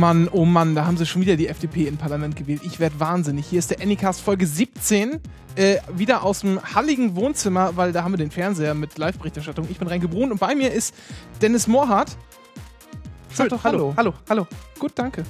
Oh Mann, oh Mann, da haben sie schon wieder die FDP in Parlament gewählt. Ich werde wahnsinnig. Hier ist der Anycast Folge 17. Äh, wieder aus dem halligen Wohnzimmer, weil da haben wir den Fernseher mit Live-Berichterstattung. Ich bin reingebrunnt und bei mir ist Dennis Mohrhardt. Sag doch Hallo. Hallo, hallo. Gut, danke.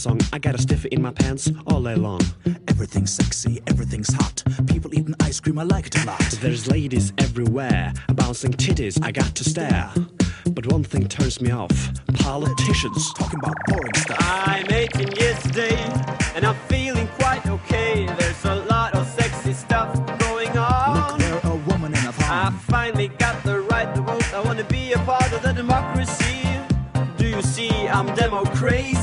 Song. I got a stiffy in my pants all day long. Everything's sexy, everything's hot. People eating ice cream, I like it a lot. There's ladies everywhere, bouncing titties, I got to stare. But one thing turns me off politicians. Talking about boring stuff. I'm 18 years today, and I'm feeling quite okay. There's a lot of sexy stuff going on. Look on. there, a woman in a I thong. I finally got the right to vote. I wanna be a part of the democracy. Do you see I'm demo crazy?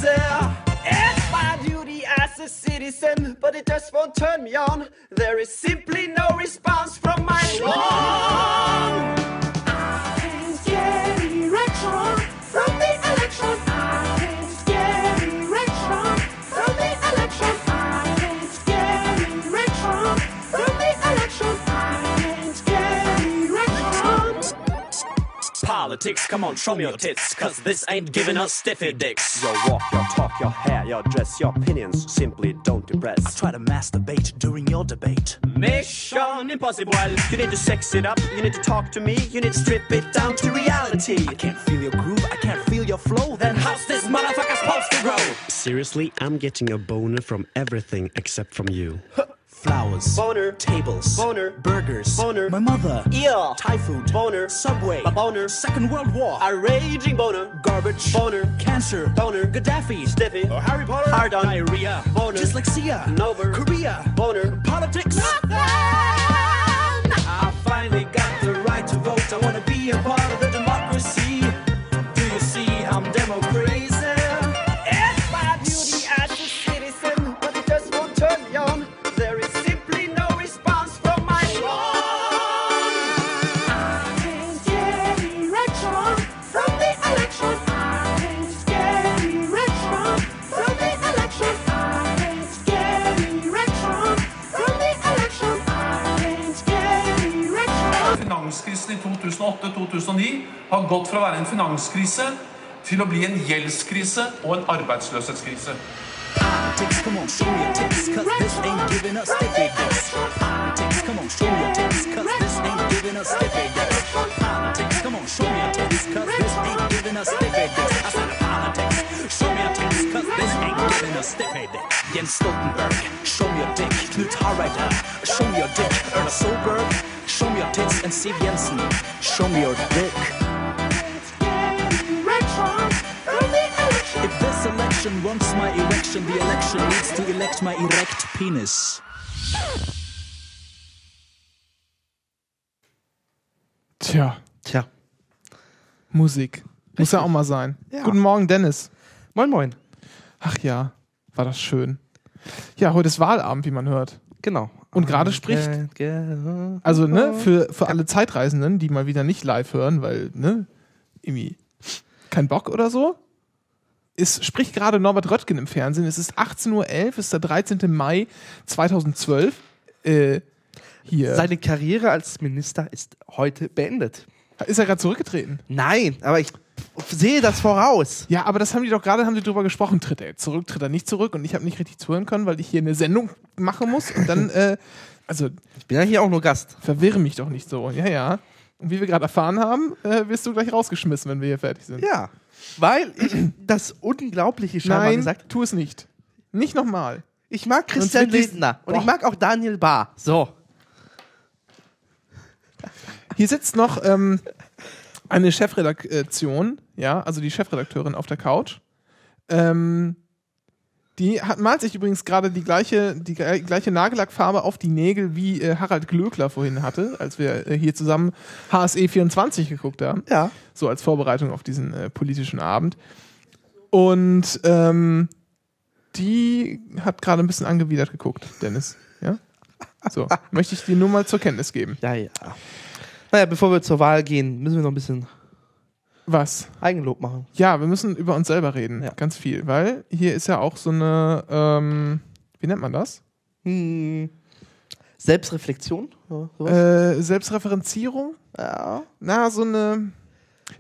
Citizen, but it just won't turn me on. There is simply no response from my Politics, come on, show me your tits, cause this ain't giving us stiffy dicks. Your walk, your talk, your hair, your dress, your opinions simply don't impress. I Try to masturbate during your debate. Mission impossible. You need to sex it up, you need to talk to me, you need to strip it down to reality. I can't feel your groove, I can't feel your flow. Then How's this motherfucker supposed to grow? Seriously, I'm getting a boner from everything except from you. Flowers, Boner. tables, Boner. burgers, Boner. my mother, Yeah. Thai food, Boner. Subway, A boner. Second World War, A raging boner. garbage, Boner. cancer, Boner. Gaddafi, Stiffy. Oh, Harry Potter, Hard on. diarrhea, Boner. dyslexia, Nover. Korea, Boner. politics. I finally got the right to vote. I wanna be a part 2008-2009 har gått fra å være en finanskrise til å bli en gjeldskrise og en arbeidsløshetskrise. This us stiffy dicks. Jens Stoltenberg, show me your dick. Knut Harreide, show me your dick. Erna Solberg, show me your tits. And Siv Jensen, show me your dick. If this election wants my erection, the election needs to elect my erect penis. Tja, Tja. Musik. Muss ja auch mal sein. Ja. Guten Morgen, Dennis. Moin, moin. Ach ja, war das schön. Ja, heute ist Wahlabend, wie man hört. Genau. Und gerade spricht- Also, ne, für, für alle Zeitreisenden, die mal wieder nicht live hören, weil, ne, irgendwie kein Bock oder so. Es spricht gerade Norbert Röttgen im Fernsehen. Es ist 18.11 Uhr, ist der 13. Mai 2012. Äh, hier. Seine Karriere als Minister ist heute beendet. ist er gerade zurückgetreten? Nein, aber ich sehe das voraus. Ja, aber das haben die doch gerade, haben die drüber gesprochen. Tritt er zurück, tritt er nicht zurück? Und ich habe nicht richtig zuhören können, weil ich hier eine Sendung machen muss. Und dann, äh, also Ich bin ja hier auch nur Gast. verwirre mich doch nicht so. Ja, ja. Und wie wir gerade erfahren haben, äh, wirst du gleich rausgeschmissen, wenn wir hier fertig sind. Ja. Weil ich das Unglaubliche scheinbar Nein, gesagt tu es nicht. Nicht nochmal. Ich mag Christian Lindner und ich mag auch Daniel Bahr. So. Hier sitzt noch ähm, eine Chefredaktion, ja, also die Chefredakteurin auf der Couch. Ähm, Die hat, malt sich übrigens gerade die gleiche, die gleiche Nagellackfarbe auf die Nägel, wie äh, Harald Glöckler vorhin hatte, als wir äh, hier zusammen HSE 24 geguckt haben. Ja. So als Vorbereitung auf diesen äh, politischen Abend. Und ähm, die hat gerade ein bisschen angewidert geguckt, Dennis. Ja? So, möchte ich dir nur mal zur Kenntnis geben. Ja, ja. Naja, bevor wir zur Wahl gehen, müssen wir noch ein bisschen Was? Eigenlob machen. Ja, wir müssen über uns selber reden, Ja. ganz viel, weil hier ist ja auch so eine, ähm, wie nennt man das? Hm. Selbstreflexion? Ja? Äh, Selbstreferenzierung? ja. Na, so eine.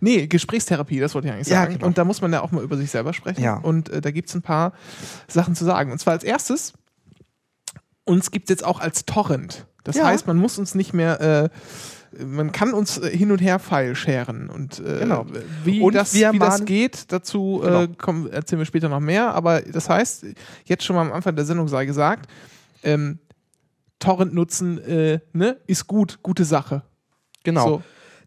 Nee, Gesprächstherapie, das wollte ich eigentlich Ja, sagen. genau. Und da muss man ja auch mal über sich selber sprechen. Ja. Und äh, da gibt es ein paar Sachen zu sagen. Und zwar als erstes, uns gibt es jetzt auch als Torrent. Das Ja. heißt, man muss uns nicht mehr, äh, man kann uns äh, hin und her File sharen. Und äh, Genau. wie, Und das, wie das geht, dazu Genau. äh, kommen, erzählen wir später noch mehr. Aber das heißt, jetzt schon mal am Anfang der Sendung sei gesagt, ähm, Torrent nutzen äh, ne, ist gut, gute Sache. Genau. So.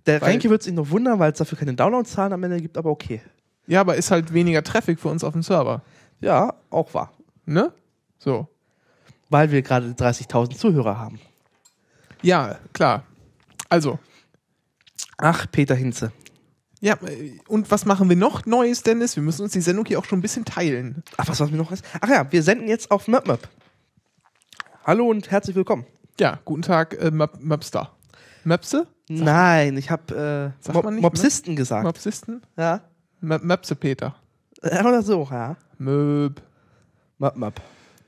Der Renke wird sich noch wundern, weil es dafür keine Downloadzahlen am Ende gibt, aber okay. Ja, aber ist halt weniger Traffic für uns auf dem Server. Ja, auch wahr. Ne? So. Weil wir gerade 30.000 Zuhörer haben. Ja, klar. Also, Ach, Peter Hinze. ja, äh, und was machen wir noch Neues, Dennis? Wir müssen uns die Sendung hier auch schon ein bisschen teilen. Ach, was was mir noch? Ach ja, wir senden jetzt auf MapMap. Hallo und herzlich willkommen. Ja, guten Tag, äh, Map Mapster. Mapse? Nein, ich habe äh, Mo Mopsisten gesagt. Mapsisten? ja. Map Mapse Peter. Äh, Oder so, ja. Möb. MapMap.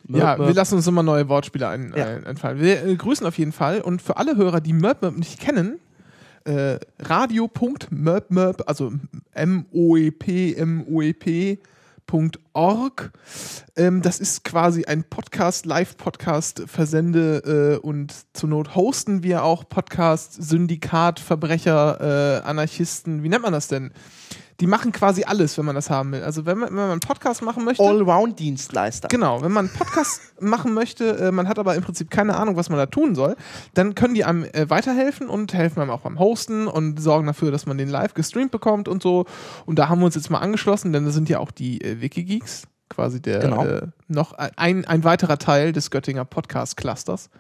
Ja, wir lassen uns immer neue Wortspiele ein, Ja. ein, einfallen. Wir äh, grüßen auf jeden Fall und für alle Hörer, die Möb Möb nicht kennen, äh, radio.möbmöb, also M-O-E-P, M-O-E-P. .org. Ähm, das ist quasi ein Podcast, Live-Podcast, Versende äh, und zur Not hosten wir auch Podcast, Syndikat, Verbrecher, äh, Anarchisten, wie nennt man das denn? Die machen quasi alles, wenn man das haben will. Also wenn man, wenn man einen Podcast machen möchte. Allround-Dienstleister. Genau, wenn man einen Podcast machen möchte, äh, man hat aber im Prinzip keine Ahnung, was man da tun soll, dann können die einem äh, weiterhelfen und helfen einem auch beim Hosten und sorgen dafür, dass man den live gestreamt bekommt und so. Und da haben wir uns jetzt mal angeschlossen, denn das sind ja auch die äh, Wikigeeks, quasi der Genau. äh, noch ein, ein weiterer Teil des Göttinger Podcast-Clusters.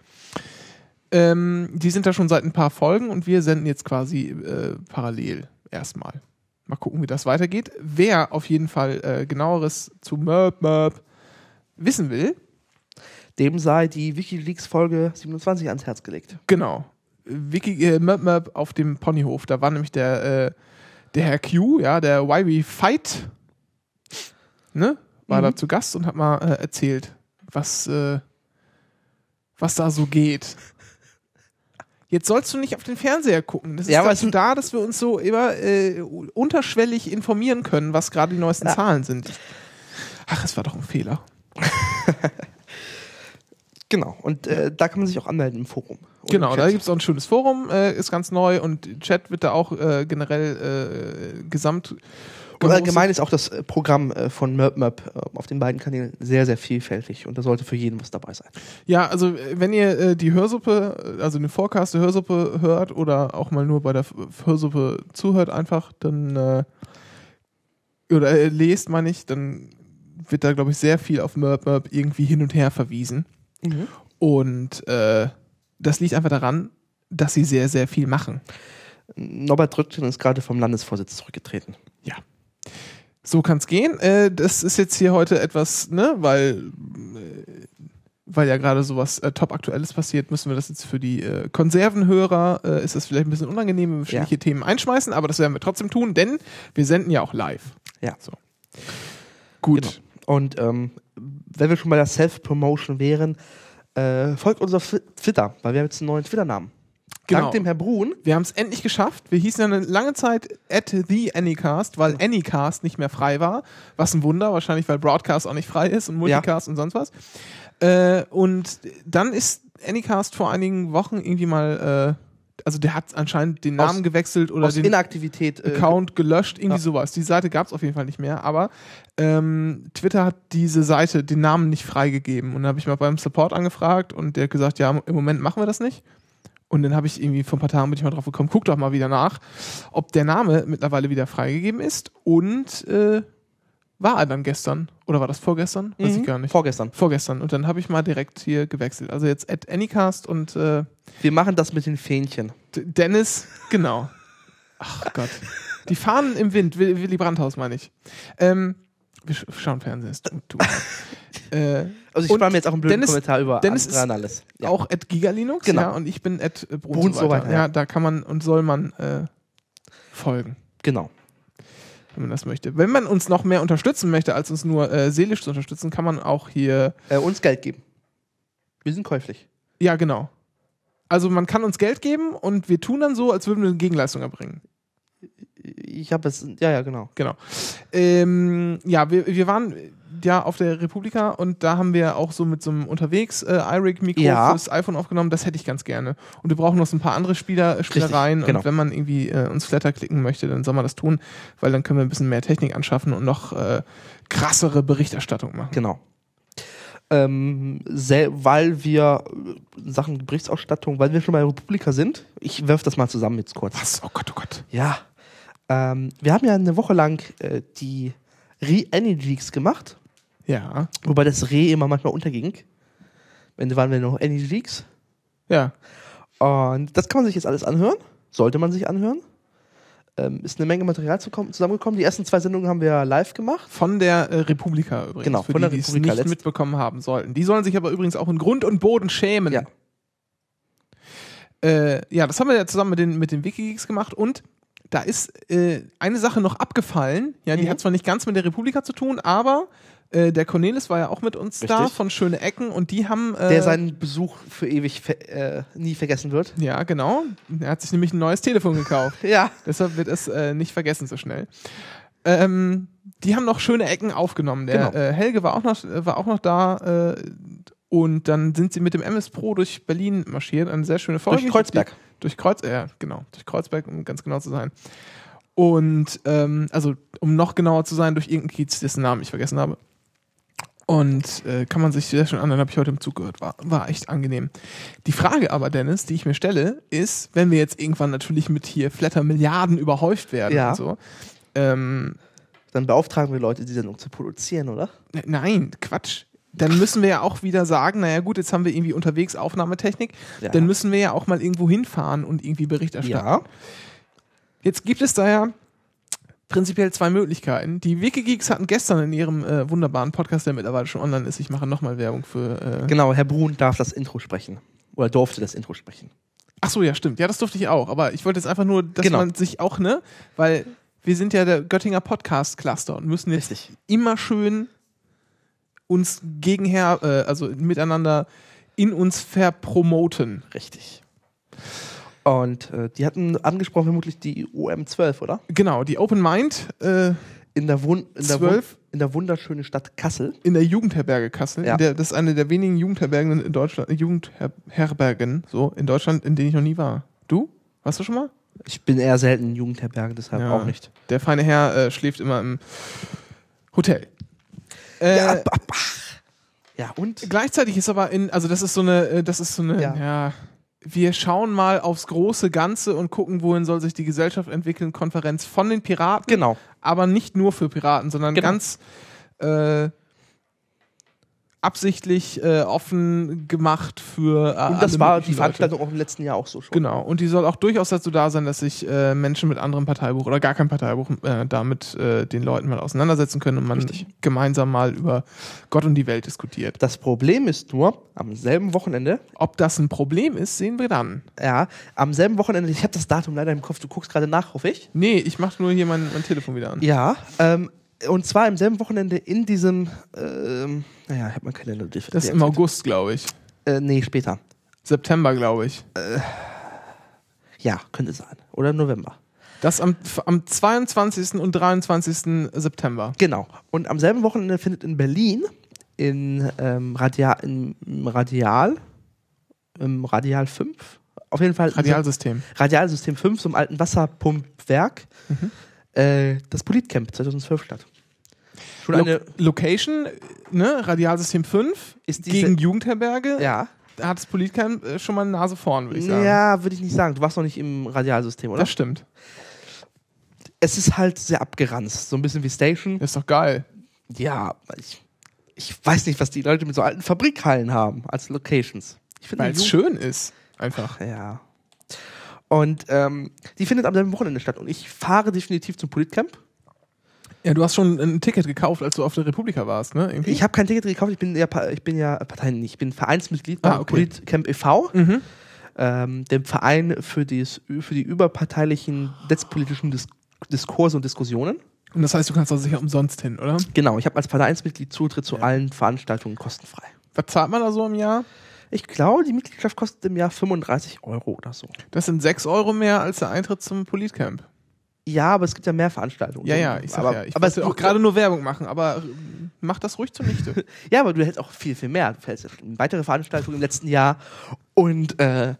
Ähm, die sind da schon seit ein paar Folgen und wir senden jetzt quasi äh, parallel erstmal. Mal gucken, wie das weitergeht. Wer auf jeden Fall äh, genaueres zu Merp Merp wissen will, Dem sei die Wikileaks-Folge 27 ans Herz gelegt. genau. Wiki, äh, Merp Merp auf dem Ponyhof. Da war nämlich der, äh, der Herr Q, ja, der YB Fight, ne, war Mhm. da zu Gast und hat mal äh, erzählt, was, äh, was da so geht. Jetzt sollst du nicht auf den Fernseher gucken. Das ist Ja, dazu da, dass wir uns so immer äh, unterschwellig informieren können, was gerade die neuesten Ja. Zahlen sind. Ach, es war doch ein Fehler. Genau. Und äh, da kann man sich auch anmelden im Forum. Genau, im da gibt es auch ein schönes Forum, äh, ist ganz neu und Chat wird da auch äh, generell äh, gesamt. Und allgemein ist auch das äh, Programm äh, von MerpMap äh, auf den beiden Kanälen sehr, sehr vielfältig und da sollte für jeden was dabei sein. Ja, also wenn ihr die Hörsuppe, also den Forecast der Hörsuppe hört oder auch mal nur bei der Hörsuppe zuhört einfach, dann oder lest, meine ich, dann wird da, glaube ich, sehr viel auf Merp irgendwie hin und her verwiesen. Und äh, das liegt einfach daran, dass sie sehr, sehr viel machen. Norbert Röttgen ist gerade vom Landesvorsitz zurückgetreten. Ja. So kann es gehen. Äh, das ist jetzt hier heute etwas, ne, weil, äh, weil ja gerade sowas äh, top aktuelles passiert, müssen wir das jetzt für die äh, Konservenhörer, äh, ist das vielleicht ein bisschen unangenehm, wenn wir verschiedene Ja. Themen einschmeißen, aber das werden wir trotzdem tun, denn wir senden ja auch live. Ja. So. Gut. Genau. Und ähm, wenn wir schon bei der Self-Promotion wären, äh, folgt uns auf Twitter, weil wir haben jetzt einen neuen Twitter-Namen. Genau. Dank dem Herr Brun. Wir haben es endlich geschafft. Wir hießen ja eine lange Zeit at the Anycast, weil Anycast nicht mehr frei war. Was ein Wunder, wahrscheinlich weil Broadcast auch nicht frei ist und Multicast und sonst was. Äh, und dann ist Anycast vor einigen Wochen irgendwie mal, äh, also der hat anscheinend den Aus- Namen gewechselt oder aus den Inaktivität. Äh, Account gelöscht, irgendwie Ja. sowas. Die Seite gab es auf jeden Fall nicht mehr, aber ähm, Twitter hat diese Seite, den Namen nicht freigegeben. Und dann habe ich mal beim Support angefragt und der hat gesagt, ja, im Moment machen wir das nicht. Und dann habe ich irgendwie vor ein paar Tagen bin ich mal drauf gekommen, guck doch mal wieder nach, ob der Name mittlerweile wieder freigegeben ist und äh, war er dann gestern? Oder war das vorgestern? Weiß ich Mhm. gar nicht. Vorgestern. Vorgestern. Und dann habe ich mal direkt hier gewechselt. Also jetzt at Anycast und äh, Wir machen das mit den Fähnchen. D- Dennis, genau. Ach Gott. Die Fahnen im Wind, Will- Willy Brandhaus meine ich. Ähm, wir sch- schauen Fernsehen. ist äh, Also ich spare mir jetzt auch einen blöden Dennis- Kommentar über Dennis und alles. Ja. Auch at Gigalinux, Genau. ja, und ich bin at Bruns so weiter, Ja, ja. da kann man und soll man äh, folgen, Genau. wenn man das möchte. Wenn man uns noch mehr unterstützen möchte, als uns nur äh, seelisch zu unterstützen, kann man auch hier, Äh, uns Geld geben. Wir sind käuflich. ja genau. Also man kann uns Geld geben und wir tun dann so, als würden wir eine Gegenleistung erbringen. Ich habe es, ja, ja, genau. Genau. Ähm, ja, wir, wir waren ja auf der Republika und da haben wir auch so mit so einem unterwegs äh, iRig-Mikro Ja. fürs iPhone aufgenommen. Das hätte ich ganz gerne. Und wir brauchen noch so ein paar andere Spieler, Spielereien. genau. Und wenn man irgendwie äh, uns Flatter klicken möchte, dann soll man das tun, weil dann können wir ein bisschen mehr Technik anschaffen und noch äh, krassere Berichterstattung machen. Genau. Ähm, weil wir äh, Sachen Berichtsausstattung, weil wir schon bei Republika sind, ich werfe das mal zusammen jetzt kurz. Was? Oh Gott, oh Gott. Ja. Ähm, wir haben ja eine Woche lang äh, die Re-Any-Geeks gemacht, Ja. wobei das Re immer manchmal unterging. Am Ende waren wir noch Any-Geeks. Ja. Und das kann man sich jetzt alles anhören. Sollte man sich anhören. Ähm, ist eine Menge Material zusammengekommen. Die ersten zwei Sendungen haben wir live gemacht. Von der äh, Republika übrigens. Genau, von die, der die es Republika nicht letzt- mitbekommen haben sollten. Die sollen sich aber übrigens auch in Grund und Boden schämen. Ja. Äh, ja, das haben wir ja zusammen mit den, mit den Wikigeeks gemacht und da ist äh, eine Sache noch abgefallen. Ja, die Mhm. hat zwar nicht ganz mit der Republika zu tun, aber äh, der Cornelis war ja auch mit uns da Richtig. von Schöne Ecken und die haben. Äh, Der seinen Besuch für ewig ver äh, nie vergessen wird. ja, genau. Er hat sich nämlich ein neues Telefon gekauft. Ja. Deshalb wird es äh, nicht vergessen so schnell. Ähm, die haben noch schöne Ecken aufgenommen. Der Genau. äh, Helge war auch noch, war auch noch da und dann sind sie mit dem MS Pro durch Berlin marschiert. Eine sehr schöne Folge. Durch Kreuzberg. Durch Kreuz, äh, ja, genau, durch Kreuzberg, um ganz genau zu sein. Und ähm, also, um noch genauer zu sein, durch irgendeinen Kiez, dessen Namen ich vergessen habe. Und äh, kann man sich sehr schön anhören, habe ich heute im Zug gehört. War, war echt angenehm. Die Frage aber, Dennis, die ich mir stelle, ist, wenn wir jetzt irgendwann natürlich mit hier Flatter Milliarden überhäuft werden Ja. und so. Ähm, Dann beauftragen wir Leute, die Sendung zu produzieren, oder? ne- nein, Quatsch. Dann müssen wir ja auch wieder sagen, naja gut, jetzt haben wir irgendwie unterwegs Aufnahmetechnik, Ja. dann müssen wir ja auch mal irgendwo hinfahren und irgendwie Bericht erstatten. Jetzt gibt es da ja prinzipiell zwei Möglichkeiten. Die Wikigeeks hatten gestern in ihrem äh, wunderbaren Podcast, der mittlerweile schon online ist, ich mache nochmal Werbung für... Äh, Genau, Herr Brun darf das Intro sprechen. Oder durfte das Intro sprechen. Ach so, ja, stimmt. Ja, das durfte ich auch. Aber ich wollte jetzt einfach nur, dass Genau. man sich auch, ne, weil wir sind ja der Göttinger Podcast Cluster und müssen jetzt Richtig. immer schön uns gegenher, äh, also miteinander in uns verpromoten. Richtig. Und äh, die hatten angesprochen vermutlich die OM12, oder? Genau, die Open Mind äh, In der, Wun in der, Wun 12 in der wunderschönen Stadt Kassel. in der Jugendherberge Kassel. Ja. In der, das ist eine der wenigen Jugendherbergen in Deutschland, Jugendherbergen, so, in Deutschland, in denen ich noch nie war. Du? Warst du schon mal? Ich bin eher selten in Jugendherbergen, deshalb Ja. auch nicht. Der feine Herr äh, schläft immer im Hotel. Äh, ja, ab, ab, ja, und? Gleichzeitig ist aber in, also das ist so eine, äh, das ist so eine, Ja. ja. wir schauen mal aufs große Ganze und gucken, wohin soll sich die Gesellschaft entwickeln. Konferenz von den Piraten, Genau. aber nicht nur für Piraten, sondern Genau. ganz äh, absichtlich äh, offen gemacht für äh, Und das war die Veranstaltung auch im letzten Jahr auch so schon. Genau, und die soll auch durchaus dazu da sein, dass sich äh, Menschen mit anderem Parteibuch oder gar kein Parteibuch äh, damit äh, den Leuten mal auseinandersetzen können und man Richtig. gemeinsam mal über Gott und die Welt diskutiert. Das Problem ist nur, am selben Wochenende, Ob das ein Problem ist, sehen wir dann. ja, am selben Wochenende, ich habe das Datum leider im Kopf, du guckst gerade nach, hoffe ich. Nee, ich mach nur hier mein, mein Telefon wieder an. Ja, ähm, und zwar im selben Wochenende in diesem, ähm, naja, ich habe meinen Kalender Das ist im August, glaube ich. Äh, nee, später. September, glaube ich. Ja, könnte sein. Oder November. Das am, am 22. und 23. September. Genau. Und am selben Wochenende findet in Berlin in ähm, Radial, im Radial, im Radial 5, auf jeden Fall Radialsystem. Radialsystem 5, so einem alten Wasserpumpwerk, äh, das Politcamp 2012 statt. Schon Lo eine, Location, ne? Radialsystem 5 Ist gegen Jugendherberge. ja, Da hat das Politcamp äh, schon mal eine Nase vorn, würde ich sagen. ja, würde ich nicht sagen. Du warst noch nicht im Radialsystem, oder? Das stimmt. es ist halt sehr abgeranzt, so ein bisschen wie Station. Das ist doch geil. Ja, ich, ich weiß nicht, was die Leute mit so alten Fabrikhallen haben als Locations. Ich finde Weil es schön ist. Einfach. Ja. Und ähm, die findet am selben Wochenende statt. Und ich fahre definitiv zum Politcamp. Ja, du hast schon ein Ticket gekauft, als du auf der Republika warst, ne? Irgendwie? Ich habe kein Ticket gekauft, ich bin ja, ich bin ja Partei nicht, ich bin Vereinsmitglied beim Ah, okay. Politcamp e.V., Mhm. ähm, dem Verein für, dies, für die überparteilichen netzpolitischen Dis Diskurse und Diskussionen. Und das heißt, du kannst auch sicher umsonst hin, oder? Genau, ich habe als Vereinsmitglied Zutritt zu allen Veranstaltungen kostenfrei. Was zahlt man da so im Jahr? Ich glaube, die Mitgliedschaft kostet im Jahr 35 Euro oder so. Das sind 6 Euro mehr als der Eintritt zum Politcamp. Ja, aber es gibt ja mehr Veranstaltungen. Ja, ja, ich sag aber, ja. Ich aber es auch gerade nur Werbung machen, aber äh, mach das ruhig zunichte. Ja, aber du hältst auch viel, viel mehr. Du hältst weitere Veranstaltung im letzten Jahr und, äh,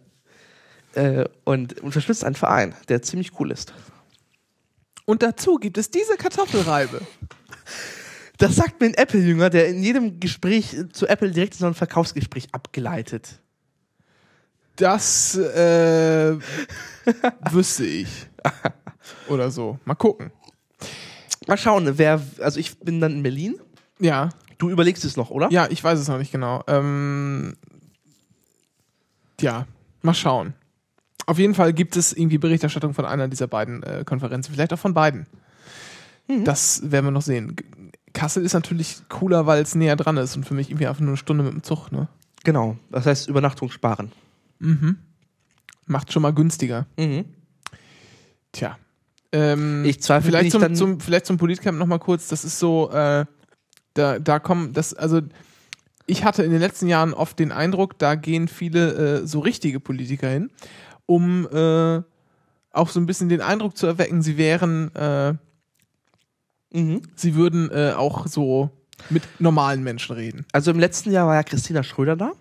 äh, und unterstützt einen Verein, der ziemlich cool ist. Und dazu gibt es diese Kartoffelreibe. Das sagt mir ein Apple-Jünger, der in jedem Gespräch zu Apple direkt so ein Verkaufsgespräch abgeleitet. Das äh, wüsste ich. Oder so. Mal gucken. Mal schauen, wer, also ich bin dann in Berlin. Ja, Du überlegst es noch, oder? ja, ich weiß es noch nicht genau. Ähm, ja, mal schauen. Auf jeden Fall gibt es irgendwie Berichterstattung von einer dieser beiden äh, Konferenzen, vielleicht auch von beiden. Das werden wir noch sehen. Kassel ist natürlich cooler, weil es näher dran ist und für mich irgendwie einfach nur eine Stunde mit dem Zug, ne? Genau. Das heißt Übernachtung sparen. Macht schon mal günstiger. Mhm. Tja. Ähm, Ich zweifle, vielleicht ich zum, dann- zum, vielleicht zum Politcamp noch mal kurz. Das ist so, äh, da, da kommen, das, also ich hatte in den letzten Jahren oft den Eindruck, da gehen viele äh, so richtige Politiker hin, um äh, auch so ein bisschen den Eindruck zu erwecken, sie wären, äh, Mhm. sie würden äh, auch so mit normalen Menschen reden. Also im letzten Jahr war ja Christina Schröder da.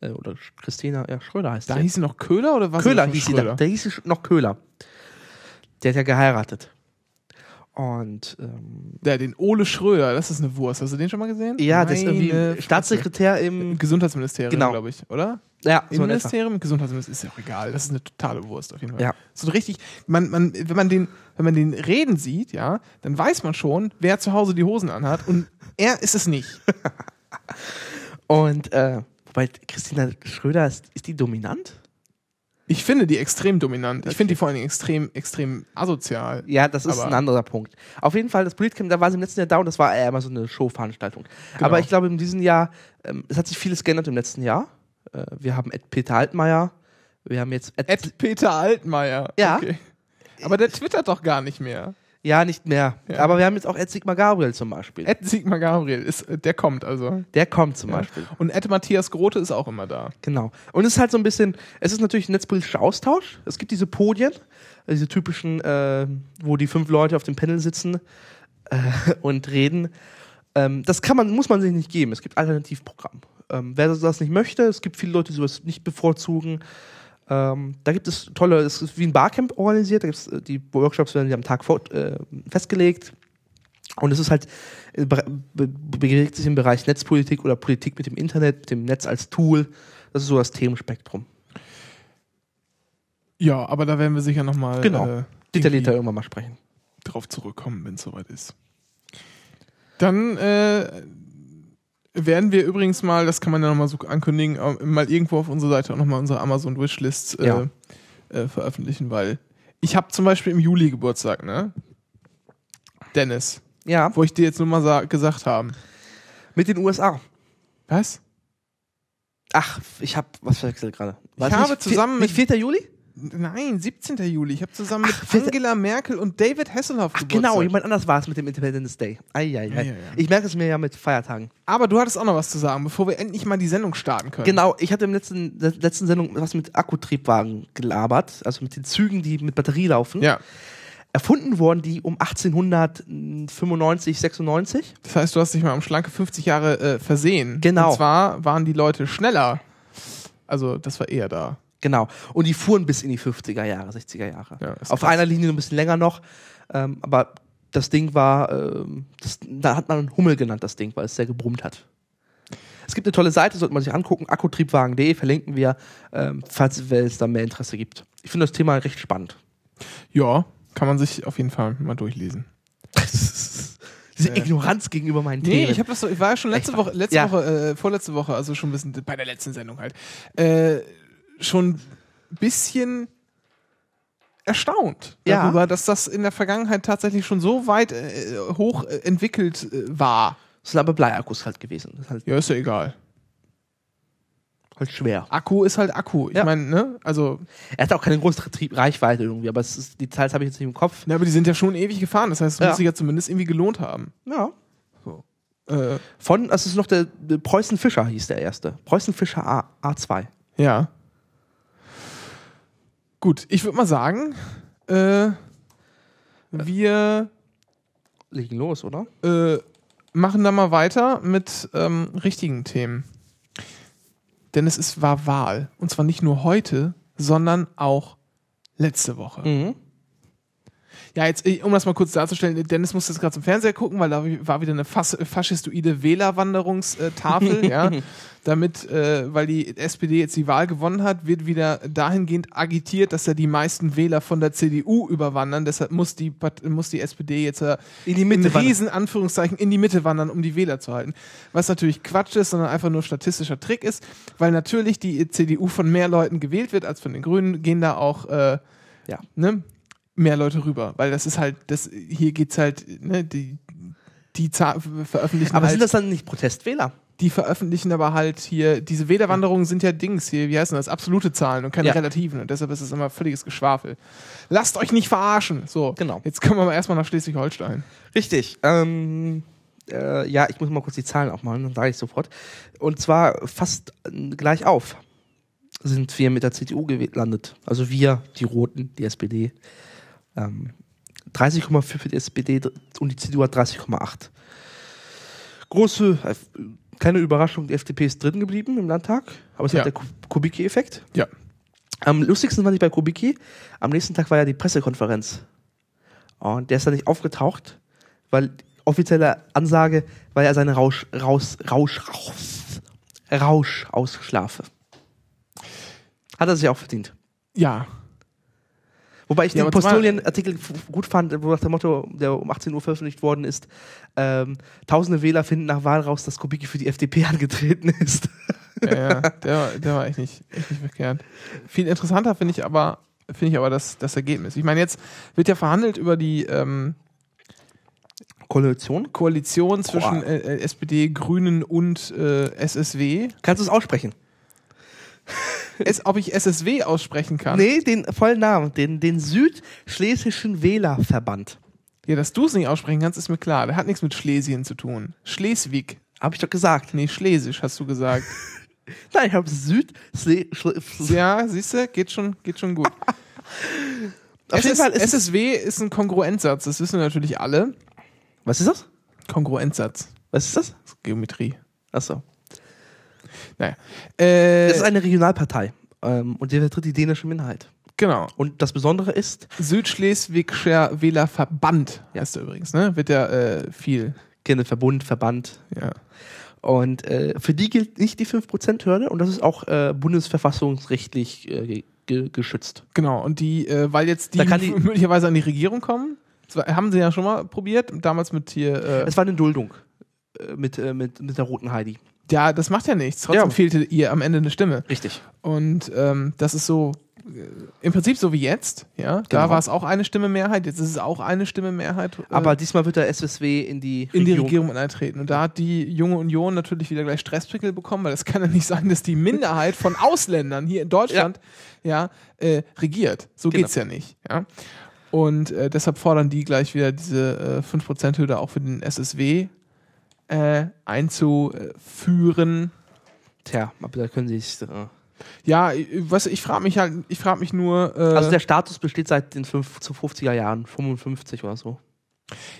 Äh, oder Christina, ja, Schröder heißt Da sie. hieß sie noch Köhler oder was? Köhler hieß sie da. Der hieß sie noch Köhler. Der hat ja geheiratet. Und ähm, Der, den Ole Schröder, das ist eine Wurst. Hast du den schon mal gesehen? ja, das ist Meine irgendwie. Staatssekretär Im im Gesundheitsministerium, Genau. glaube ich, oder? ja, so in etwa. Innenministerium, Gesundheitsministerium, ist ja auch egal. Das ist eine totale Wurst auf jeden Fall. Ja. So richtig, man, man, wenn man den, wenn man den reden sieht, ja, dann weiß man schon, wer zu Hause die Hosen anhat und er ist es nicht. Und äh, wobei Christina Schröder ist, ist die dominant? Ich finde die extrem dominant. Ich finde die vor allen Dingen extrem, extrem asozial. Ja, das ist Aber- ein anderer Punkt. Auf jeden Fall, das Politcamp, da war sie im letzten Jahr da und das war eher immer so eine Showveranstaltung. Genau. Aber ich glaube, in diesem Jahr, ähm, es hat sich vieles geändert im letzten Jahr. Äh, wir haben Ed Peter Altmaier, wir haben jetzt Ed, Ed Peter Altmaier. Ja. Okay. Aber der twittert doch gar nicht mehr. Ja, nicht mehr. Ja. Aber wir haben jetzt auch Ed Sigmar Gabriel zum Beispiel. Ed Sigmar Gabriel, ist, der kommt also. der kommt zum Ja. Beispiel. Und Ed Matthias Grote ist auch immer da. Genau. Und es ist halt so ein bisschen, es ist natürlich ein netzpolitischer Austausch. Es gibt diese Podien, diese typischen, äh, wo die fünf Leute auf dem Panel sitzen äh, und reden. Ähm, das kann man, muss man sich nicht geben. Es gibt Alternativprogramm. Ähm, wer das nicht möchte, es gibt viele Leute, die sowas nicht bevorzugen. Ähm, da gibt es tolle, es ist wie ein Barcamp organisiert, da gibt's, äh, die Workshops werden am Tag vor, äh, festgelegt. Und es ist halt, äh, be be bewegt sich im Bereich Netzpolitik oder Politik mit dem Internet, mit dem Netz als Tool. Das ist so das Themenspektrum. Ja, aber da werden wir sicher nochmal Genau. äh, Liter irgendwann mal sprechen. drauf zurückkommen, wenn es soweit ist. Dann äh, werden wir übrigens mal, das kann man ja nochmal so ankündigen, äh, mal irgendwo auf unserer Seite auch nochmal unsere Amazon Wishlists äh, Ja. äh, veröffentlichen, weil ich habe zum Beispiel im Juli Geburtstag, ne? Dennis, Ja, wo ich dir jetzt nur mal sa- gesagt haben. mit den USA. Was? Ach, ich habe was verwechselt gerade. Ich habe zusammen nicht 4. Juli? Nein, 17. Juli. Ich habe zusammen Ach, mit vierter- Angela Merkel und David Hasselhoff Ach, Geburtstag. genau, jemand anders war es mit dem Independence Day. Ei, ei, ei. Ja, ja, ja. Ich merke es mir ja mit Feiertagen. Aber du hattest auch noch was zu sagen, bevor wir endlich mal die Sendung starten können. Genau, ich hatte im letzten, der letzten Sendung was mit Akkutriebwagen gelabert, also mit den Zügen, die mit Batterie laufen. Ja. Erfunden wurden die um 1895, 96. Das heißt, du hast dich mal um schlanke 50 Jahre äh, versehen. Genau. Und zwar waren die Leute schneller. Also, das war eher da. Genau. Und die fuhren bis in die 50er Jahre, 60er Jahre. Ja, Auf krass. einer Linie ein bisschen länger noch. Ähm, aber das Ding war, ähm, das, da hat man Hummel genannt, das Ding, weil es sehr gebrummt hat. Es gibt eine tolle Seite, sollte man sich angucken, akkutriebwagen.de, verlinken wir, ähm, falls es da mehr Interesse gibt. Ich finde das Thema recht spannend. Ja, kann man sich auf jeden Fall mal durchlesen. Diese Ignoranz gegenüber meinen Nee, Themen. ich habe das so, ich war ja schon letzte Echt? Woche, letzte Ja. Woche, äh, vorletzte Woche, also schon ein bisschen bei der letzten Sendung halt, äh, schon ein bisschen erstaunt Ja. darüber, dass das in der Vergangenheit tatsächlich schon so weit äh, hoch äh, entwickelt äh, war. das sind aber Bleiakkus halt gewesen. Ist halt, Ja, ist ja egal. halt schwer. Akku ist halt Akku. Ich Ja. meine, ne, also, Er hat auch keine große Reichweite irgendwie, aber ist, die Details habe ich jetzt nicht im Kopf. ne, aber die sind ja schon ewig gefahren. Das heißt, es Ja. muss sich ja zumindest irgendwie gelohnt haben. Ja. Äh, Von, das ist noch der, der Preußen Fischer hieß der erste. Preußen Fischer A, A2. ja. Gut, ich würde mal sagen, äh, wir Legen los, oder? äh, machen da mal weiter mit ähm, richtigen Themen. Denn es ist, war Wahl. Und zwar nicht nur heute, sondern auch letzte Woche. Mhm. Ja, jetzt, um das mal kurz darzustellen, Dennis musste jetzt gerade zum Fernseher gucken, weil da war wieder eine fas faschistoide Wählerwanderungstafel, ja. Damit, äh, weil die SPD jetzt die Wahl gewonnen hat, wird wieder dahingehend agitiert, dass ja die meisten Wähler von der CDU überwandern. Deshalb muss die, muss die SPD jetzt äh, In die Mitte in riesen Anführungszeichen in die Mitte wandern, um die Wähler zu halten. Was natürlich Quatsch ist, sondern einfach nur statistischer Trick ist, weil natürlich die CDU von mehr Leuten gewählt wird als von den Grünen, gehen da auch äh, Ja. ne, mehr Leute rüber. Weil das ist halt, das, hier geht's halt, ne, die, die Za- veröffentlichen Aber halt, sind das dann nicht Protestwähler? die veröffentlichen aber halt hier, diese Wählerwanderungen sind ja Dings hier, wie heißen das, absolute Zahlen und keine Ja. relativen und deshalb ist es immer völliges Geschwafel. Lasst euch nicht verarschen. So, Genau. Jetzt kommen wir aber erstmal nach Schleswig-Holstein. Richtig. Ähm, äh, ja, ich muss mal kurz die Zahlen aufmachen, dann sage ich sofort. Und zwar fast äh, gleich auf sind wir mit der CDU gelandet. Also wir, die Roten, die SPD. Ähm, 30,4 für die SPD und die CDU hat 30,8. Große, äh, keine Überraschung, die FDP ist drin geblieben im Landtag, aber es Ja. hat der Ku- Kubicki-Effekt. Ja. Am lustigsten fand ich bei Kubicki, am nächsten Tag war ja die Pressekonferenz. Und der ist da nicht aufgetaucht, weil offizielle Ansage war ja seine Rausch, raus, Rausch, raus, Rausch ausschlafe. Hat er sich auch verdient. Ja, Wobei ich Ja, den Postolien-Artikel gut fand, wo nach dem Motto, der um 18 Uhr veröffentlicht worden ist, ähm, tausende Wähler finden nach Wahl raus, dass Kubicki für die FDP angetreten ist. Ja, ja, der, war- der war echt nicht, echt nicht verkehrt. Viel interessanter finde ich aber, finde ich aber das, das Ergebnis. Ich meine, jetzt wird ja verhandelt über die ähm, Koalition? Koalition zwischen äh, äh, SPD, Grünen und äh, SSW. Kannst du es aussprechen? Es, ob ich SSW aussprechen kann? Nee, den vollen Namen, den, den Südschlesischen Wählerverband. Ja, dass du es nicht aussprechen kannst, ist mir klar. Der hat nichts mit Schlesien zu tun. Schleswig. Hab ich doch gesagt. Nee, Schlesisch hast du gesagt. Nein, ich habe Süd. Schle ja, siehst du, geht schon, geht schon gut. Auf jeden SS, Fall ist SSW ist ein Kongruenzsatz, das wissen wir natürlich alle. Was ist das? Kongruenzsatz. Was ist das? Das ist Geometrie. Achso. Naja. Äh, Das ist eine Regionalpartei. Ähm, und die vertritt die dänische Minderheit. genau. Und das Besondere ist, Südschleswigscher Wählerverband heißt er übrigens, ne? Wird ja äh, viel. gerne Verbund, Verband. Ja. Und äh, für die gilt nicht die 5%-Hürde und das ist auch äh, bundesverfassungsrechtlich äh, ge ge geschützt. Genau. Und die, äh, weil jetzt die, die- möglicherweise an die Regierung kommen, war, haben sie ja schon mal probiert, damals mit hier. Äh, Es war eine Duldung äh, mit, äh, mit, mit der roten Heidi. Ja, das macht ja nichts. Trotzdem Ja. fehlte ihr am Ende eine Stimme. Richtig. Und ähm, das ist so äh, im Prinzip so wie jetzt. Ja, da Genau. war es auch eine Stimme Mehrheit. Jetzt ist es auch eine Stimme Mehrheit. Äh, Aber diesmal wird der SSW in die in die Regierung. Regierung eintreten. Und da hat die junge Union natürlich wieder gleich Stresspickel bekommen, weil es kann ja nicht sein, dass die Minderheit von Ausländern hier in Deutschland ja, äh, regiert. So Genau. geht's ja nicht. Ja? Und äh, deshalb fordern die gleich wieder diese äh, 5%-Hürde auch für den SSW äh, einzuführen. Tja, aber da können sie sich. Äh, Ja, ich- was ich frage mich halt, ich frage mich nur, äh, also der Status besteht seit den fünf, zu 50er Jahren, 55 oder so.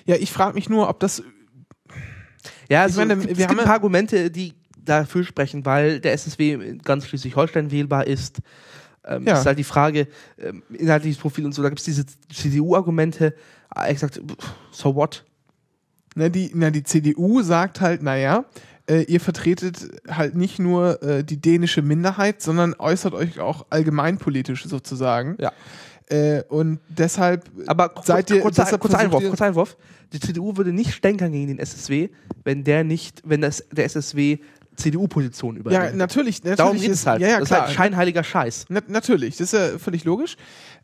ja, ich frage mich nur, ob das Ja, also meine, es gibt, wir haben ein paar Argumente, die dafür sprechen, weil der SSW in ganz Schleswig-Holstein wählbar ist. Ähm, Ja. Ist halt die Frage, ähm, inhaltliches Profil und so, da gibt es diese CDU-Argumente. Gesagt, pff, so what? Na, die, na, die CDU sagt halt, naja, äh, ihr vertretet halt nicht nur äh, die dänische Minderheit, sondern äußert euch auch allgemeinpolitisch sozusagen. Ja. Äh, und deshalb Aber seid ihr, kurzer, deshalb kurzer Einwurf, kurzer Einwurf. Die CDU würde nicht stänkern gegen den SSW, wenn der nicht, wenn das, der SSW CDU-Position ja, übernimmt. natürlich, natürlich Darum geht ist, es halt. Ja, ja, das klar. ist halt scheinheiliger Scheiß. Na, natürlich, das ist ja völlig logisch.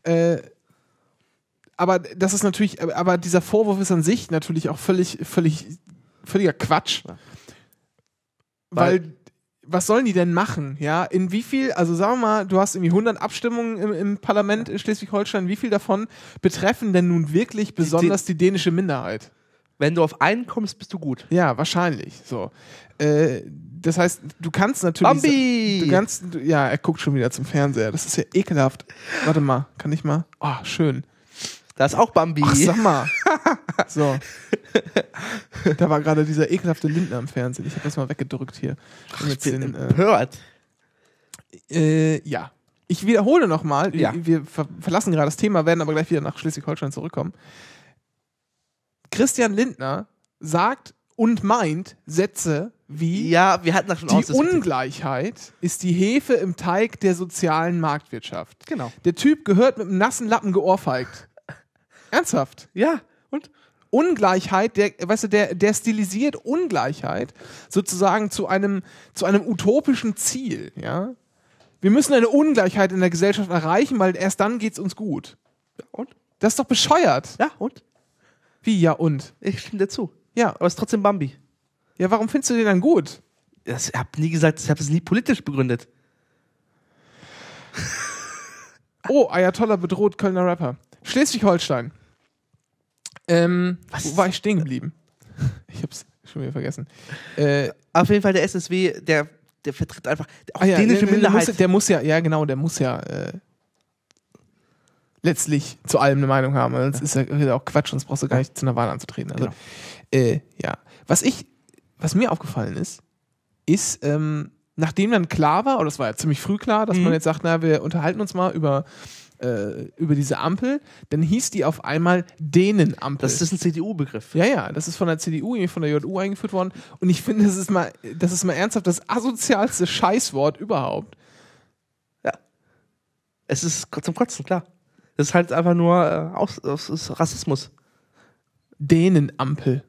Äh, aber das ist natürlich, aber- dieser Vorwurf ist an sich natürlich auch völlig, völlig, völliger Quatsch. Weil, Weil- was sollen die denn machen? Ja, in wie viel, also sagen wir mal, du hast irgendwie 100 Abstimmungen im, im Parlament in Schleswig-Holstein, wie viel davon betreffen denn nun wirklich besonders die dänische Minderheit? Wenn du auf einen kommst, bist du gut. Ja, wahrscheinlich. So. Äh, das heißt, du kannst natürlich. Bambi! Du kannst, du, ja, er guckt schon wieder zum Fernseher. Das ist ja ekelhaft. Warte mal, kann ich mal? Oh, schön. Da ist auch Bambi. Ach, sag mal. So. Da war gerade dieser ekelhafte Lindner im Fernsehen. Ich habe das mal weggedrückt hier. Um jetzt den, äh, Empört. äh, ja. Ich wiederhole nochmal. Ja. Wir ver verlassen gerade das Thema, werden aber gleich wieder nach Schleswig-Holstein zurückkommen. Christian Lindner sagt und meint Sätze wie Ja, wir hatten das schon Die. Ungleichheit ist die Hefe im Teig der sozialen Marktwirtschaft. Genau. Der Typ gehört mit einem nassen Lappen geohrfeigt. Ernsthaft. Ja, und? Ungleichheit, der, weißt du, der, der stilisiert Ungleichheit sozusagen zu einem, zu einem utopischen Ziel, ja. Wir müssen eine Ungleichheit in der Gesellschaft erreichen, weil erst dann geht's uns gut. Und? Das ist doch bescheuert. Ja, und? Wie, ja und? Ich stimme dir zu. Ja, Aber es ist trotzdem Bambi. ja, warum findest du den dann gut? Das, ich habe nie gesagt, ich habe es nie politisch begründet. Oh, Ayatollah bedroht Kölner Rapper. Schleswig-Holstein. Ähm, wo war ich stehen geblieben? Ich hab's schon wieder vergessen. Äh, Auf jeden Fall der SSW, der, der vertritt einfach auch ah ja, dänische der, der, Minderheit. muss, der muss ja, ja genau, der muss ja äh, letztlich zu allem eine Meinung haben. Das ist ja auch Quatsch, sonst brauchst du gar nicht zu einer Wahl anzutreten. Also, Genau. äh, ja. Was ich, was mir aufgefallen ist, ist, ähm, nachdem dann klar war, oder es war ja ziemlich früh klar, dass Mhm. man jetzt sagt, na, wir unterhalten uns mal über, äh, über diese Ampel, dann hieß die auf einmal Dänenampel. das ist ein CDU-Begriff. Ja, ja, das ist von der CDU, von der JU eingeführt worden. Und ich finde, das ist mal, das ist mal ernsthaft das asozialste Scheißwort überhaupt. Es ist zum Kotzen, klar. Das ist halt einfach nur äh, aus, aus, aus Rassismus. Dänenampel.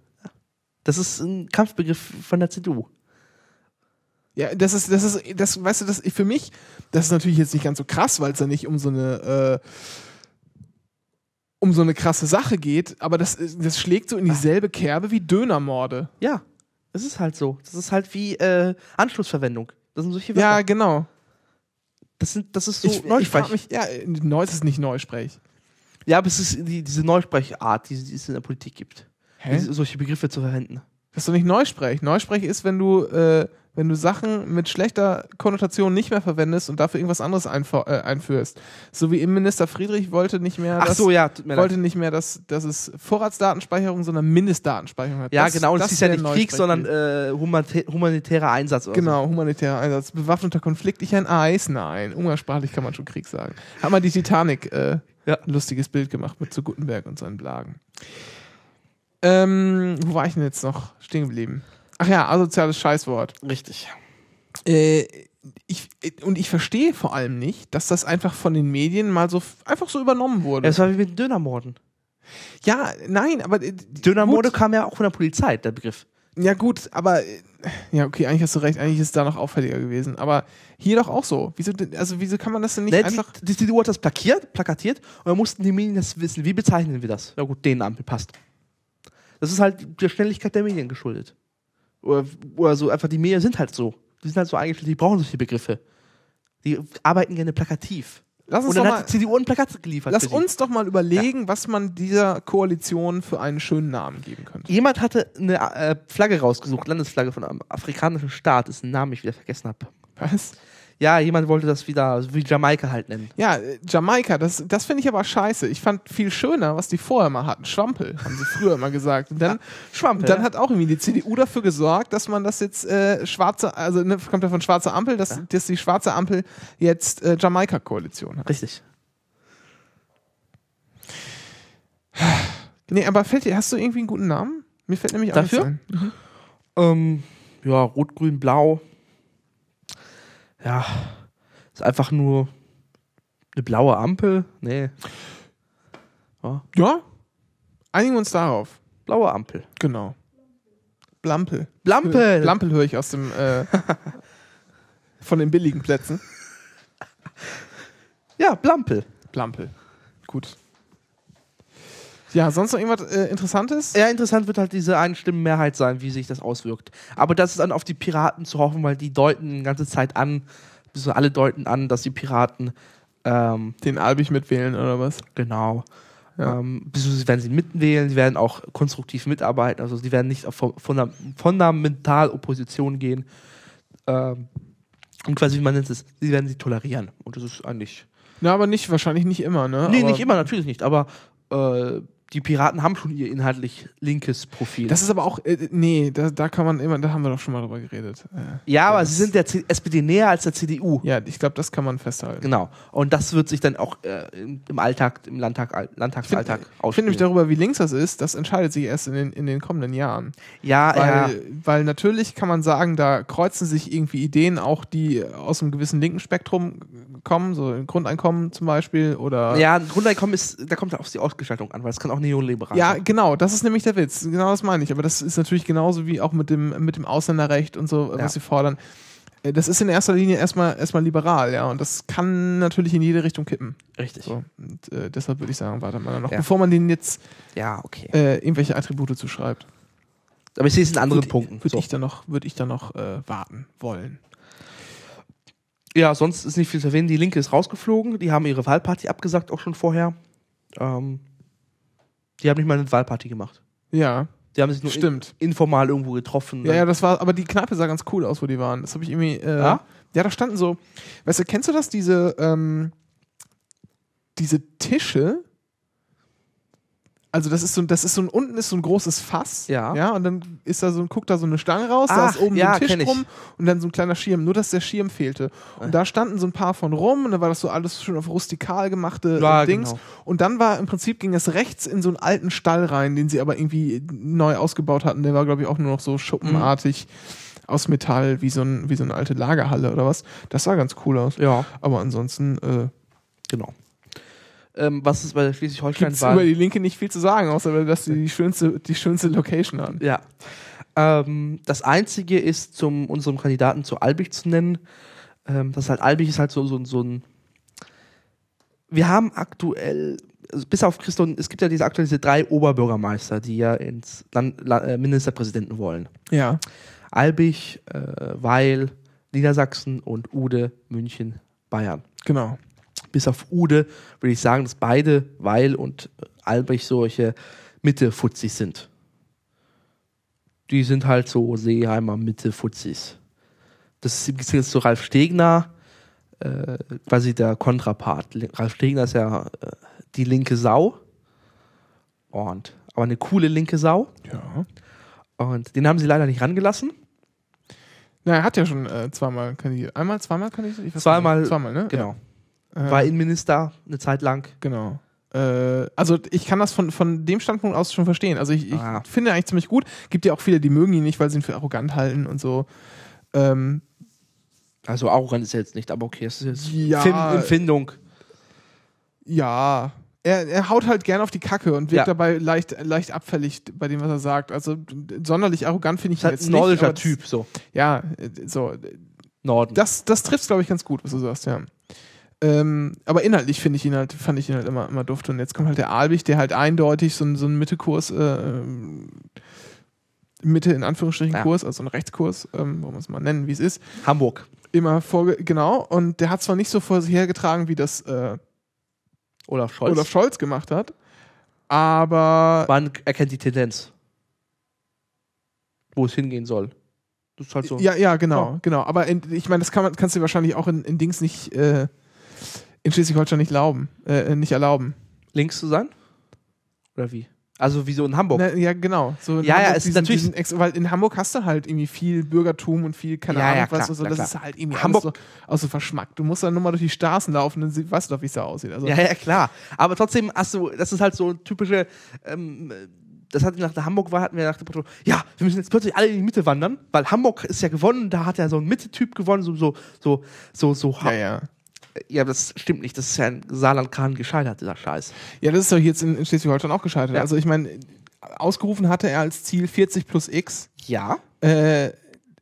Das ist ein Kampfbegriff von der CDU. Ja, das ist, das ist, das, weißt du, das für mich, das ist natürlich jetzt nicht ganz so krass, weil es ja nicht um so eine, äh, um so eine krasse Sache geht, aber das, das schlägt so in dieselbe Kerbe wie Dönermorde. Ja, es ist halt so. Das ist halt wie äh, Anschlussverwendung. Das sind solche Ja, Wörter. genau. Das, sind, das ist so ich, ich Neusprech. frag mich, ja, Neues ist nicht Neusprech. Ja, aber es ist die, diese Neusprechart, die, die es in der Politik gibt. Hä? Diese, solche Begriffe zu verwenden. Das ist doch nicht Neusprech. Neusprech ist, wenn du, äh, wenn du Sachen mit schlechter Konnotation nicht mehr verwendest und dafür irgendwas anderes äh, einführst. So wie Innenminister Friedrich wollte nicht mehr, Ach dass, so, ja, tut mir wollte leid. nicht mehr, dass, dass es Vorratsdatenspeicherung, sondern Mindestdatenspeicherung hat. Ja, Das- genau, und das es ist ja nicht Krieg, sondern äh, humanitä- humanitärer Einsatz oder Genau, humanitärer Einsatz. Bewaffneter Konflikt, ich ein Eis, nein. Umgangssprachlich kann man schon Krieg sagen. Hat mal die Titanic äh, Ja. ein lustiges Bild gemacht mit zu Gutenberg und seinen Blagen. Ähm, wo war ich denn jetzt noch stehen geblieben? Ach ja, asoziales Scheißwort. Richtig. Äh, ich, und ich verstehe vor allem nicht, dass das einfach von den Medien mal so einfach so übernommen wurde. Es war wie mit den Dönermorden. ja, nein, aber äh, Dönermorde kam ja auch von der Polizei, der Begriff. Ja gut, aber äh, ja okay, eigentlich hast du recht, eigentlich ist es da noch auffälliger gewesen. Aber hier doch auch so. Wieso, also wieso kann man das denn nicht Ne, einfach? die, die CDU hat das plakiert, plakatiert und dann mussten die Medien das wissen. Wie bezeichnen wir das? Ja gut, den Ampel passt. Das ist halt der Schnelligkeit der Medien geschuldet. Oder, oder so, einfach die Medien sind halt so. Die sind halt so eingestellt, die brauchen solche Begriffe. Die arbeiten gerne plakativ. Lass uns Und doch dann mal, hat die CDU ein Plakat geliefert. lass uns doch mal überlegen, was man dieser Koalition für einen schönen Namen geben könnte. Jemand hatte eine äh, Flagge rausgesucht, Landesflagge von einem afrikanischen Staat, ist ein Name, ich wieder vergessen habe. Was? Ja, jemand wollte das wieder so wie Jamaika halt nennen. Ja, äh, Jamaika, das, das finde ich aber scheiße. Ich fand viel schöner, was die vorher mal hatten. Schwampel, haben sie früher immer gesagt. Und dann, Schwampel, und dann ja. hat auch irgendwie die CDU dafür gesorgt, dass man das jetzt äh, schwarze, also ne, kommt ja von schwarzer Ampel, dass, dass die schwarze Ampel jetzt äh, Jamaika-Koalition hat. Richtig. Nee, aber fällt dir, hast du irgendwie einen guten Namen? Mir fällt nämlich auch Dafür? ein. Ähm, ja, Rot, Grün, Blau. Ja, ist einfach nur Eine blaue Ampel? Nee. Ja, einigen wir uns darauf. Blaue Ampel. Genau. Blampel. Blampel. Blampel höre ich aus dem äh, von den billigen Plätzen. Ja, Blampel. Blampel. Gut. Ja, sonst noch irgendwas äh, Interessantes? Ja, interessant wird halt diese Einstimmenmehrheit sein, wie sich das auswirkt. Aber das ist dann auf die Piraten zu hoffen, weil die deuten die ganze Zeit an, also alle deuten an, dass die Piraten ähm, Den Albig mitwählen oder was? Genau. Ja. Ähm, werden sie mitwählen, sie werden auch konstruktiv mitarbeiten, also sie werden nicht auf fun- funda fundamental Opposition gehen. Ähm, und quasi, wie man nennt es, sie werden sie tolerieren. Und das ist eigentlich. Na, aber nicht, wahrscheinlich nicht immer, ne? nee, aber nicht immer, natürlich nicht, aber äh, die Piraten haben schon ihr inhaltlich linkes Profil. Das ist aber auch, äh, nee, da, da kann man immer, da haben wir doch schon mal drüber geredet. Äh, ja, aber sie sind der C SPD näher als der CDU. ja, ich glaube, das kann man festhalten. Genau. Und das wird sich dann auch äh, im Alltag, im Landtag, Al- Landtagsalltag Ich finde ausspielen. nämlich darüber, wie links das ist, das entscheidet sich erst in den, in den kommenden Jahren. ja, Weil, ja. weil natürlich kann man sagen, da kreuzen sich irgendwie Ideen auch, die aus einem gewissen linken Spektrum kommen, so Grundeinkommen zum Beispiel oder. Ja, ein Grundeinkommen ist, da kommt auf die Ausgestaltung an, weil es kann auch neoliberal Ja, genau, das ist nämlich der Witz. Genau das meine ich. Aber das ist natürlich genauso wie auch mit dem, mit dem Ausländerrecht und so, was Ja. sie fordern. Äh, Das ist in erster Linie erstmal, erstmal liberal, ja. Und das kann natürlich in jede Richtung kippen. Richtig. So. Und äh, deshalb würde ich sagen, warte mal noch, Ja. bevor man denen jetzt Ja, okay. äh, irgendwelche Attribute zuschreibt. Aber ich sehe es in anderen Würde- Punkten. Würde So. ich dann noch, würde ich dann noch äh, warten wollen. Ja, sonst ist nicht viel zu erwähnen. Die Linke ist rausgeflogen. Die haben ihre Wahlparty abgesagt, auch schon vorher. Ähm, die haben nicht mal eine Wahlparty gemacht. Ja, Die haben sich nur stimmt. In, informal irgendwo getroffen. Ja, ja, das war, aber die Kneipe sah ganz cool aus, wo die waren. Das habe ich irgendwie. Äh, Ja? ja? da standen so. Weißt du, kennst du das? Diese, ähm, diese Tische. Also das ist so, das ist so ein, unten ist so ein großes Fass. Ja. Ja, und dann ist da so, guckt da so eine Stange raus, da Ach, ist oben ja, so ein Tisch rum und dann so ein kleiner Schirm. Nur, dass der Schirm fehlte. Und da standen so ein paar von rum und dann war das so alles schön auf rustikal gemachte Ja, äh, Dings. genau. Und dann war im Prinzip ging es rechts in so einen alten Stall rein, den sie aber irgendwie neu ausgebaut hatten. Der war, glaube ich, auch nur noch so schuppenartig aus Metall, wie so, ein, wie so eine alte Lagerhalle oder was. Das sah ganz cool aus. Ja, Aber ansonsten äh, genau. Ähm, was ist bei der gibt es Schleswig-Holstein-Wahl? über die Linke nicht viel zu sagen, außer dass sie die schönste, die schönste Location haben. Ja. Ähm, das einzige ist, zum unserem Kandidaten zu Albig zu nennen. Ähm, das halt Albig ist halt so, so, so ein. Wir haben aktuell, also bis auf Christo, es gibt ja diese aktuell diese drei Oberbürgermeister, die ja ins Land, La, äh, Ministerpräsidenten wollen. Ja. Albig, äh, Weil, Niedersachsen und Ude, München, Bayern. Genau. Bis auf Ude würde ich sagen, dass beide Weil und äh, Albig solche Mitte-Fuzis sind. Die sind halt so Seeheimer Mitte-Fuzis. Das ist im Gegensatz zu Ralf Stegner, äh, quasi der Kontrapart. Ralf Stegner ist ja äh, die linke Sau. Und, aber eine coole linke Sau. Ja. Und den haben sie leider nicht rangelassen. Na, er hat ja schon äh, zweimal kandidiert. Einmal, zweimal kandidiert? Ich weiß Zweimal, nicht. Zweimal, ne? Genau. Ja. Äh, War Innenminister eine Zeit lang. Genau. Äh, also ich kann das von, von dem Standpunkt aus schon verstehen. Also ich, ich Ah. finde ihn eigentlich ziemlich gut. Gibt ja auch viele, die mögen ihn nicht, weil sie ihn für arrogant halten und so. Ähm, Also arrogant ist er jetzt nicht, aber okay, es ist jetzt Ja. Fin- Empfindung. ja. Er, er haut halt gern auf die Kacke und wirkt Ja. dabei leicht, leicht abfällig bei dem, was er sagt. Also sonderlich arrogant finde ich ihn halt jetzt ein nicht. nordischer das- Typ, so. Ja, äh, so. Norden. Das, das trifft glaube ich, ganz gut, was du sagst, ja. Ähm, aber inhaltlich finde ich ihn halt, fand ich ihn halt immer, immer duft. Und jetzt kommt halt der Albig, der halt eindeutig so, ein- so einen Mittekurs, äh, ähm, Mitte in Anführungsstrichen Ja. Kurs, also einen Rechtskurs, ähm, wollen wir es mal nennen, wie es ist, Hamburg. immer vorge genau. Und der hat zwar nicht so vor sich hergetragen, wie das äh, Olaf Scholz. Olaf Scholz gemacht hat, aber Man erkennt die Tendenz. Wo es hingehen soll. Das ist halt so. ja, ja, genau, Ja. genau. Aber in, ich meine, das kann man, kannst du wahrscheinlich auch in, in Dings nicht, äh, in Schleswig-Holstein nicht erlauben, äh, nicht erlauben. Links zu sein? Oder wie? Also wie so in Hamburg. Na, ja, genau. So Ja, ja, Hamburg es ist natürlich- weil in Hamburg hast du halt irgendwie viel Bürgertum und viel, keine Ja, Ahnung, ja, was klar, und so. klar, Das klar. ist halt irgendwie Hamburg- alles so aus so Verschmack. Du musst dann nur mal durch die Straßen laufen, dann sie- weißt du doch, wie es da aussieht. Also, Ja, ja, klar. Aber trotzdem hast du, das ist halt so typische, ähm, das hat nach der Hamburg-Wahl hatten wir nach dem Motto, ja, wir müssen jetzt plötzlich alle in die Mitte wandern, weil Hamburg ist ja gewonnen, da hat ja so ein Mitte-Typ gewonnen, so, so, so, so, so, ja, ja. Ja, das stimmt nicht. Das ist ja in Saarland-Kahn gescheitert, dieser Scheiß. Ja, das ist doch jetzt in, in Schleswig-Holstein auch gescheitert. Ja. Also ich meine, ausgerufen hatte er als Ziel 40 plus X. Ja. Äh,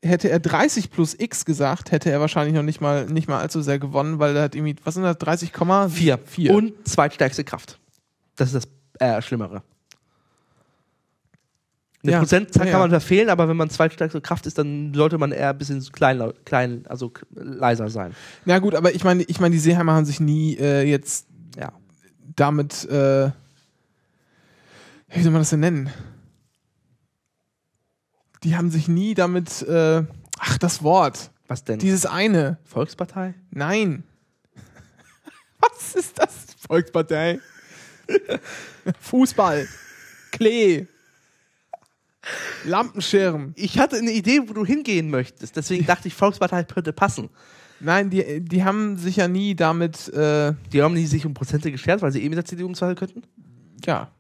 hätte er 30 plus X gesagt, hätte er wahrscheinlich noch nicht mal, nicht mal allzu sehr gewonnen, weil er hat irgendwie, was sind das, 30, Vier. Vier. Und zweitstärkste Kraft. Das ist das äh, Schlimmere. Eine Ja. Prozentzahl Ja, kann man verfehlen, aber wenn man zweitstärkste Kraft ist, dann sollte man eher ein bisschen klein, klein also leiser sein. Na gut, aber ich meine, ich meine, die Seeheimer haben sich nie äh, jetzt Ja. damit, äh, wie soll man das denn nennen? Die haben sich nie damit, äh, ach, das Wort, Was denn? dieses eine. Volkspartei? Nein. Was ist das? Volkspartei. Fußball. Klee. Lampenschirm. Ich hatte eine Idee, wo du hingehen möchtest. Deswegen dachte ich, Volkspartei könnte passen. Nein, die, die haben sich ja nie damit, äh, Die haben die sich um Prozente geschert, weil sie eh mit der CDU im Zweifel könnten. ja.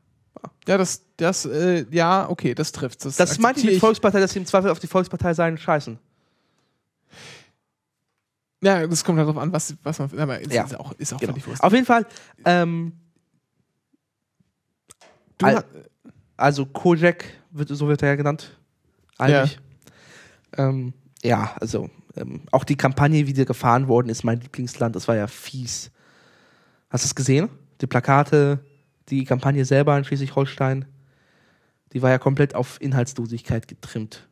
Ja, das, das, äh, ja, okay, das trifft. Das, Das meinte ich mit Volkspartei, dass sie im Zweifel auf die Volkspartei sein scheißen. Ja, das kommt halt darauf an, was, was man, aber ist, Ja. ist auch, ist auch Genau. völlig wurscht. Auf jeden Fall, ähm, Du Al- also Kojak, wird, so wird er ja genannt. Eigentlich. Ja, ähm, ja also ähm, auch die Kampagne, wie die gefahren worden ist, mein Lieblingsland, das war ja fies. Hast du es gesehen? Die Plakate, die Kampagne selber in Schleswig-Holstein, die war ja komplett auf Inhaltslosigkeit getrimmt.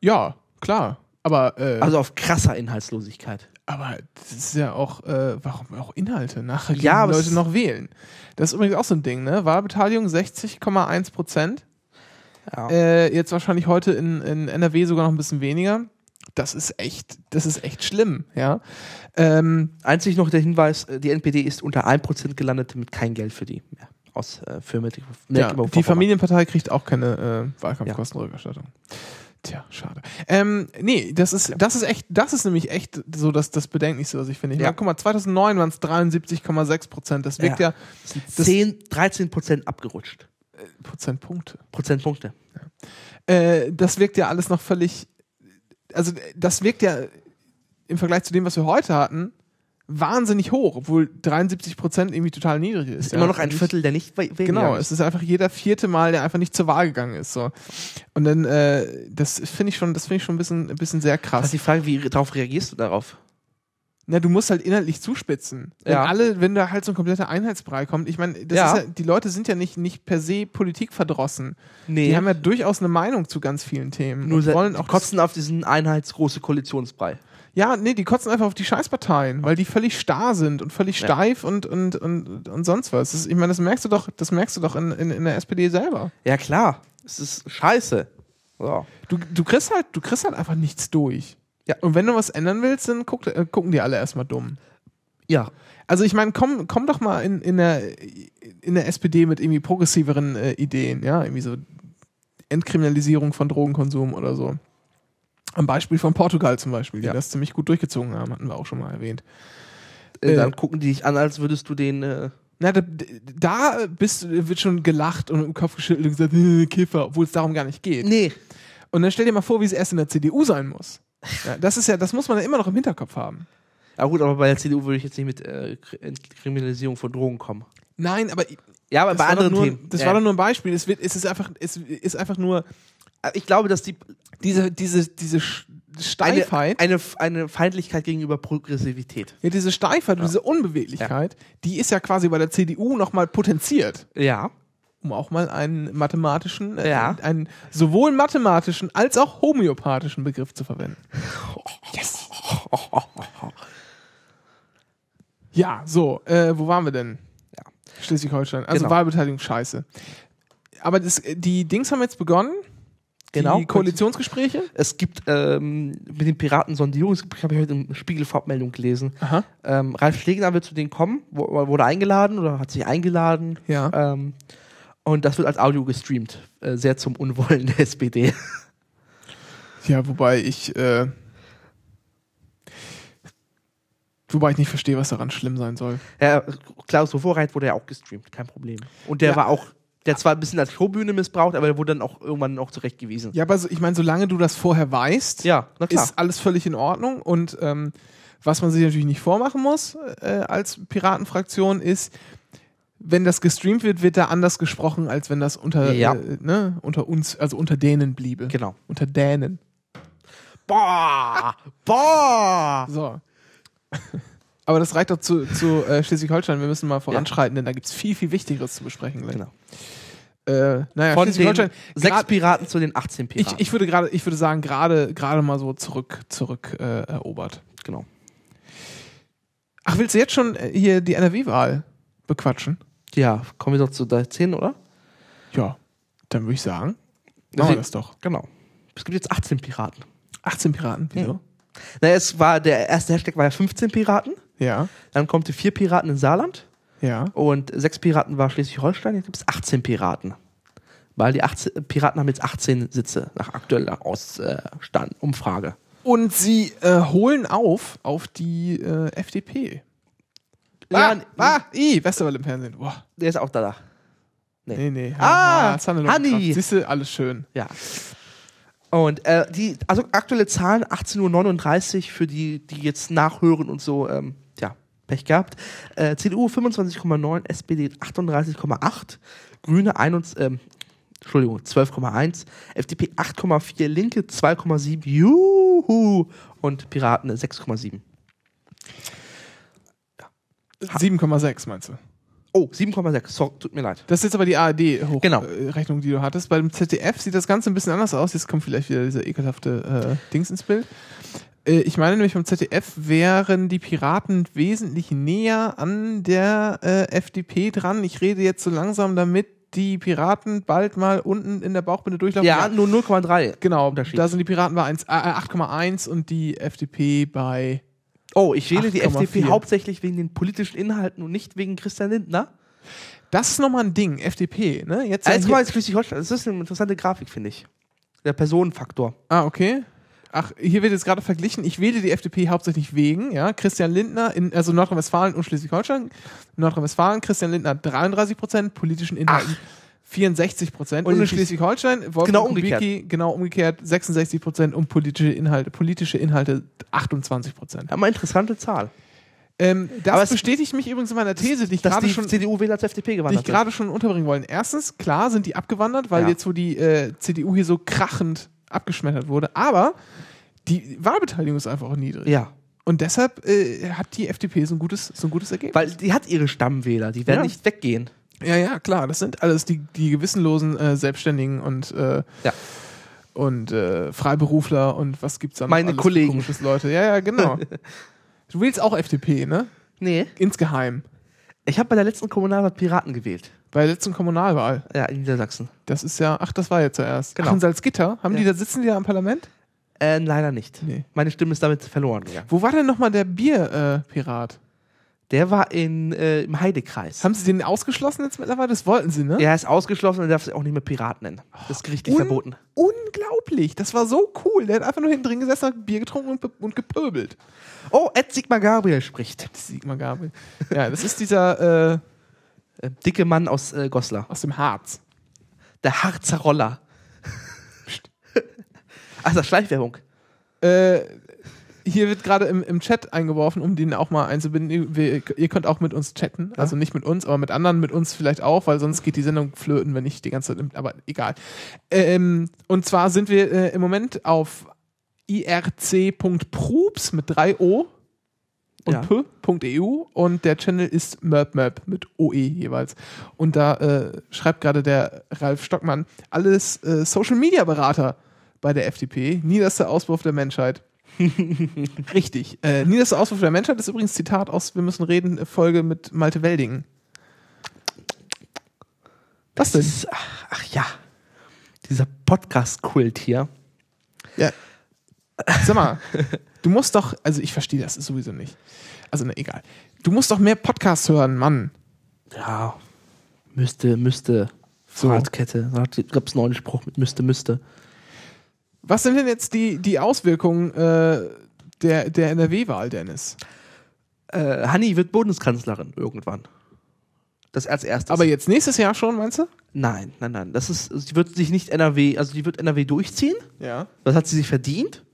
ja, klar. Aber, äh, Also auf krasser Inhaltslosigkeit. aber das ist ja auch, äh, warum auch Inhalte? Nachher Ja, Leute noch wählen. Das ist übrigens auch so ein Ding, ne? Wahlbeteiligung 60,1 Prozent. Ja. Äh, jetzt wahrscheinlich heute in, in NRW sogar noch ein bisschen weniger. Das ist echt, das ist echt schlimm, ja. Ähm, Einzig noch der Hinweis, äh, die NPD ist unter 1% gelandet mit kein Geld für die mehr. Aus äh, für Mittel- ja, die Familienpartei kriegt auch keine äh, Wahlkampfkostenrückerstattung. Tja, schade. Ähm, nee, das ist, das ist echt, das ist nämlich echt so das, das Bedenklichste, was ich finde. Ich Ja. meine, guck mal, 2009 waren es 73,6 Prozent. Das wirkt ja, sind das- 10, 13% abgerutscht. Prozentpunkte. Prozentpunkte. Äh, das wirkt ja alles noch völlig, also das wirkt ja im Vergleich zu dem, was wir heute hatten, wahnsinnig hoch, obwohl 73 Prozent irgendwie total niedrig ist. Ist ja. immer noch ein Viertel, der nicht wählen Genau, gegangen es ist einfach jeder vierte Mal, der einfach nicht zur Wahl gegangen ist. So. Und dann, äh, das finde ich schon, das finde ich schon ein bisschen, ein bisschen sehr Das krass. ist die Frage, wie darauf reagierst du darauf? Na, du musst halt inhaltlich zuspitzen. Wenn Ja. alle, wenn da halt so ein kompletter Einheitsbrei kommt, ich meine, Ja. ja, die Leute sind ja nicht, nicht per se Politik verdrossen. Nee. Die haben ja durchaus eine Meinung zu ganz vielen Themen. nur und wollen die auch kotzen auf diesen einheitsgroße Koalitionsbrei. Ja, nee, die kotzen einfach auf die Scheißparteien, weil die völlig starr sind und völlig steif und, und, und, und sonst was. Das ich meine, das merkst du doch, das merkst du doch in, in, in der SPD selber. Ja, klar. Es ist scheiße. So. Du, du kriegst halt, du kriegst halt einfach nichts durch. Ja. Und wenn du was ändern willst, dann guck, äh, gucken die alle erstmal dumm. Ja. Also ich meine, komm, komm doch mal in, in, der, in der SPD mit irgendwie progressiveren äh, Ideen, ja, irgendwie so Entkriminalisierung von Drogenkonsum oder so. Am Beispiel von Portugal zum Beispiel, die Ja. das ziemlich gut durchgezogen haben, hatten wir auch schon mal erwähnt. Äh, Äh, dann gucken die dich an, als würdest du den. Äh, Na, da, da bist, wird schon gelacht und dem Kopf geschüttelt und gesagt, äh, Kiffer, obwohl es darum gar nicht geht. nee. Und dann stell dir mal vor, wie es erst in der CDU sein muss. Ja, das ist ja, das muss man ja immer noch im Hinterkopf haben. Ja, gut, aber bei der CDU würde ich jetzt nicht mit äh, Kri- Entkriminalisierung von Drogen kommen. Nein, aber Ja, aber bei war, doch anderen nur, Themen. das ja. war doch nur ein Beispiel. Es, wird, es ist einfach, es ist einfach nur Ich glaube, dass die diese, diese, diese Sch- eine, Steifheit, eine, eine Feindlichkeit gegenüber Progressivität. ja, diese Steifheit und diese Unbeweglichkeit, die ist ja quasi bei der CDU nochmal potenziert. Ja. Um auch mal einen mathematischen, äh, Ja. einen sowohl mathematischen als auch homöopathischen Begriff zu verwenden. Ja, so, äh, wo waren wir denn? Ja. Schleswig-Holstein. Also Genau. Wahlbeteiligung scheiße. Aber das, die Dings haben jetzt begonnen. Genau. Die Koalitionsgespräche. Es gibt ähm, mit den Piraten Sondierungsgespräch, habe ich heute eine Spiegel-Fortmeldung gelesen. Ähm, Ralf Schlegner wird zu denen kommen, wurde eingeladen oder hat sich eingeladen. Ja. Ähm, und das wird als Audio gestreamt. Äh, sehr zum Unwollen der SPD. Ja, wobei ich, äh, wobei ich nicht verstehe, was daran schlimm sein soll. Ja, Klaus Wowereit wurde ja auch gestreamt, kein Problem. Und der Ja. war auch, der zwar ein bisschen als Showbühne missbraucht, aber der wurde dann auch irgendwann auch zurechtgewiesen. Ja, aber so, ich meine, solange du das vorher weißt, Ja, ist alles völlig in Ordnung und ähm, Was man sich natürlich nicht vormachen muss äh, als Piratenfraktion ist, wenn das gestreamt wird, wird da anders gesprochen, als wenn das unter, Ja. äh, ne, unter uns, also unter Dänen bliebe. Genau. Unter Dänen. Boah! Boah! So. Aber das reicht doch zu, zu äh, Schleswig-Holstein. Wir müssen mal voranschreiten, denn da gibt es viel, viel Wichtigeres zu besprechen. gleich. Genau. Äh, naja, Von den Schleswig-Holstein. sechs Piraten zu den 18 Ich, Piraten. ich würde gerade, ich würde sagen, gerade, gerade mal so zurück, zurück äh, erobert. genau. Ach, willst du jetzt schon äh, hier die NRW-Wahl bequatschen? Ja, kommen wir doch zu 13, oder? Ja, dann würde ich sagen, Das machen wir ist- das doch. Genau. Es gibt jetzt 18 Piraten. 18 Piraten, wieso? Na, es war, der erste Hashtag war ja 15 Piraten. Ja, Dann kommt die vier Piraten in Saarland. ja. Und sechs Piraten war Schleswig-Holstein. Jetzt gibt es 18 Piraten. Weil die 18, Piraten haben jetzt 18 Sitze nach aktueller Ausstand, Umfrage. Und sie äh, holen auf auf die äh, FDP. Ja, ah, ah, i, Westerwelle im Fernsehen. Boah. Der ist auch da. Nee, nee. Ah, es hat eine Hanni. Siehst du, alles schön. Ja. Und äh, die, also aktuelle Zahlen 18.39 Uhr für die, die jetzt nachhören und so, ähm, tja, Pech gehabt. Äh, CDU 25,9, SPD 38,8, Grüne 21, ähm, Entschuldigung, 12,1, FDP 8,4, Linke 2,7, Juhu! Und Piraten 6,7. 7,6 meinst du? Oh, 7,6, so, tut mir leid. Das ist jetzt aber die ARD-Rechnung, Genau. äh, die du hattest. Beim ZDF sieht das Ganze ein bisschen anders aus. Jetzt kommt vielleicht wieder dieser ekelhafte äh, Dings ins Bild. Äh, ich meine nämlich beim ZDF wären die Piraten wesentlich näher an der äh, FDP dran. Ich rede jetzt so langsam, damit die Piraten bald mal unten in der Bauchbinde durchlaufen. Ja, nur 0,3. genau. Da sind die Piraten bei 1, äh, 8,1 und die FDP bei Oh, ich wähle die 8,4. FDP hauptsächlich wegen den politischen Inhalten und nicht wegen Christian Lindner. Das ist nochmal ein Ding, FDP, ne? Jetzt ja Jetzt mal jetzt Schleswig-Holstein. Das ist eine interessante Grafik, finde ich. Der Personenfaktor. Ah, okay. Ach, hier wird jetzt gerade verglichen. Ich wähle die FDP hauptsächlich wegen, ja. Christian Lindner, in, also Nordrhein-Westfalen und Schleswig-Holstein. Nordrhein-Westfalen, Christian Lindner 33 Prozent, politischen Inhalten 64 Prozent. Und, Und in in Schleswig- Schleswig-Holstein, Genau umgekehrt. Kubicki, genau umgekehrt, 66 Prozent und politische Inhalte, politische Inhalte 28 Prozent. Mal interessante Zahl. Ähm, das Aber es- bestätigt mich übrigens in meiner These, die ich Dass gerade schon CDU-Wähler als FDP die ich gewandert gerade schon unterbringen wollen. Erstens, klar sind die abgewandert, weil Ja. jetzt wo die äh, CDU hier so krachend abgeschmettert wurde, aber die Wahlbeteiligung ist einfach auch niedrig. Ja. Und deshalb äh, hat die FDP so ein gutes, so ein gutes Ergebnis. Weil die hat ihre Stammwähler, die werden Ja. nicht weggehen. Ja, ja, klar, das sind alles die, die gewissenlosen äh, Selbstständigen und, äh, Ja. und äh, Freiberufler und was gibt's da noch Meine alles Kollegen. komisches Leute. Ja, ja, genau. du willst auch FDP, ne? Nee. Insgeheim. Ich habe bei der letzten Kommunalwahl Piraten gewählt. Bei der letzten Kommunalwahl. Ja, in Niedersachsen. Das ist ja, ach, das war ja zuerst. Genau. Ach, in Salzgitter? Haben Ja. die da, sitzen die da im Parlament? Äh, leider nicht. Nee. Meine Stimme ist damit verloren gegangen. Wo war denn nochmal der Bierpirat? Der war in, äh, im Heidekreis. Haben sie den ausgeschlossen jetzt mittlerweile? Das wollten sie, ne? er ist ausgeschlossen und darf sich auch nicht mehr Pirat nennen. Das ist gerichtlich Un- verboten. Unglaublich. Das war so cool. Der hat einfach nur hinten drin gesessen, hat Bier getrunken und, und gepöbelt. Oh, Ed Sigmar Gabriel spricht. Sigmar Gabriel. Ja, das ist dieser äh, Äh, dicke Mann aus äh, Goslar. aus dem Harz. Der Harzer Roller. Ist Schleichwerbung. Äh, hier wird gerade im, im Chat eingeworfen, um den auch mal einzubinden. Wir, ihr könnt auch mit uns chatten. Also nicht mit uns, aber mit anderen, mit uns vielleicht auch, weil sonst geht die Sendung flöten, wenn ich die ganze Zeit. Aber egal. Ähm, und zwar sind wir äh, im Moment auf irc.proobs mit 3 O und Ja. p.eu und der Channel ist merpmerp mit OE jeweils. Und da äh, schreibt gerade der Ralf Stockmann, alles äh, Social Media Berater bei der FDP, niederster Auswurf der Menschheit. Richtig. Äh, niederster Auswurf der Menschheit ist übrigens Zitat aus Wir müssen reden, Folge mit Malte Welding. Was denn? Das ist- Ach, ach ja. Dieser Podcast-Kult hier. Ja. Sag mal, du musst doch, also ich verstehe das sowieso nicht. Also, ne, egal. Du musst doch mehr Podcasts hören, Mann. Ja. Müsste, müsste. So. Fahrradkette. Da gab es einen neuen Spruch mit müsste, müsste. Was sind denn jetzt die, die Auswirkungen äh, der, der NRW-Wahl, Dennis? Äh, Hanni wird Bundeskanzlerin irgendwann. Das als erstes. Aber jetzt nächstes Jahr schon, meinst du? Nein, nein, nein. Das ist, sie wird sich nicht NRW, also die wird NRW durchziehen. Ja. Das hat sie sich verdient.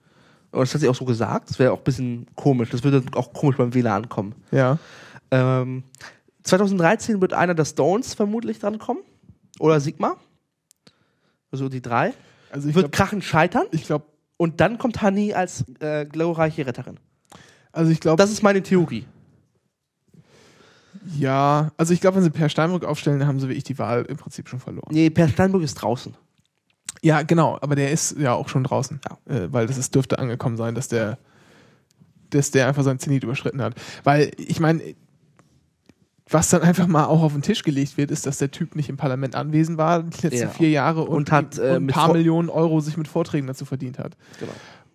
Aber das hat sie auch so gesagt. Das wäre auch ein bisschen komisch. Das würde auch komisch beim Wähler ankommen. Ja. Ähm, 2013 wird einer der Stones vermutlich drankommen. Oder Sigma. Also die drei. Also ich wird glaube, krachend scheitern. ich glaube, Und dann kommt Honey als äh, glorreiche Retterin. also ich glaube, Das ist meine Theorie. ja, also ich glaube, wenn sie Per Steinbrück aufstellen, dann haben sie wirklich die Wahl im Prinzip schon verloren. Nee, Per Steinbrück ist draußen. Ja, genau, aber der ist ja auch schon draußen, äh, weil das ist, dürfte angekommen sein, dass der, dass der einfach seinen Zenit überschritten hat. Weil ich meine, was dann einfach mal auch auf den Tisch gelegt wird, ist, dass der Typ nicht im Parlament anwesend war die letzten Ja. vier Jahre und, Und hat, äh, ein paar Millionen Euro sich mit Vorträgen dazu verdient hat. Genau.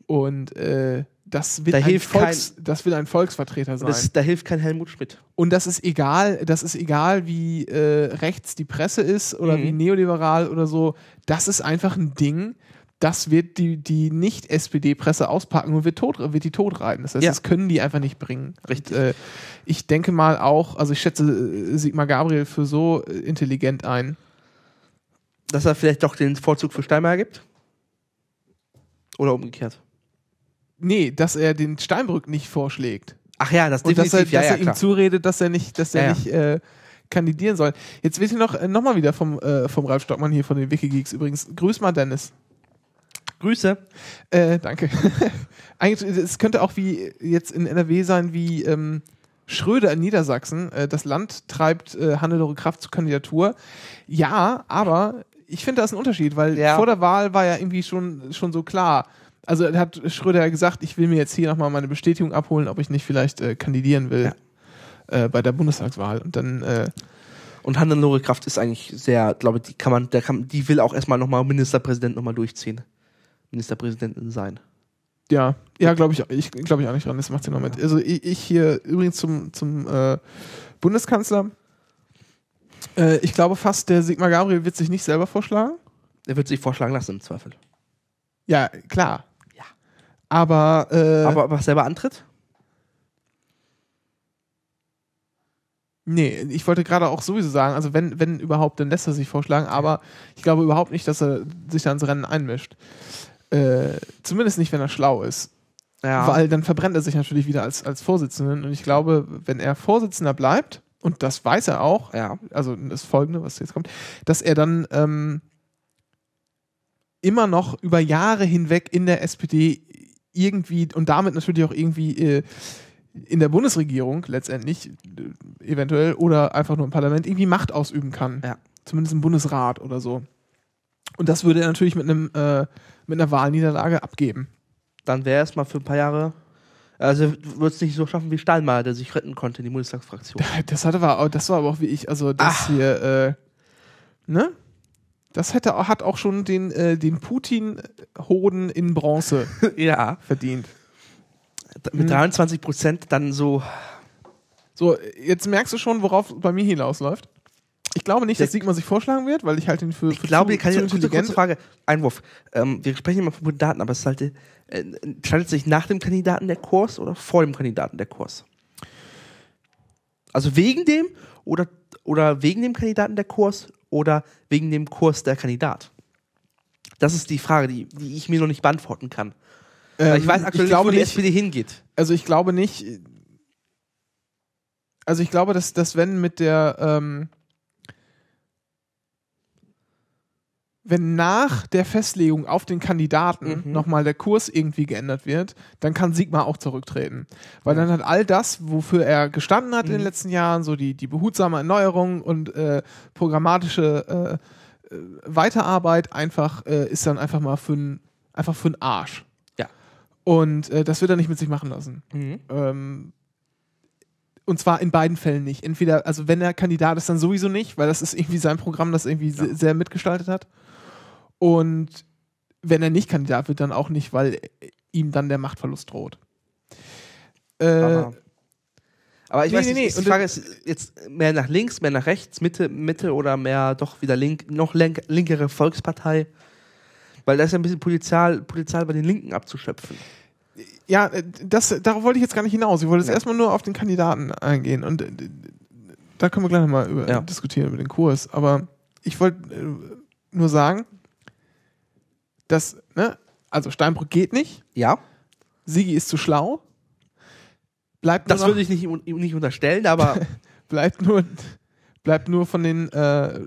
Und äh, das wird Da ein Volks, das wird ein Volksvertreter sein. Das, da hilft kein Helmut Schmidt. Und das ist egal, das ist egal, wie äh, rechts die Presse ist oder Mhm. wie neoliberal oder so. Das ist einfach ein Ding, das wird die, die Nicht-SPD-Presse auspacken und wird, tot, wird die totreiten. Das heißt, Ja. das können die einfach nicht bringen. Richtig. Und, äh, ich denke mal auch, also ich schätze äh, Sigmar Gabriel für so äh, intelligent ein. Dass er vielleicht doch den Vorzug für Steinmeier gibt? Oder umgekehrt? Nee, dass er den Steinbrück nicht vorschlägt. Ach ja, das Und dass er, definitiv. ja, dass ja, er ihm zuredet, dass er nicht, dass er nicht äh, kandidieren soll. Jetzt wird hier noch, äh, noch mal wieder vom, äh, vom Ralf Stockmann hier von den Wikigeeks übrigens. Grüß mal, Dennis. Grüße. Äh, danke. Eigentlich, es könnte auch wie jetzt in NRW sein, wie ähm, Schröder in Niedersachsen. Äh, das Land treibt äh, Hannelore Kraft zur Kandidatur. Ja, aber ich finde, da ist ein Unterschied, weil Ja. vor der Wahl war ja irgendwie schon, schon so klar. Also hat Schröder ja gesagt, ich will mir jetzt hier nochmal meine Bestätigung abholen, ob ich nicht vielleicht äh, kandidieren will äh, bei der Bundestagswahl. Und dann äh, Und Hannelore Kraft ist eigentlich sehr, glaube ich, die kann man, der kann, die will auch erstmal nochmal Ministerpräsident nochmal durchziehen. Ministerpräsidentin sein. Ja, ja, glaube ich, ich glaube ich auch nicht dran. Das macht sie noch mit. Also ich, ich hier übrigens zum, zum äh, Bundeskanzler. Äh, ich glaube fast, der Sigmar Gabriel wird sich nicht selber vorschlagen. Er wird sich vorschlagen lassen im Zweifel. Ja, klar. Ja. Aber, äh, Aber ob er selber antritt? nee, ich wollte gerade auch sowieso sagen, also wenn, wenn überhaupt, dann lässt er sich vorschlagen, aber ich glaube überhaupt nicht, dass er sich da ins Rennen einmischt. Äh, zumindest nicht, wenn er schlau ist. Ja. Weil dann verbrennt er sich natürlich wieder als, als Vorsitzenden. Und ich glaube, wenn er Vorsitzender bleibt, und das weiß er auch, ja. also das Folgende, was jetzt kommt, dass er dann ähm, immer noch über Jahre hinweg in der SPD irgendwie und damit natürlich auch irgendwie äh, in der Bundesregierung letztendlich äh, eventuell oder einfach nur im Parlament irgendwie Macht ausüben kann. Ja. Zumindest im Bundesrat oder so. Und das würde er natürlich mit einem äh, mit einer Wahlniederlage abgeben. Dann wäre er erstmal für ein paar Jahre. Also wird es nicht so schaffen wie Steinmeier, der sich retten konnte in die Bundestagsfraktion. Das hatte war, das war aber auch wie ich, also das hier, äh, ne? Das hätte, hat auch schon den, äh, den Putin-Hoden in Bronze ja. verdient. Mit 23 Prozent dann so. So, jetzt merkst du schon, worauf bei mir hinausläuft. Ich glaube nicht, dass Sigmar sich vorschlagen wird, weil ich halte ihn für, Ich für glaube, zu, die kann zu ich kurze, kurze Frage. Einwurf. Ähm, wir sprechen immer von Daten, aber es ist halt, äh, entscheidet sich nach dem Kandidaten der Kurs oder vor dem Kandidaten der Kurs? Also wegen dem oder, oder wegen dem Kandidaten der Kurs oder wegen dem Kurs der Kandidat? Das ist die Frage, die, die ich mir noch nicht beantworten kann. Weil Ähm, ich weiß aktuell ich glaube nicht, wo die nicht, SPD hingeht. also ich glaube nicht, also ich glaube, dass, dass wenn mit der, ähm, wenn nach der Festlegung auf den Kandidaten Mhm. nochmal der Kurs irgendwie geändert wird, dann kann Sigmar auch zurücktreten. Weil dann hat all das, wofür er gestanden hat in Mhm. den letzten Jahren, so die, die behutsame Erneuerung und äh, programmatische äh, äh, Weiterarbeit, einfach, äh, ist dann einfach mal für ein, einfach für einen Arsch. Ja. Und äh, das wird er nicht mit sich machen lassen. Mhm. Ähm, und zwar in beiden Fällen nicht. Entweder, also wenn er Kandidat ist, dann sowieso nicht, weil das ist irgendwie sein Programm, das irgendwie se- sehr mitgestaltet hat. Und wenn er nicht Kandidat wird, dann auch nicht, weil ihm dann der Machtverlust droht. Äh, Aber, aber ich nee, weiß nee, nicht, nee. die Frage ist jetzt mehr nach links, mehr nach rechts, Mitte, Mitte oder mehr doch wieder link, noch lenk, linkere Volkspartei? Weil da ist ja ein bisschen Potenzial, Potenzial bei den Linken abzuschöpfen. ja, äh, das, darauf wollte ich jetzt gar nicht hinaus. Ich wollte jetzt Ja. erstmal nur auf den Kandidaten eingehen. Und äh, da können wir gleich nochmal über, Ja. diskutieren über den Kurs. Aber ich wollte äh, nur sagen, dass, ne, also Steinbrück geht nicht. Ja? Sigi ist zu schlau. Bleibt nur Das noch, würde ich nicht, nicht unterstellen, aber bleibt nur, bleibt nur von den, äh,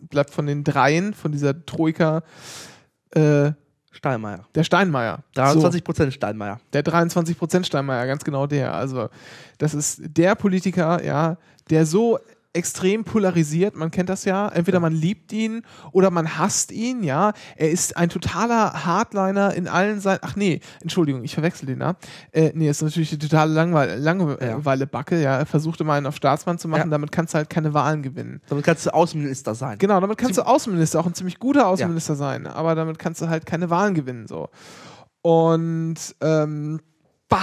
bleibt von den dreien, von dieser Troika, äh, Steinmeier. der Steinmeier. 23 Prozent Steinmeier. Der 23% Steinmeier, ganz genau der. Also, das ist der Politiker, ja, der so extrem polarisiert, man kennt das ja. Entweder man liebt ihn oder man hasst ihn, ja. Er ist ein totaler Hardliner in allen Seiten. Ach nee, Entschuldigung, ich verwechsel den da. Äh, nee, ist natürlich eine totale Langweile, Langeweile-Backe, ja. Er versuchte mal einen auf Staatsmann zu machen, Ja. damit kannst du halt keine Wahlen gewinnen. Damit kannst du Außenminister sein. Genau, damit kannst du Außenminister, auch ein ziemlich guter Außenminister sein, aber damit kannst du halt keine Wahlen gewinnen, so. Und, ähm, bah,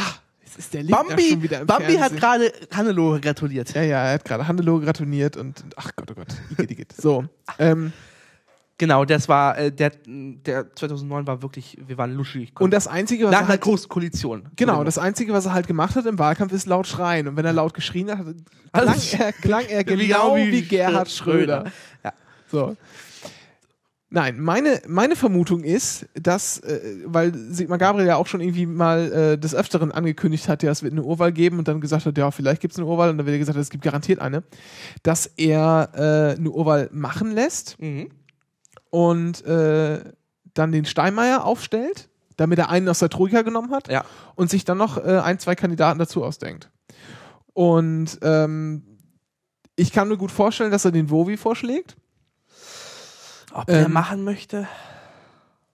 jetzt ist der Lindner Bambi, schon wieder im Bambi hat Fernsehen. gerade Hannelore gratuliert. Ja, ja, er hat gerade Hannelore gratuliert und, ach Gott, oh Gott, Igitt, Igitt. So, ähm, Genau, das war, äh, der, der 2009 war wirklich, wir waren luschig. und das Einzige, was nach er einer halt, großen Koalition. genau, das Einzige, was er halt gemacht hat im Wahlkampf, ist laut schreien. Und wenn er laut geschrien hat, klang Also, er, klang er genau wie wie, Gerhard Schröder. Ja. So. Nein, meine, meine Vermutung ist, dass, äh, weil Sigmar Gabriel ja auch schon irgendwie mal äh, des Öfteren angekündigt hat, ja, es wird eine Urwahl geben und dann gesagt hat, ja, vielleicht gibt es eine Urwahl und dann wird er gesagt, es gibt garantiert eine, dass er äh, eine Urwahl machen lässt Mhm. und äh, dann den Steinmeier aufstellt, damit er einen aus der Troika genommen hat Ja. und sich dann noch äh, ein, zwei Kandidaten dazu ausdenkt. Und ähm, ich kann mir gut vorstellen, dass er den Wovi vorschlägt. Ob Ähm, machen möchte?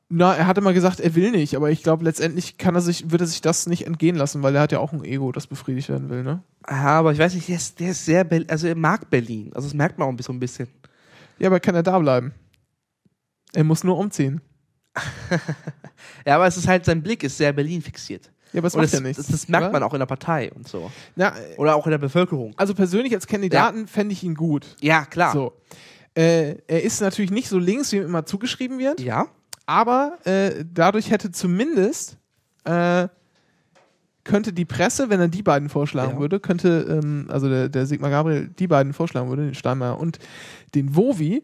Na, er hatte mal gesagt, er will nicht, aber ich glaube, letztendlich kann er sich, würde er sich das nicht entgehen lassen, weil er hat ja auch ein Ego, das befriedigt werden will, ne? Ja, aber ich weiß nicht, der ist, der ist sehr, Ber also er mag Berlin. Also das merkt man auch so ein bisschen. Ja, aber kann er da bleiben? Er muss nur umziehen. Ja, aber es ist halt, sein Blick ist sehr Berlin fixiert. Ja, aber es Und macht das, ja nichts. das, das merkt oder? man auch in der Partei und so. Na, Oder auch in der Bevölkerung. also persönlich als Kandidaten fände ich ihn gut. Ja, klar. So. Äh, er ist natürlich nicht so links, wie ihm immer zugeschrieben wird, Ja. aber äh, dadurch hätte zumindest äh, könnte die Presse, wenn er die beiden vorschlagen Ja. würde, könnte, ähm, also der, der Sigmar Gabriel die beiden vorschlagen würde, den Steinmeier und den Wovi,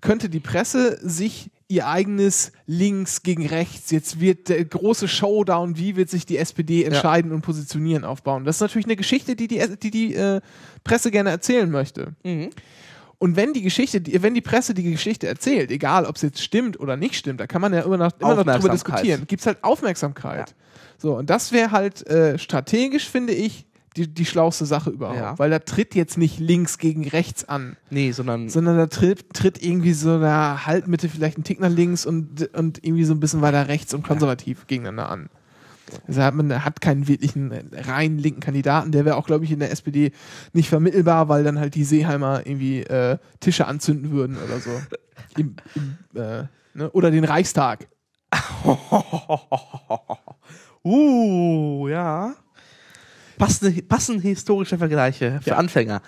könnte die Presse sich ihr eigenes Links gegen Rechts, jetzt wird der große Showdown, wie wird sich die SPD entscheiden und positionieren, aufbauen. Das ist natürlich eine Geschichte, die die, die, die äh, Presse gerne erzählen möchte. Mhm. Und wenn die Geschichte, wenn die Presse die Geschichte erzählt, egal ob es jetzt stimmt oder nicht stimmt, da kann man ja immer noch, immer noch drüber diskutieren. Gibt es halt Aufmerksamkeit. So, und das wäre halt äh, strategisch, finde ich, die, die schlauste Sache überhaupt. Ja. Weil da tritt jetzt nicht links gegen rechts an, Nee, sondern sondern da tritt, tritt irgendwie so eine Halbmitte, vielleicht ein Tick nach links und, und irgendwie so ein bisschen weiter rechts und konservativ gegeneinander an. Also hat man hat keinen wirklichen äh, rein linken Kandidaten, der wäre auch, glaube ich, in der SPD nicht vermittelbar, weil dann halt die Seeheimer irgendwie äh, Tische anzünden würden oder so. Im, im, äh, ne? Oder den Reichstag. Uh, ja. Passende, passende historische Vergleiche für Ja. Anfänger.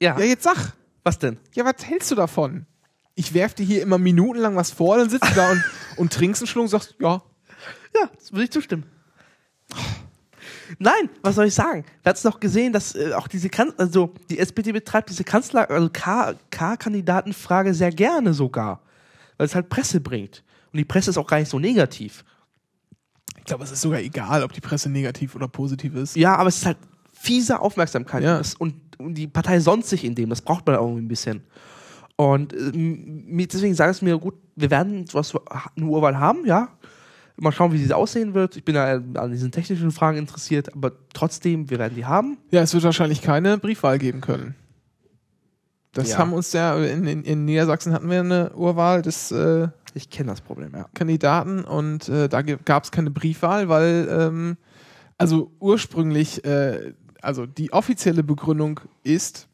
Ja, Ja, jetzt sag. was denn? Ja, was hältst du davon? Ich werf dir hier immer minutenlang was vor, dann sitzt du da und, und trinkst einen Schluck und sagst, ja, Ja, das würde ich zustimmen. Nein, was soll ich sagen? Wir hatten noch gesehen, dass äh, auch diese kan also die SPD betreibt diese Kanzler also K-Kandidatenfrage sehr gerne sogar, weil es halt Presse bringt und die Presse ist auch gar nicht so negativ. ich glaube, es ist sogar egal, ob die Presse negativ oder positiv ist. Ja, aber es ist halt fiese Aufmerksamkeit Ja. Und, und die Partei sonst sich in dem, das braucht man irgendwie ein bisschen. Und äh, deswegen sage ich mir gut, wir werden sowas eine Urwahl haben, ja. Mal schauen, wie sie aussehen wird. Ich bin ja an diesen technischen Fragen interessiert, aber trotzdem, wir werden die haben. Ja, es wird wahrscheinlich keine Briefwahl geben können. Das Ja. haben uns ja, in, in, in Niedersachsen hatten wir eine Urwahl des äh, Ich kenne das Problem, ja. Kandidaten und äh, da gab es keine Briefwahl, weil ähm, also ursprünglich, äh, also die offizielle Begründung ist,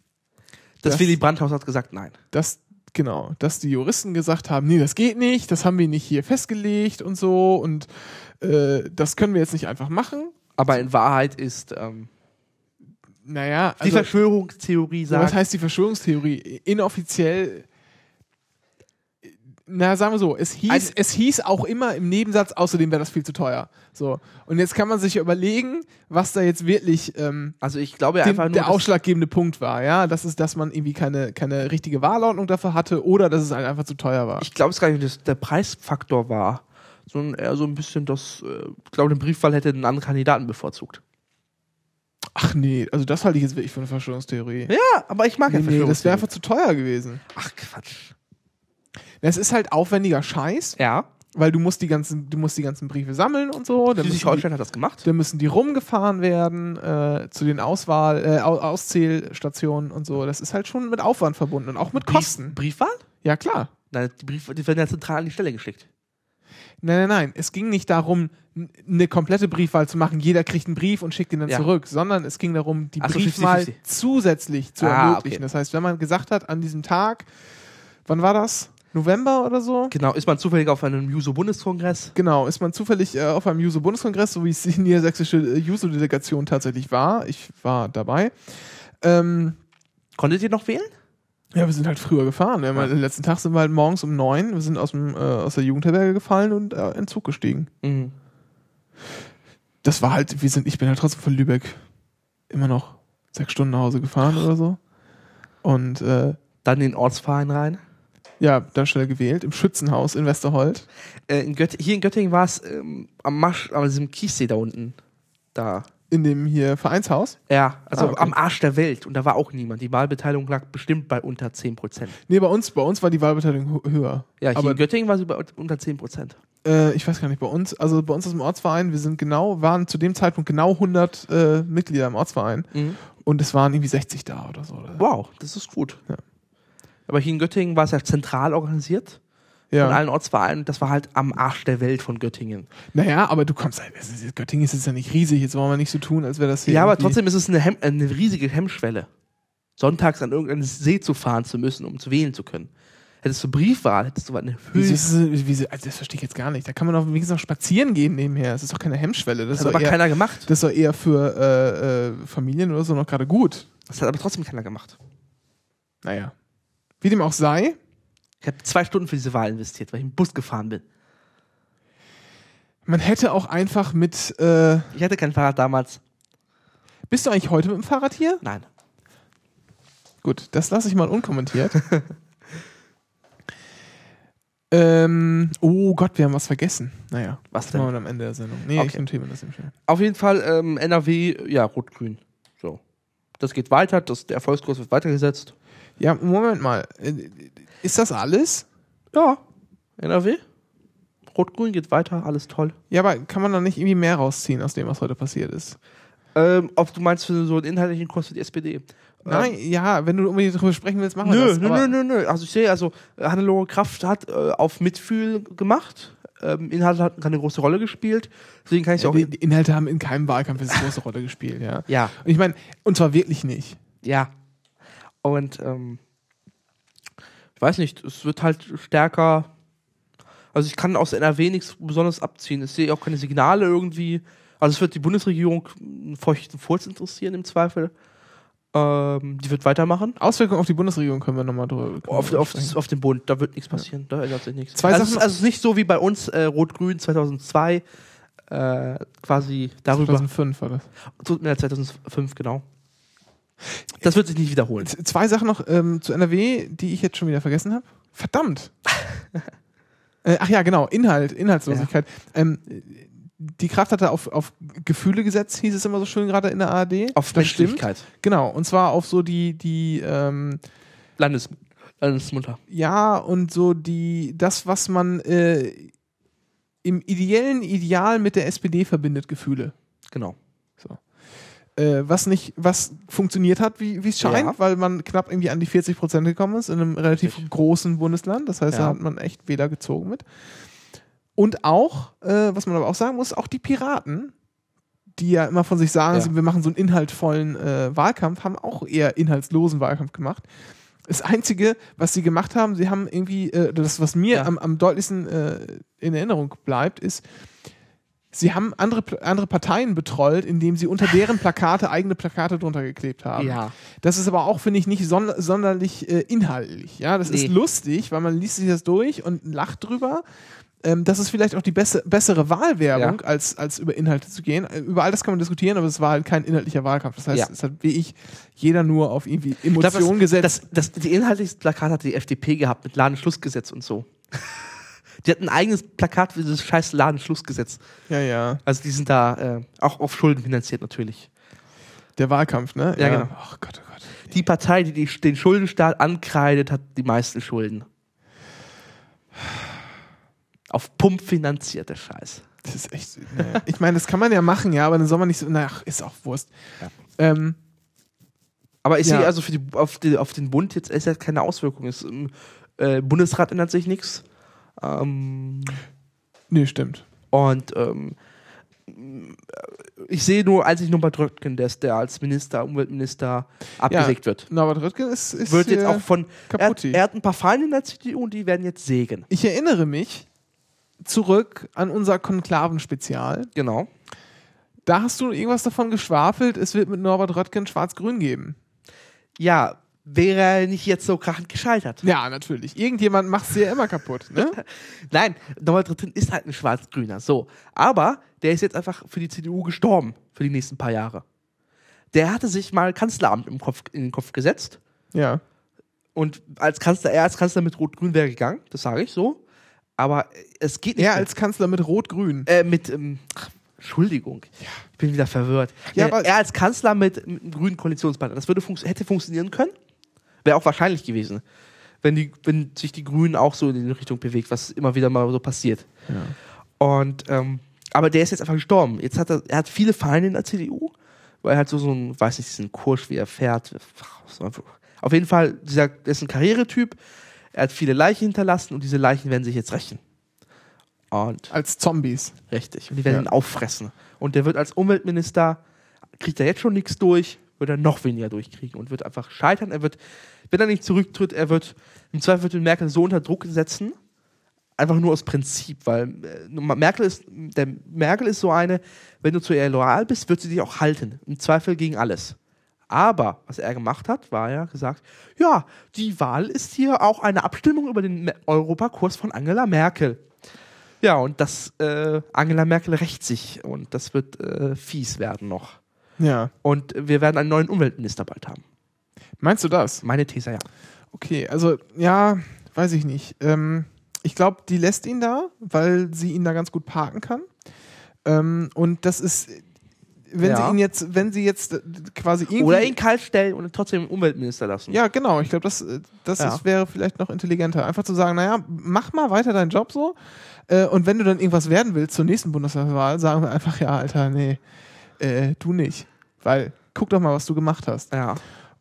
Das, Das- Willy Brandt-Haus hat gesagt, nein. dass genau, dass die Juristen gesagt haben, nee, das geht nicht, das haben wir nicht hier festgelegt und so und äh, das können wir jetzt nicht einfach machen. Aber in Wahrheit ist ähm, Naja, die also, Verschwörungstheorie was sagt, heißt die Verschwörungstheorie? Inoffiziell, na, sagen wir so, es hieß, Ein- es hieß auch immer im Nebensatz, außerdem wäre das viel zu teuer. So. Und jetzt kann man sich überlegen, was da jetzt wirklich ähm, also ich glaube den, einfach nur, der ausschlaggebende Punkt war, ja. Das ist, dass man irgendwie keine, keine richtige Wahlordnung dafür hatte oder dass es halt einfach zu teuer war. ich glaube es gar nicht, dass der Preisfaktor war, sondern eher so ein bisschen das, äh, ich glaube, den Briefwahl hätte einen anderen Kandidaten bevorzugt. Ach nee, also das halte ich jetzt wirklich für eine Verschwörungstheorie. Ja, aber ich mag Nee, ja nee, das wäre Verschwörungstheorien. einfach zu teuer gewesen. Ach Quatsch. Es ist halt aufwendiger Scheiß, Ja, weil du musst die ganzen, du musst die ganzen Briefe sammeln und so. Schleswig-Holstein hat das gemacht. dann müssen die rumgefahren werden äh, zu den Auswahl, äh, Au- Auszählstationen und so. Das ist halt schon mit Aufwand verbunden und auch mit Kosten. Briefwahl? Ja klar. Nein, die Briefe, die werden ja zentral an die Stelle geschickt. Nein, nein, nein. Es ging nicht darum, eine komplette Briefwahl zu machen. Jeder kriegt einen Brief und schickt ihn dann Ja. zurück, sondern es ging darum, die Ach so, Briefwahl 50-50. zusätzlich zu Ah, ermöglichen. okay. Das heißt, wenn man gesagt hat, an diesem Tag, wann war das? November oder so? Genau, ist man zufällig auf einem Juso-Bundeskongress? Genau, ist man zufällig äh, auf einem Juso-Bundeskongress, so wie es die niedersächsische äh, Juso-Delegation tatsächlich war. Ich war dabei. Ähm, Konntet ihr noch wählen? ja, wir sind halt früher gefahren. Haben halt, den letzten Tag sind wir halt morgens um neun, wir sind aus, dem, äh, aus der Jugendherberge gefallen und äh, in den Zug gestiegen. Mhm. Das war halt, wir sind, ich bin halt trotzdem von Lübeck immer noch sechs Stunden nach Hause gefahren oder so. Und äh, Dann in den Ortsverein rein. Ja, dann schnell gewählt, im Schützenhaus in Westerhold. Äh, in hier in Göttingen war es ähm, am Marsch, an diesem Kiessee da unten. Da. In dem hier Vereinshaus. Ja, also Ah, okay. am Arsch der Welt. Und da war auch niemand. Die Wahlbeteiligung lag bestimmt bei unter 10 Prozent. Nee, bei uns, bei uns war die Wahlbeteiligung hö- höher. Ja, hier Aber in Göttingen war sie bei unter 10 Prozent. Äh, ich weiß gar nicht, bei uns, also bei uns aus dem Ortsverein, wir sind genau, waren zu dem Zeitpunkt genau 100 äh, Mitglieder im Ortsverein Mhm. und es waren irgendwie 60 da oder so. Wow, das ist gut. Ja. Aber hier in Göttingen war es ja zentral organisiert von Ja. allen Ortsvereinen. Das war halt am Arsch der Welt von Göttingen. Naja, aber du kommst, halt- Göttingen ist jetzt ja nicht riesig, jetzt wollen wir nicht so tun, als wäre das hier. Ja, aber trotzdem ist es eine, Hem eine riesige Hemmschwelle, sonntags an irgendeinen See zu fahren zu müssen, um zu wählen zu können. Hättest du Briefwahl, hättest du eine wieso, also das verstehe ich jetzt gar nicht. Da kann man doch wenigstens noch spazieren gehen nebenher. Das ist doch keine Hemmschwelle. Das, Das hat aber eher, keiner gemacht. das ist doch eher für äh, äh, Familien oder so noch gerade gut. Das hat aber trotzdem keiner gemacht. Naja. Wie dem auch sei, Ich habe zwei Stunden für diese Wahl investiert, weil ich im Bus gefahren bin. man hätte auch einfach mit. Äh, Ich hatte kein Fahrrad damals. bist du eigentlich heute mit dem Fahrrad hier? Nein. Gut, das lasse ich mal unkommentiert. ähm, oh Gott, wir haben was vergessen. Naja, Was denn? machen wir am Ende der Sendung. Nee, Okay. ich notiere mir das im Schnell. Auf jeden Fall ähm, NRW, ja, rot-grün. So. Das geht weiter, das, der Erfolgskurs wird weitergesetzt. Ja, Moment mal. Äh, Ist das alles? Ja, NRW. Rot-grün geht weiter, alles toll. Ja, aber kann man da nicht irgendwie mehr rausziehen aus dem, was heute passiert ist? Ähm, ob du meinst für so einen inhaltlichen Kurs für die SPD? Nein, ja, wenn du unbedingt darüber sprechen willst, machen wir Nö, das. nö, nö, nö, nö. Also ich sehe, also äh, Hannelore Kraft hat äh, auf Mitfühl gemacht. Ähm, Inhalte hatten keine große Rolle gespielt. Deswegen kann ich Ja, auch. die, die Inhalte haben in keinem Wahlkampf eine große Rolle gespielt, ja. Ja, Und ich meine, und zwar wirklich nicht. ja. Und ähm, ich weiß nicht, es wird halt stärker. Also ich kann aus NRW nichts besonders abziehen. Ich sehe auch keine Signale irgendwie. Also es wird die Bundesregierung einen feuchten Furz interessieren im Zweifel. Ähm, die wird weitermachen. Auswirkungen auf die Bundesregierung können wir nochmal drüber wir Auf, auf, auf den Bund, da wird nichts passieren, da ändert sich nichts. Zwei also, es ist, Sachen- also nicht so wie bei uns äh, Rot-Grün 2002, äh, quasi darüber. 2005 war das. So, ja, 2005, genau. Das wird sich nicht wiederholen. Z- Zwei Sachen noch ähm, zu NRW, die ich jetzt schon wieder vergessen habe. Verdammt. äh, ach ja, genau, Inhalt, Inhaltslosigkeit. Ähm, die Kraft hatte auf, auf Gefühle gesetzt, hieß es immer so schön gerade in der ARD. Auf das stimmt. Menschlichkeit. Genau, und zwar auf so die, die, ähm, Landes, Landesmutter. ja, und so die, das, was man äh, im ideellen Ideal mit der SPD verbindet, Gefühle. Genau. Äh, was nicht, was funktioniert hat, wie es scheint, Ja. weil man knapp irgendwie an die 40 Prozent gekommen ist in einem relativ Richtig. großen Bundesland. Das heißt, da Ja. hat man echt Wähler gezogen mit. Und auch, äh, was man aber auch sagen muss, auch die Piraten, die ja immer von sich sagen, Ja. wir machen so einen inhaltvollen äh, Wahlkampf, haben auch eher inhaltslosen Wahlkampf gemacht. Das Einzige, was sie gemacht haben, sie haben irgendwie, äh, das, was mir Ja. am, am deutlichsten äh, in Erinnerung bleibt, ist, sie haben andere, andere Parteien betrollt, indem sie unter deren Plakate eigene Plakate drunter geklebt haben. Ja. Das ist aber auch, finde ich, nicht son sonderlich äh, inhaltlich. Ja, das ist Nee. lustig, weil man liest sich das durch und lacht drüber. Ähm, das ist vielleicht auch die besse bessere Wahlwerbung, Ja. als, als über Inhalte zu gehen. Äh, Über all das kann man diskutieren, aber es war halt kein inhaltlicher Wahlkampf. Das heißt, Ja. es hat wie ich jeder nur auf irgendwie glaub, Emotionen das, gesetzt. das, das, die inhaltlichste Plakat hat die FDP gehabt mit Ladenschlussgesetz und so. Die hatten ein eigenes Plakat für dieses scheiß Ladenschlussgesetz. Ja, ja. Also die sind da äh, auch auf Schulden finanziert natürlich. Der Wahlkampf, ne? Ja, genau. Ach Gott, oh Gott. Die Partei, die, die den Schuldenstaat ankreidet, hat die meisten Schulden. Auf Pump finanziert der Scheiß. Das ist echt. Ne. Ich meine, das kann man ja machen, ja, aber dann soll man nicht so. Na, ach, ist auch Wurst. Ähm, Aber ich Ja. sehe also für die, auf, die, auf den Bund jetzt ist ja keine Auswirkung. Es, Im äh, Bundesrat ändert sich nichts. Ähm, nee, stimmt. und ähm, ich sehe nur einzig nur bei Dröttgen, der, ist- der als Minister, Umweltminister abgesägt wird. Norbert Röttgen ist. ist Wird jetzt auch von. Er, er hat ein paar Feinde in der CDU und die werden jetzt sägen. Ich erinnere mich zurück an unser Konklaven-Spezial. Genau. Da hast du irgendwas davon geschwafelt, es wird mit Norbert Röttgen schwarz-grün geben. Ja, wäre er nicht jetzt so krachend gescheitert. Ja, natürlich. Irgendjemand macht es ja immer kaputt. Ne? Nein, Donald Trump ist halt ein Schwarz-Grüner. So. Aber der ist jetzt einfach für die CDU gestorben für die nächsten paar Jahre. Der hatte sich mal Kanzleramt im Kopf, in den Kopf gesetzt. Ja. Und als Kanzler, er als Kanzler mit Rot-Grün wäre gegangen, das sage ich so. Aber es geht nicht. Er als Kanzler mit Rot-Grün. äh, mit, ähm, ach, Entschuldigung, ich bin wieder verwirrt. Ja, äh, aber- er als Kanzler mit, mit einem grünen Koalitionspartner, das würde funks hätte funktionieren können. Wäre auch wahrscheinlich gewesen, wenn, die, wenn sich die Grünen auch so in die Richtung bewegt, was immer wieder mal so passiert. Und, ähm, aber der ist jetzt einfach gestorben. Jetzt hat er, er hat viele Feinde in der CDU, weil er halt so, so ein, weiß nicht, diesen Kurs, wie er fährt. Auf jeden Fall, dieser, der ist ein Karrieretyp. Er hat viele Leichen hinterlassen und diese Leichen werden sich jetzt rächen. Und Als Zombies. Richtig. Und die werden Ja. ihn auffressen. Und der wird als Umweltminister, kriegt er jetzt schon nichts durch, wird er noch weniger durchkriegen und wird einfach scheitern. Er wird, wenn er nicht zurücktritt, er wird im Zweifel ihn Merkel so unter Druck setzen, einfach nur aus Prinzip, weil äh, Merkel ist, der Merkel ist so eine, wenn du zu ihr loyal bist, wird sie dich auch halten. Im Zweifel gegen alles. Aber was er gemacht hat, war ja gesagt, ja, die Wahl ist hier auch eine Abstimmung über den Europakurs von Angela Merkel. Ja, und das äh, Angela Merkel rächt sich und das wird äh, fies werden noch. Ja. Und wir werden einen neuen Umweltminister bald haben. Meinst du das? Meine These, ja. Okay, also ja, weiß ich nicht. Ähm, ich glaube, die lässt ihn da, weil sie ihn da ganz gut parken kann. Ähm, und das ist, wenn Ja. sie ihn jetzt, wenn sie jetzt quasi irgendwie. Oder ihn kalt stellen und trotzdem Umweltminister lassen. Ja, genau. Ich glaube, das, das Ja. ist, wäre vielleicht noch intelligenter. Einfach zu sagen, naja, mach mal weiter deinen Job so. Äh, und wenn du dann irgendwas werden willst zur nächsten Bundestagswahl, sagen wir einfach, ja, Alter, nee, äh, du nicht. Weil, guck doch mal, was du gemacht hast. Ja.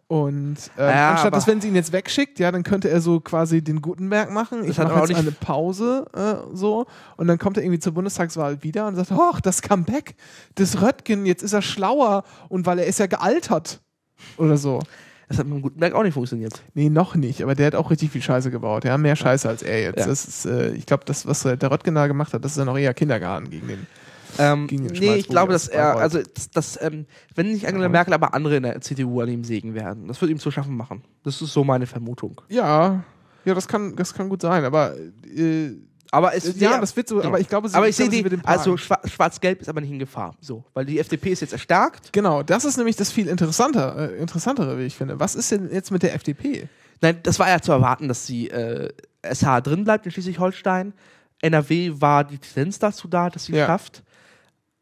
Und ähm, Ja, anstatt dass, wenn sie ihn jetzt wegschickt, ja, dann könnte er so quasi den Gutenberg machen. Ich mache jetzt nicht- eine Pause äh, so und dann kommt er irgendwie zur Bundestagswahl wieder und sagt, ach, das Comeback des Röttgen, jetzt ist er schlauer und weil er ist ja gealtert oder so. Das hat mit dem Gutenberg auch nicht funktioniert. Nee, noch nicht, aber der hat auch richtig viel Scheiße gebaut. Ja, mehr Scheiße als er jetzt. Ja. Ist, äh, ich glaube, das, was der Röttgen da gemacht hat, das ist ja noch eher Kindergarten gegen den. Ähm, nee, ich glaube, dass er, also, dass, ähm, wenn nicht Angela. Merkel, aber andere in der CDU an ihm sägen werden. Das wird ihm zu schaffen machen. Das ist so meine Vermutung. Ja, ja, das kann, das kann gut sein, aber äh, Aber es, ja, das wird so, ja. aber ich glaube, sie, aber ich sehe sie die, also schwa- schwarz-gelb ist aber nicht in Gefahr. So, weil die FDP ist jetzt erstarkt. Genau, das ist nämlich das viel interessanter, äh, interessantere, wie ich finde. Was ist denn jetzt mit der FDP? Nein, das war ja zu erwarten, dass die äh, SH drin bleibt in Schleswig-Holstein. NRW war die Tendenz dazu da, dass sie Ja. schafft.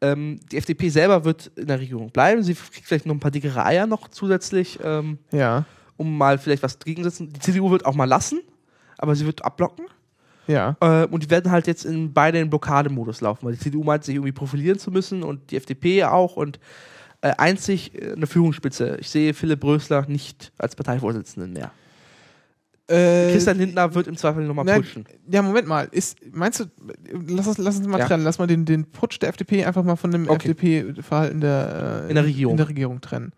Ähm, die FDP selber wird in der Regierung bleiben. Sie kriegt vielleicht noch ein paar dickere Eier noch zusätzlich, ähm, Ja, um mal vielleicht was gegensetzen. Die CDU wird auch mal lassen, aber sie wird abblocken. ja, Äh, und die werden halt jetzt in beide in Blockademodus laufen, weil die CDU meint, sich irgendwie profilieren zu müssen und die FDP auch und äh, einzig äh, eine Führungsspitze. Ich sehe Philipp Rösler nicht als Parteivorsitzenden mehr. Äh, Christian Lindner wird im Zweifel nochmal pushen. Ja, Moment mal. Ist, meinst du, lass uns, lass uns mal Ja. trennen. Lass mal den, den Putsch der FDP einfach mal von dem Okay. FDP-Verhalten der, äh, In der Regierung. in der Regierung trennen.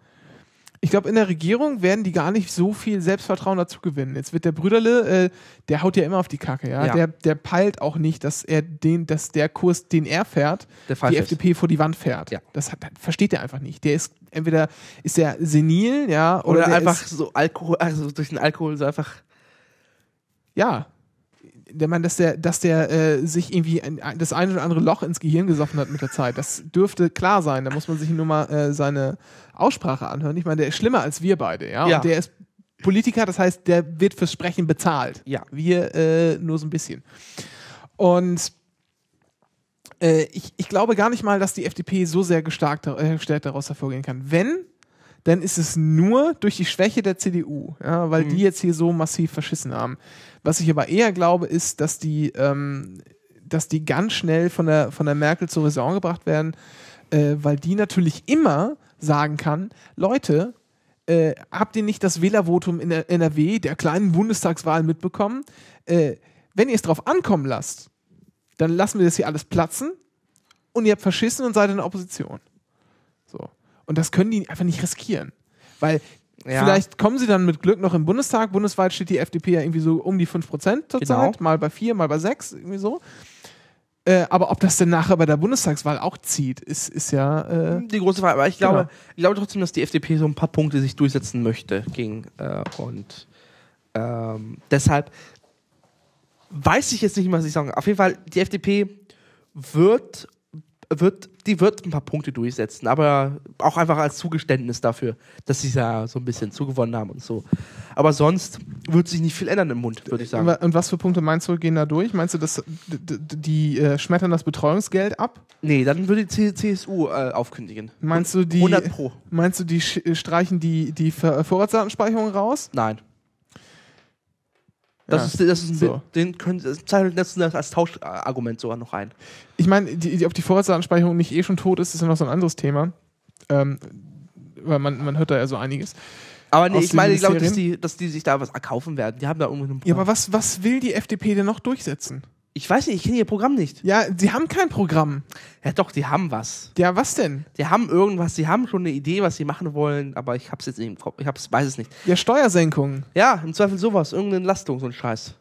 Ich glaube, in der Regierung werden die gar nicht so viel Selbstvertrauen dazu gewinnen. Jetzt wird der Brüderle, äh, der haut ja immer auf die Kacke, ja. Ja. Der, der peilt auch nicht, dass er den, dass der Kurs, den er fährt, die ist. FDP vor die Wand fährt. Ja. Das hat, versteht er einfach nicht. Der ist entweder ist er senil, ja, oder, Oder der einfach so Alkohol, also durch den Alkohol so einfach. Ja. Der Mann, dass der, dass der äh, sich irgendwie ein, ein, das eine oder andere Loch ins Gehirn gesoffen hat mit der Zeit. Das dürfte klar sein. Da muss man sich nur mal äh, seine Aussprache anhören. Ich meine, der ist schlimmer als wir beide, ja. Ja. Und der ist Politiker, das heißt, der wird fürs Sprechen bezahlt. Ja. Wir äh, nur so ein bisschen. Und äh, ich, ich glaube gar nicht mal, dass die FDP so sehr gestärkt, äh, gestärkt daraus hervorgehen kann. Wenn, dann ist es nur durch die Schwäche der CDU, ja, weil die jetzt hier so massiv verschissen haben. Was ich aber eher glaube, ist, dass die, ähm, dass die ganz schnell von der, von der Merkel zur Raison gebracht werden, äh, weil die natürlich immer sagen kann, Leute, äh, habt ihr nicht das Wählervotum in der NRW, der kleinen Bundestagswahl mitbekommen? Äh, wenn ihr es drauf ankommen lasst, dann lassen wir das hier alles platzen und ihr habt verschissen und seid in der Opposition. So. Und das können die einfach nicht riskieren. Weil Ja. vielleicht kommen sie dann mit Glück noch im Bundestag. Bundesweit steht die FDP ja irgendwie so um die 5% zurzeit, Genau. mal bei 4, mal bei 6, irgendwie so. Äh, aber ob das denn nachher bei der Bundestagswahl auch zieht, ist, ist ja. Äh, Die große Frage, aber ich glaube, Genau. ich glaube trotzdem, dass die FDP so ein paar Punkte sich durchsetzen möchte gegen äh, und ähm, deshalb weiß ich jetzt nicht, was ich sagen. Auf jeden Fall, die FDP wird, wird, die wird ein paar Punkte durchsetzen, aber auch einfach als Zugeständnis dafür, dass sie ja so ein bisschen zugewonnen haben und so. Aber sonst wird sich nicht viel ändern im Mund, würde ich sagen. und was für Punkte meinst du, gehen da durch? Meinst du, dass die äh, schmettern das Betreuungsgeld ab? Nee, dann würde die CSU äh, aufkündigen. Meinst du, die, 100 pro. Meinst du, die streichen die, die Vorratsdatenspeicherung raus? Nein. Das, Ja. ist, das ist ein So. Den können das als Tauschargument sogar noch ein. Ich meine, die, die, ob die Vorratsdatenspeicherung nicht eh schon tot ist, ist ja noch so ein anderes Thema. Ähm, weil man, man hört da ja so einiges. Aber nee, Aus ich meine, ich glaube, dass die, dass die sich da was erkaufen werden. Die haben da irgendwie einen Ja, aber was, was will die FDP denn noch durchsetzen? Ich weiß nicht, ich kenne ihr Programm nicht. Ja, sie haben kein Programm. Ja, doch, die haben was. Ja, was denn? Die haben irgendwas, die haben schon eine Idee, was sie machen wollen, aber ich hab's jetzt nicht im Kopf. Ich hab's, weiß es nicht. Ja, Steuersenkungen, Ja, im Zweifel sowas, irgendeine Entlastung, so ein Scheiß.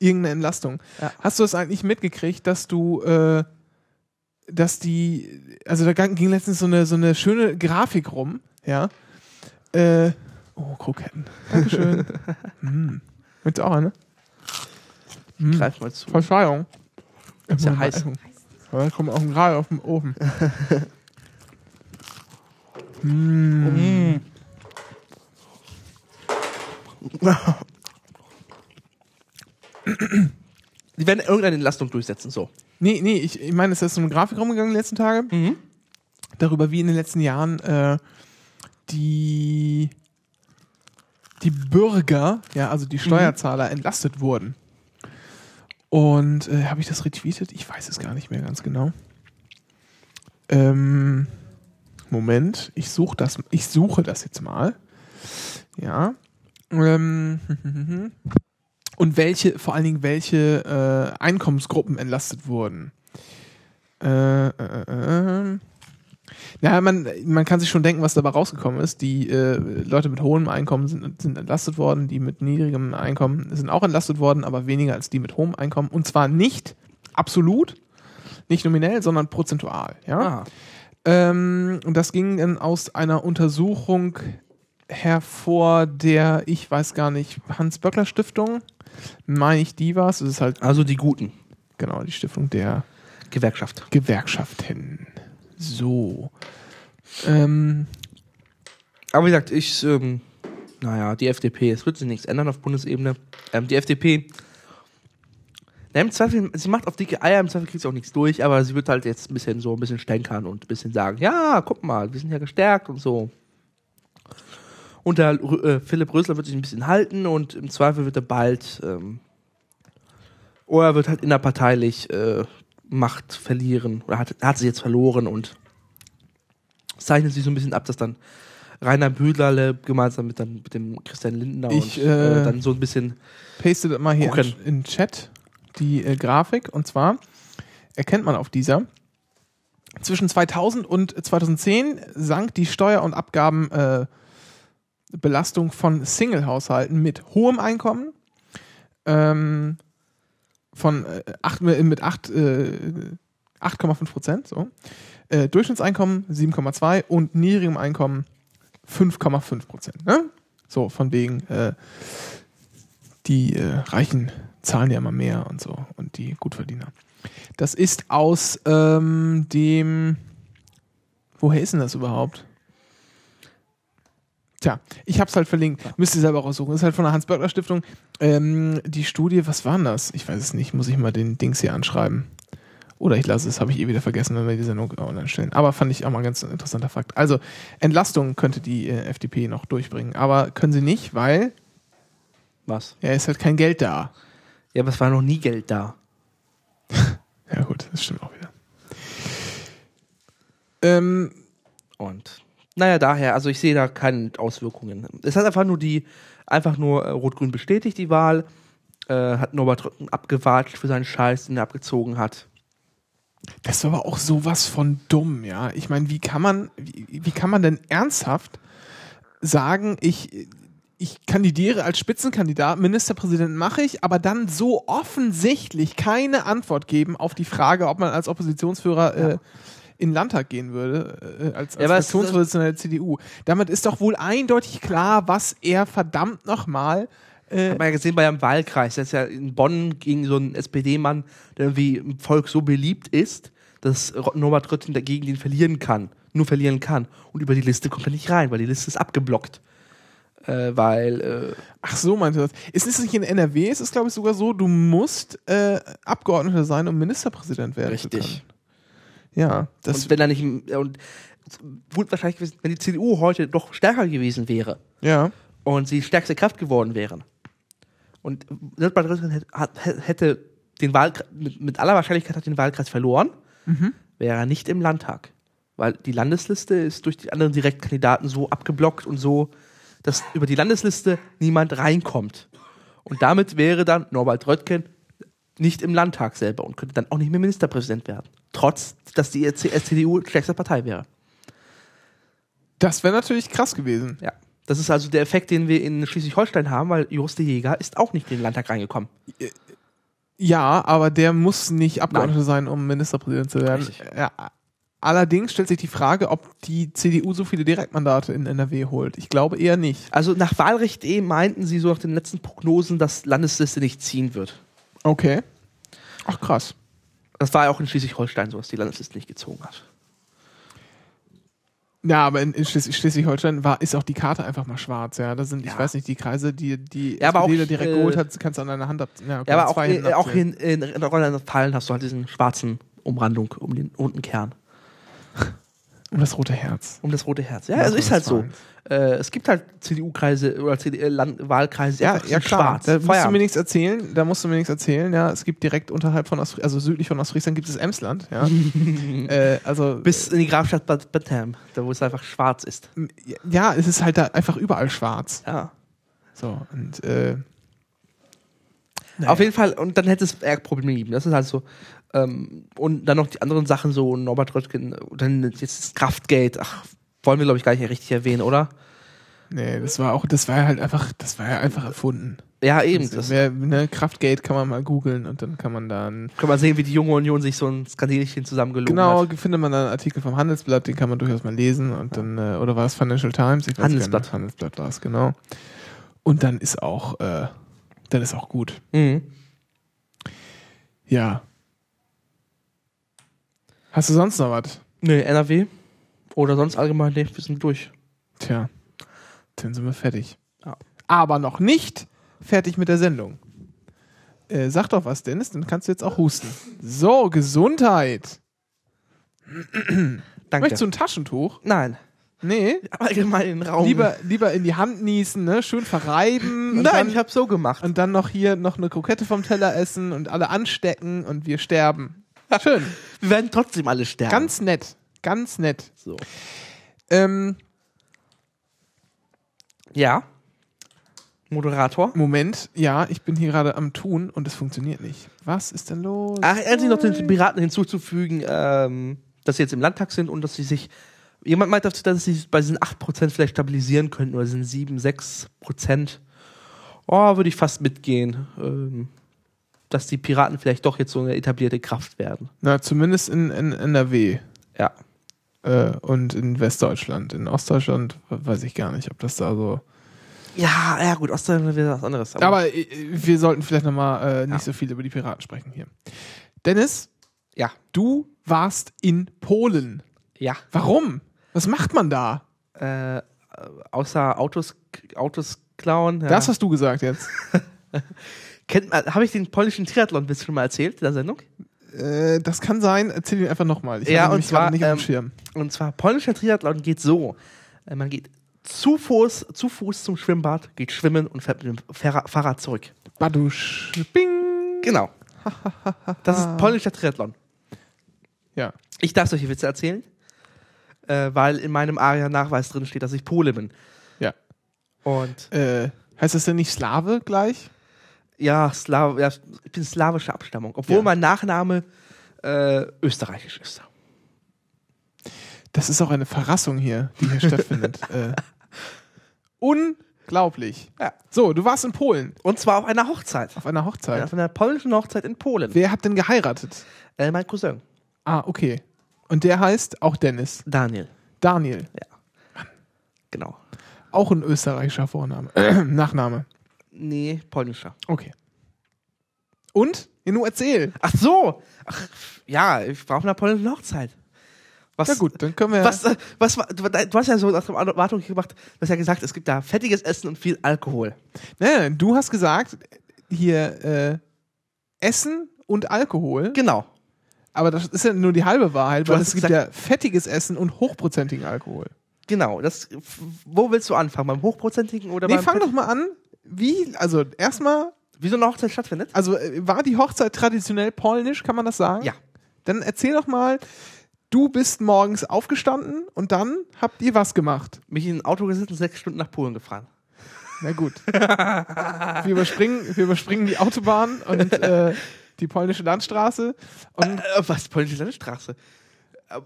irgendeine Entlastung. Ja. Hast du es eigentlich mitgekriegt, dass du, äh, dass die, also da ging letztens so eine, so eine schöne Grafik rum, ja. Äh, oh, Kroketten. Dankeschön. hm. Willst du auch eine? Hm. Greif mal zu. Verzeihung. Ist ja heiß. Ja, da kommt auch gerade auf den Ofen. Die werden irgendeine Entlastung durchsetzen, so. Nee, nee, ich, ich meine, es ist so eine Grafik rumgegangen die letzten Tage. Darüber, wie in den letzten Jahren äh, die, die Bürger, ja, also die Steuerzahler, entlastet wurden. Und äh, habe ich das retweetet? Ich weiß es gar nicht mehr ganz genau. Ähm, Moment, ich suche das, ich suche das jetzt mal. Ja. Ähm, und welche, vor allen Dingen welche äh, Einkommensgruppen entlastet wurden. Äh, äh, äh, ja, man, man kann sich schon denken, was dabei rausgekommen ist. Die äh, Leute mit hohem Einkommen sind, sind entlastet worden, die mit niedrigem Einkommen sind auch entlastet worden, aber weniger als die mit hohem Einkommen. Und zwar nicht absolut, nicht nominell, sondern prozentual. Ja? Ah. Ähm, und das ging dann aus einer Untersuchung hervor, der, ich weiß gar nicht, Hans-Böckler-Stiftung, meine ich, die war es. Halt, Also die Guten. genau, die Stiftung der Gewerkschaft. Gewerkschaften. So. Ähm, Aber wie gesagt, ich, ähm, naja, die FDP, es wird sich nichts ändern auf Bundesebene. Ähm, die FDP, na, im Zweifel, sie macht auf dicke Eier, im Zweifel kriegt sie auch nichts durch, aber sie wird halt jetzt ein bisschen so ein bisschen stänkern und ein bisschen sagen, ja, guck mal, wir sind ja gestärkt und so. Und der äh, Philipp Rösler wird sich ein bisschen halten und im Zweifel wird er bald, ähm, oder er wird halt innerparteilich äh, Macht verlieren, oder hat, hat sie jetzt verloren und zeichnet sich so ein bisschen ab, dass dann Rainer Bühlerle gemeinsam mit, dann, mit dem Christian Lindner Ich, und äh, äh, dann so ein bisschen paste das mal hier in, Gucken. in den Chat die äh, Grafik. Und zwar erkennt man auf dieser, zwischen 2000 und 2010 sank die Steuer- und Abgabenbelastung äh, von Single-Haushalten mit hohem Einkommen ähm, von äh, acht, mit 8, äh, 8,5 Prozent. So. Äh, Durchschnittseinkommen 7,2 und niedrigem Einkommen 5,5 Prozent. Ne? So, von wegen, äh, die äh, Reichen zahlen ja immer mehr und so und die Gutverdiener. Das ist aus ähm, dem. Woher ist denn das überhaupt? Tja, ich hab's halt verlinkt. Müsst ihr selber raussuchen. Ist halt von der Hans-Böckler-Stiftung. Ähm, die Studie, was war denn das? Ich weiß es nicht. Muss ich mal den Dings hier anschreiben. Oder ich lasse es, habe ich eh wieder vergessen, wenn wir die Sendung online stellen. Aber fand ich auch mal ein ganz interessanter Fakt. Also, Entlastung könnte die äh, FDP noch durchbringen. Aber können sie nicht, weil Was? ja, ist halt kein Geld da. Ja, aber es war noch nie Geld da. Ja, gut, das stimmt auch wieder. Ähm, Und naja, daher, also ich sehe da keine Auswirkungen. Es hat einfach nur die, einfach nur äh, Rot-Grün bestätigt die Wahl, äh, hat Norbert Röttgen abgewatscht für seinen Scheiß, den er abgezogen hat. Das war aber auch sowas von dumm, ja. Ich meine, wie kann man, wie, wie kann man denn ernsthaft sagen, ich, ich kandidiere als Spitzenkandidat, Ministerpräsident mache ich, aber dann so offensichtlich keine Antwort geben auf die Frage, ob man als Oppositionsführer äh, in den Landtag gehen würde, äh, als, als Ja, Fraktionsvorsitzender der CDU. Damit ist doch wohl eindeutig klar, was er verdammt nochmal äh, Hat man ja gesehen bei einem Wahlkreis, das ist ja in Bonn gegen so einen SPD-Mann, der irgendwie im Volk so beliebt ist, dass Norbert Röttgen dagegen den verlieren kann, nur verlieren kann. Und über die Liste kommt er nicht rein, weil die Liste ist abgeblockt. Äh, weil, äh, Ach so, meinte das. Ist es nicht in NRW? Ist es, glaube ich, sogar so, du musst äh, Abgeordneter sein, um Ministerpräsident werden zu können. Ja, das, und wenn er nicht, und gut wahrscheinlich gewesen, wenn die CDU heute doch stärker gewesen wäre ja. und sie stärkste Kraft geworden wären und Norbert Röttgen hätte, den Wahlkreis, mit, aller Wahrscheinlichkeit hat den Wahlkreis verloren, wäre er nicht im Landtag. Weil die Landesliste ist durch die anderen Direktkandidaten so abgeblockt und so, dass über die Landesliste niemand reinkommt. Und damit wäre dann Norbert Röttgen nicht im Landtag selber und könnte dann auch nicht mehr Ministerpräsident werden. Trotz, dass die CDU stärkste Partei wäre. Das wäre natürlich krass gewesen. Ja. Das ist also der Effekt, den wir in Schleswig-Holstein haben, weil Jost de Jäger ist auch nicht in den Landtag reingekommen. Ja, aber der muss nicht Abgeordneter sein, um Ministerpräsident zu werden. Ja, allerdings stellt sich die Frage, ob die CDU so viele Direktmandate in NRW holt. Ich glaube eher nicht. Also nach Wahlrecht.de meinten sie so nach den letzten Prognosen, dass Landesliste nicht ziehen wird. Okay. Ach krass. Das war ja auch in Schleswig-Holstein so, dass die Landesliste nicht gezogen hat. Ja, aber in, in Schleswig- Schleswig-Holstein war, ist auch die Karte einfach mal schwarz, ja. Da sind, ich Ja. weiß nicht, die Kreise, die die Ja, aber auch, direkt äh, geholt hat, kannst du an einer Hand ab. Ja, okay, Ja, aber auch, äh, auch in, in, in Rheinland-Pfalz hast du halt diesen schwarzen Umrandung um den unten Kern. Um das rote Herz. Um das rote Herz. Ja, also ist halt so. Äh, es gibt halt CDU-Kreise oder CD, Land Wahlkreise, die Ja, ja klar. schwarz. Da musst du mir nichts erzählen. Da musst du mir nichts erzählen. Ja, es gibt direkt unterhalb von Ostfriesland, also südlich von Ostfriesland gibt es Emsland. Ja, äh, also Bis in die Grafstadt Bad Bentheim, da wo es einfach schwarz ist. ja, es ist halt da einfach überall schwarz. Ja. So und äh, Auf jeden Fall, und dann hätte es Probleme gegeben. Das ist halt so. Ähm, und dann noch die anderen Sachen, so Norbert Röttgen, dann jetzt das Kraftgate, ach, wollen wir, glaube ich, gar nicht richtig erwähnen, oder? nee, das war auch, das war ja halt einfach, das war ja einfach erfunden. Ja, eben. Das, Das wer, ne, Kraftgate kann man mal googeln und dann kann man dann kann man sehen, wie die junge Union sich so ein Skandelchen zusammengelogen genau hat. findet man dann einen Artikel vom Handelsblatt, den kann man durchaus mal lesen und dann äh, oder war es Financial Times? Handelsblatt. Nicht. Handelsblatt war es genau. Und dann ist auch, äh, dann ist auch gut. Mhm. Ja. Hast du sonst noch was? Nee, NRW. Oder sonst allgemein, nee, wir sind durch. Tja, dann sind wir fertig. Ja. Aber noch nicht fertig mit der Sendung. Äh, sag doch was, Dennis, dann kannst du jetzt auch husten. So, Gesundheit. Danke. Möchtest du ein Taschentuch? Nein. Nee. Allgemein in den Raum. Lieber, lieber in die Hand niesen, ne? Schön verreiben. Nein, dann, ich habe so gemacht. und dann noch hier noch eine Krokette vom Teller essen und alle anstecken und wir sterben. Schön. Wir werden trotzdem alle sterben. Ganz nett. Ganz nett. so. Ähm, Ja. Moderator. Moment, ja, ich bin hier gerade am Tun und es funktioniert nicht. Was ist denn los? Ach, endlich noch den Piraten hinzuzufügen, ähm, dass sie jetzt im Landtag sind und dass sie sich. Jemand meint, dass sie sich bei diesen 8% vielleicht stabilisieren könnten oder sind 7, 6%. Oh, würde ich fast mitgehen. Ähm, dass die Piraten vielleicht doch jetzt so eine etablierte Kraft werden. Na, zumindest in, in NRW Ja. Äh, und in Westdeutschland. In Ostdeutschland weiß ich gar nicht, ob das da so. Ja, ja, gut, Ostdeutschland wäre was anderes. Aber äh, wir sollten vielleicht nochmal äh, nicht Ja. so viel über die Piraten sprechen hier. Dennis, ja. du warst in Polen. Ja. Warum? Was macht man da? Äh, außer Autos, Autos klauen. Ja. Das hast du gesagt jetzt. Kennt man, habe ich den polnischen Triathlon-Witz schon mal erzählt in der Sendung? Äh, das kann sein. Erzähl ihn einfach nochmal. Ich Ja, habe und zwar, nicht auf dem ähm, Schirm. Und zwar polnischer Triathlon geht so. Äh, Man geht zu Fuß, zu Fuß zum Schwimmbad, geht schwimmen und fährt mit dem Fahrrad Fahrrad zurück. Badusch. Bing. Genau. Das ist polnischer Triathlon. Ja. Ich darf solche Witze erzählen, äh, weil in meinem ARIA-Nachweis drin steht, dass ich Pole bin. Ja. Und Äh, heißt das denn nicht Slave gleich? Ja, Slaw ja ich bin slawische Abstammung, obwohl Ja. mein Nachname äh, österreichisch ist. Das ist auch eine Verrassung hier, die hier stattfindet. Äh, unglaublich. Ja. So, du warst in Polen Und zwar auf einer Hochzeit. auf einer Hochzeit. Auf einer polnischen Hochzeit in Polen. Wer hat denn geheiratet? Äh, mein Cousin, Ah, okay. Und der heißt auch Dennis. Daniel. Daniel. Genau. Auch ein österreichischer Vorname. Nachname. Nee, polnischer. Okay. Und? Ja, nur erzähl. Ach so. Ach, ja, ich war auf einer polnischen Hochzeit. Was, Ja gut, dann können wir. Was, äh, was, war- du, hast ja so nach der Erwartung gemacht, du hast ja gesagt, es gibt da fettiges Essen und viel Alkohol. Nein, du hast gesagt, hier äh, Essen und Alkohol. Genau. Aber das ist ja nur die halbe Wahrheit, Du weil es gibt ja fettiges Essen und hochprozentigen Alkohol. Genau. Das, wo willst du anfangen? Beim hochprozentigen oder Nee, beim fang Fett- doch mal an. Wie, also erstmal, Wie so eine Hochzeit stattfindet? also äh, war die Hochzeit traditionell polnisch, kann man das sagen? Ja. Dann erzähl doch mal, du bist morgens aufgestanden und dann habt ihr was gemacht. Mich in ein Auto gesetzt und sechs Stunden nach Polen gefahren. Na gut. wir, überspringen, wir überspringen die Autobahn und äh, die polnische Landstraße und Äh, was? Polnische Landstraße?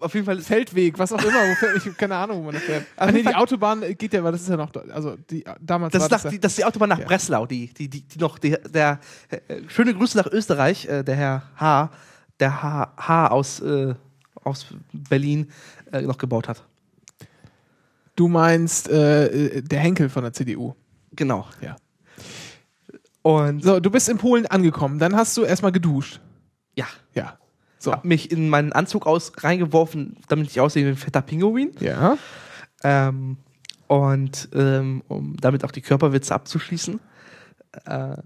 Auf jeden Fall ist Feldweg, was auch immer. Wo fährt, ich habe keine Ahnung, wo man das fährt. Ach nee, die Autobahn geht ja, weil das ist ja noch, also die, damals Das war ist, das nach, ja, die, das ist die Autobahn nach Ja. Breslau, die, die, die, die noch, die, der, äh, schöne Grüße nach Österreich, äh, der Herr H., der H, H aus, äh, aus Berlin äh, noch gebaut hat. Du meinst äh, äh, der Henkel von der CDU. Genau. Ja. Und So, du bist in Polen angekommen, dann hast du erstmal geduscht. So. hab mich in meinen Anzug aus reingeworfen, damit ich aussehe wie ein fetter Pinguin. Ja. Ähm, und ähm, um damit auch die Körperwitze abzuschließen. Äh,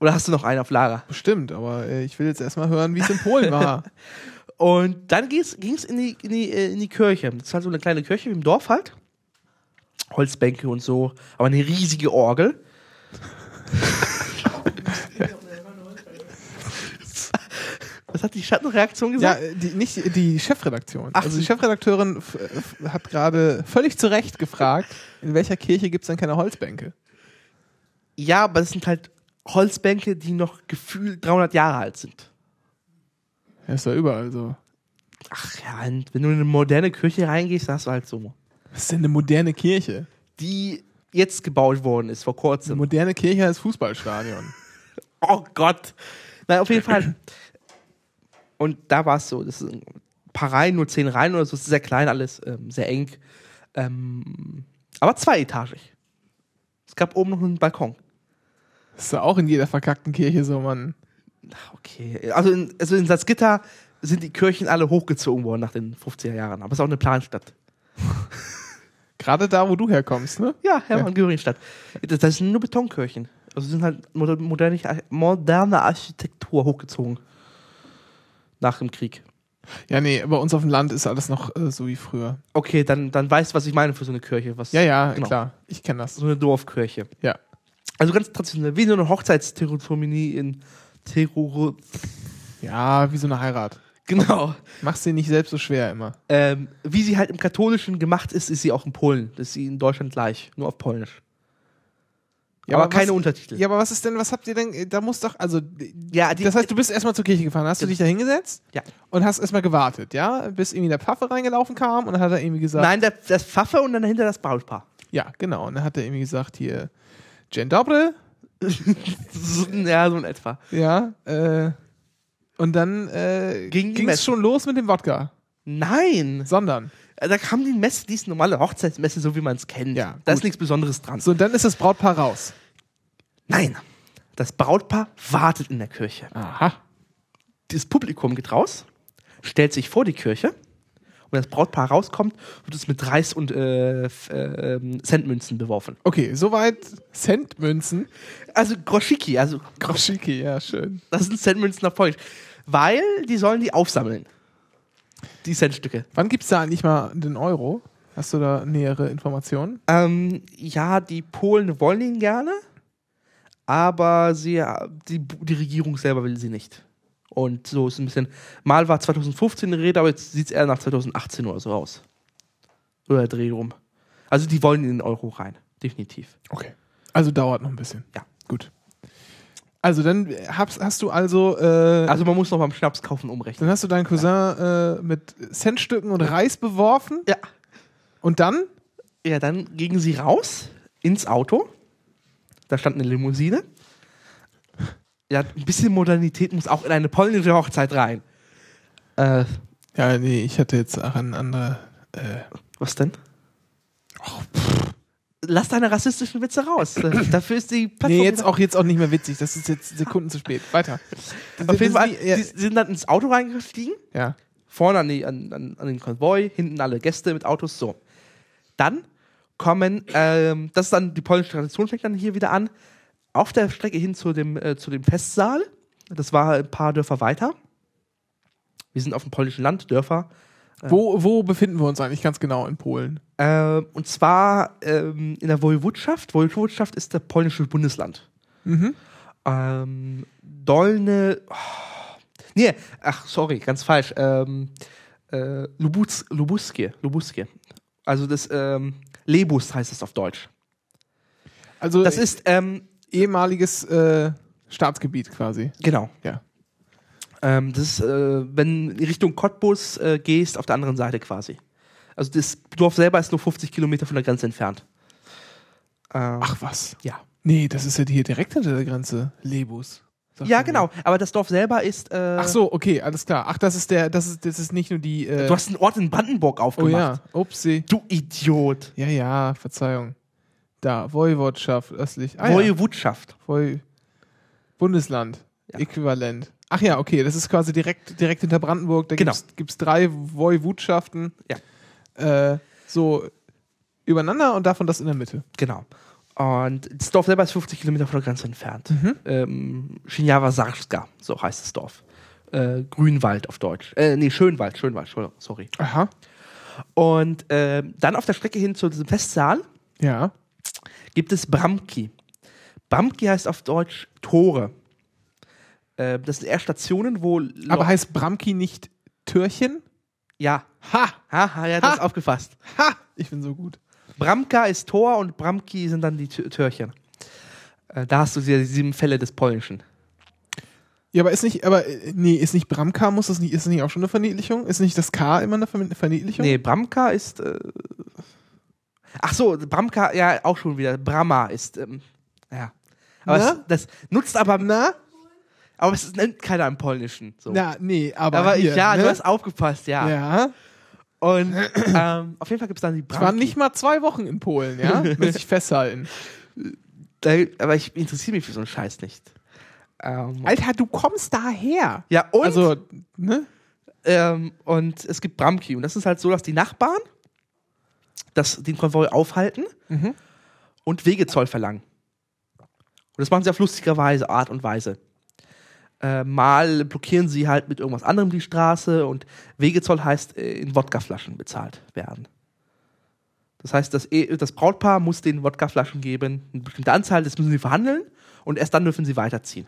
oder hast du noch einen auf Lager? Bestimmt, aber äh, ich will jetzt erstmal hören, wie es in Polen war. Und dann ging es in die, in, die, äh, in die Kirche. Das ist halt so eine kleine Kirche wie im Dorf halt. Holzbänke und so, aber eine riesige Orgel. Was hat die Schattenreaktion ja, gesagt? äh, die, nicht die Chefredaktion. Ach, also die Chefredakteurin hat gerade völlig zu Recht gefragt, in welcher Kirche gibt es denn keine Holzbänke? Ja, aber es sind halt Holzbänke, die noch gefühlt 300 Jahre alt sind. Ja, ist doch überall so. Ach ja, und wenn du in eine moderne Kirche reingehst, dann hast du halt so. Was ist denn eine moderne Kirche? Die jetzt gebaut worden ist, vor Eine kurzem. moderne Kirche heißt Fußballstadion. Oh Gott. Nein, auf jeden Fall. Und da war es so, das sind ein paar Reihen, nur zehn Reihen oder so, es ist sehr klein alles, ähm, sehr eng. Ähm, aber zweietagig. Es gab oben noch einen Balkon. Das ist ja auch in jeder verkackten Kirche so, Mann. Ach, Okay. Also in, also in Salzgitter sind die Kirchen alle hochgezogen worden nach den 50er Jahren. Aber es ist auch eine Planstadt. Gerade da, wo du herkommst, ne? Ja, Hermann Göringstadt. Das, das sind nur Betonkirchen. Also sind halt moder- moderne, moderne Architektur hochgezogen. Nach dem Krieg. Ja, nee, bei uns auf dem Land ist alles noch äh, so wie früher. Okay, dann, dann weißt du, was ich meine für so eine Kirche. Was, Ja, ja, Genau. klar. Ich kenne das. So eine Dorfkirche. Ja. Also ganz traditionell, wie so eine Hochzeitszeremonie in Terror. Ja, wie so eine Heirat. Genau. Mach's dir nicht selbst so schwer immer. Ähm, wie sie halt im Katholischen gemacht ist, ist sie auch in Polen. Das ist sie in Deutschland gleich, nur auf Polnisch. Aber, aber keine was- Untertitel. Ja, aber was ist denn, was habt ihr denn, da muss doch, also, Ja, die- das heißt, du bist erstmal zur Kirche gefahren, hast du dich da hingesetzt Ja. und hast erstmal gewartet, ja? Bis irgendwie der Pfaffe reingelaufen kam und dann hat er irgendwie gesagt, Nein, der, das Pfaffe und dann dahinter das Brautpaar. ja, genau, und dann hat er irgendwie gesagt, hier, Dzień dobry, ja, so in etwa. ja, äh, und dann äh, Ging es schon los mit dem Wodka, Nein. sondern, Da kam die Messe, die ist normale Hochzeitsmesse, so wie man es kennt. Ja, da gut. ist nichts Besonderes dran. so, und dann ist das Brautpaar raus. Nein. Das Brautpaar wartet in der Kirche. Aha. Das Publikum geht raus, stellt sich vor die Kirche wenn das Brautpaar rauskommt, wird es mit Reis und äh, äh, Centmünzen beworfen. Okay, soweit Centmünzen. Also Groschiki, also Groschiki, ja, schön. das sind Centmünzen auf Polnisch. Weil die sollen die aufsammeln. Die Centstücke. Wann gibt's da eigentlich mal den Euro? Hast du da nähere Informationen? Ähm, ja, die Polen wollen ihn gerne, aber sie, die, die Regierung selber will sie nicht. Und so ist ein bisschen. Mal war 2015 die Rede, aber jetzt sieht es eher nach 2018 oder so aus. Oder der Dreh rum. Also die wollen in den Euro rein. Definitiv. Okay. Also dauert noch ein bisschen. Ja. Gut. Also dann hast, hast du also, äh, Also man muss noch beim Schnaps kaufen umrechnen. dann hast du deinen Cousin äh, mit Centstücken und Reis beworfen Ja. und dann? Ja, dann gingen sie raus ins Auto. Da stand eine Limousine. Ja, ein bisschen Modernität muss auch in eine polnische Hochzeit rein. Äh, Ja, nee, ich hatte jetzt auch ein anderer. Äh, was denn? Lass deine rassistischen Witze raus. Dafür ist die Plattform. nee, jetzt auch, jetzt auch nicht mehr witzig. Das ist jetzt Sekunden zu spät. Weiter. Auf jeden Fall, sie sind dann ins Auto reingestiegen. ja. Vorne an, die, an, an, an den Konvoi, hinten alle Gäste mit Autos. So. Dann kommen, ähm, das ist dann die polnische Tradition, fängt dann hier wieder an. Auf der Strecke hin zu dem, äh, zu dem Festsaal. Das war ein paar Dörfer weiter. Wir sind auf dem polnischen Land, Dörfer. Wo, wo befinden wir uns eigentlich ganz genau in Polen? Ähm, und zwar ähm, in der Woiwodschaft. Woiwodschaft ist der polnische Bundesland. Mhm. Ähm, Dolne. Oh, nee, ach, sorry, ganz falsch. Ähm, äh, Lubuz, Lubuskie, Lubuskie. Also das ähm, Lebus heißt es auf Deutsch. Also Das ist, ähm, ehemaliges äh, Staatsgebiet quasi. genau. Ja. Ähm, das ist, äh, wenn in Richtung Cottbus äh, gehst, auf der anderen Seite quasi. Also das Dorf selber ist nur 50 Kilometer von der Grenze entfernt. Ähm, Ach was. ja. Nee, das ist ja hier direkt hinter der Grenze. Lebus. Ja, genau. Aber das Dorf selber ist. Äh, Ach so, okay, alles klar. Ach, das ist der, das ist, das ist nicht nur die. Äh, Du hast einen Ort in Brandenburg oh aufgemacht. ja, upsie. Du Idiot. Ja, ja, Verzeihung. Da, Woiwodschaft, östlich. Ah, ja. Woiwodschaft. Woi Bundesland, Ja. Äquivalent. Ach ja, okay, das ist quasi direkt, direkt hinter Brandenburg. Da Genau. gibt es drei Woiwodschaften. Ja. Äh, so übereinander und davon das in der Mitte. Genau. Und das Dorf selber ist 50 Kilometer von der Grenze entfernt. Mhm. Ähm, Shinjawa Sarska, so heißt das Dorf. Äh, Grünwald auf Deutsch. Äh, nee, Schönwald, Schönwald, sorry. Aha. Und ähm, dann auf der Strecke hin zu diesem Festsaal Ja. gibt es Bramki. Bramki heißt auf Deutsch Tore. Äh, das sind eher Stationen, wo. Aber Lo- heißt Bramki nicht Türchen? Ja. Ha! Haha, ja, das Ha! ist aufgefasst. Ha! Ich bin so gut. Bramka ist Tor und Bramki sind dann die Tür Türchen. Äh, da hast du die sieben Fälle des Polnischen. Ja, aber ist nicht, aber äh, nee, ist nicht Bramka, muss das nicht, ist das nicht auch schon eine Verniedlichung? Ist nicht das K immer eine Ver- Verniedlichung? Nee, Bramka ist. Äh Ach so, Bramka, ja, auch schon wieder. Brahma ist. Ähm, ja. Aber Na? es, das nutzt aber. Na? Aber es nennt keiner im Polnischen. So. Na, nee, aber. aber hier, ich, ja, ne? du hast aufgepasst, ja. Ja. Und ähm, auf jeden Fall gibt es dann die Ich war nicht mal zwei Wochen in Polen, ja? Muss ich festhalten. Da, aber ich interessiere mich für so einen Scheiß nicht. Ähm, Alter, du kommst daher. ja, und, Also, ne? ähm, und es gibt Bramki. Und das ist halt so, dass die Nachbarn das, den Konvoi aufhalten Mhm. und Wegezoll verlangen. Und das machen sie auf lustige Weise, Art und Weise. Äh, mal blockieren sie halt mit irgendwas anderem die Straße und Wegezoll heißt äh, in Wodkaflaschen bezahlt werden. Das heißt, das, E- das Brautpaar muss den Wodkaflaschen geben, eine bestimmte Anzahl, das müssen sie verhandeln und erst dann dürfen sie weiterziehen.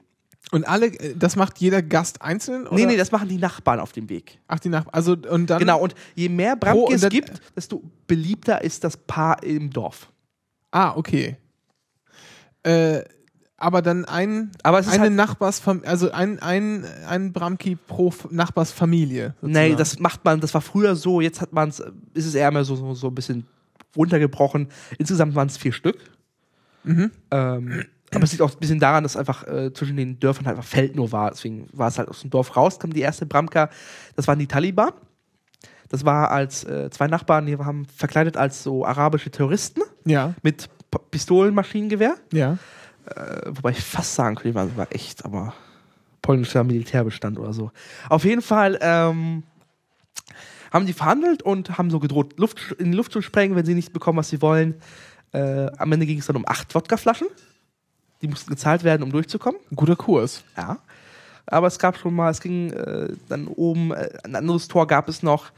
Und alle, äh, das macht jeder Gast einzeln? Oder? Nee, nee, das machen die Nachbarn auf dem Weg. Ach, die nach, also, und dann. Genau, und je mehr Bramke es gibt, desto beliebter ist das Paar im Dorf. Ah, okay. Äh, aber dann ein, Aber es ist eine halt- Nachbarsfamilie, also ein, ein, ein Bramki pro Nachbarsfamilie. Nee, sozusagen. das macht man, das war früher so, jetzt hat man es, ist es eher mehr so, so, so ein bisschen runtergebrochen. Insgesamt waren es vier Stück. Mhm. Ähm, aber es liegt auch ein bisschen daran, dass einfach äh, zwischen den Dörfern halt einfach Feld nur war. Deswegen war es halt aus dem Dorf raus, kam die erste Bramka. Das waren die Taliban. Das war als äh, zwei Nachbarn, die haben verkleidet als so arabische Terroristen Ja, mit Pistolen, Maschinengewehr. ja. Äh, wobei ich fast sagen könnte, die waren sogar echt, aber polnischer Militärbestand oder so. Auf jeden Fall ähm, haben die verhandelt und haben so gedroht, Luft, in die Luft zu sprengen, wenn sie nicht bekommen, was sie wollen. Äh, am Ende ging es dann um acht Wodkaflaschen. Die mussten gezahlt werden, um durchzukommen. Guter Kurs. Ja. Aber es gab schon mal, es ging äh, dann oben, äh, ein anderes Tor gab es noch,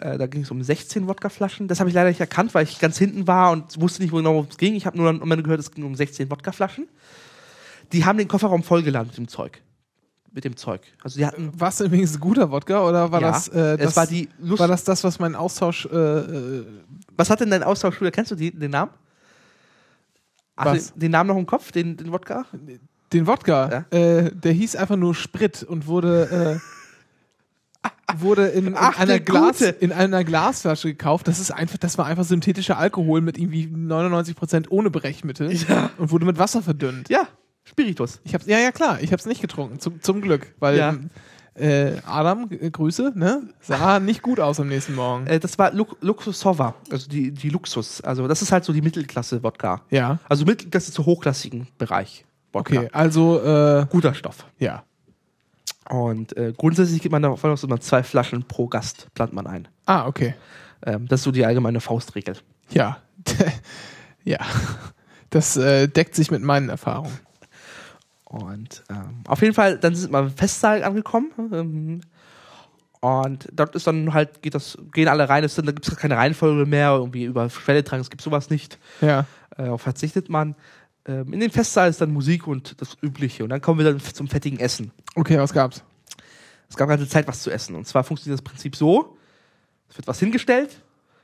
äh, da ging es um 16 Wodkaflaschen. Das habe ich leider nicht erkannt, weil ich ganz hinten war und wusste nicht wo genau, worum es ging. Ich habe nur dann gehört, es ging um 16 Wodkaflaschen. Die haben den Kofferraum vollgeladen mit dem Zeug. Mit dem Zeug. Also die hatten. War es übrigens ein guter Wodka oder war Ja, das, äh, es das war die Lust- war das das, was mein Austausch äh, äh, Was hat denn dein Austauschschüler? Kennst du die, den Namen? Hast den, den Namen noch im Kopf, den, den Wodka? den Wodka? Äh, der hieß einfach nur Sprit und wurde äh, wurde in, in Ach, einer Glas in einer Glasflasche gekauft. Das ist einfach, das war einfach synthetischer Alkohol mit irgendwie 99% ohne Brechmittel Ja. und wurde mit Wasser verdünnt. Ja, Spiritus. Ich hab's, ja, ja, klar, ich hab's nicht getrunken, zum, zum Glück, weil Ja. äh, Adam, äh, Grüße, ne, sah nicht gut aus am nächsten Morgen. Äh, das war Lux Luxusova, also die, die Luxus. Also das ist halt so die Mittelklasse-Wodka. ja, Also Mittelklasse zu hochklassigen Bereich. Wodka. okay, also, äh, Guter Stoff. ja. Und äh, grundsätzlich geht man davon aus, dass man zwei Flaschen pro Gast plant man ein. Ah, okay. Ähm, das ist so die allgemeine Faustregel. Ja. ja. Das äh, deckt sich mit meinen Erfahrungen. Und ähm, auf jeden Fall, dann sind wir im Festsaal angekommen. Ähm, und dort ist dann halt, geht das, gehen alle rein, es sind, da gibt es keine Reihenfolge mehr, irgendwie über Schwelle tragen, es gibt sowas nicht. Ja. Äh, verzichtet man. Ähm, in dem Festsaal ist dann Musik und das Übliche. Und dann kommen wir dann zum fettigen Essen. Okay, was gab's? Es gab ganze Zeit was zu essen. Und zwar funktioniert das Prinzip so: Es wird was hingestellt,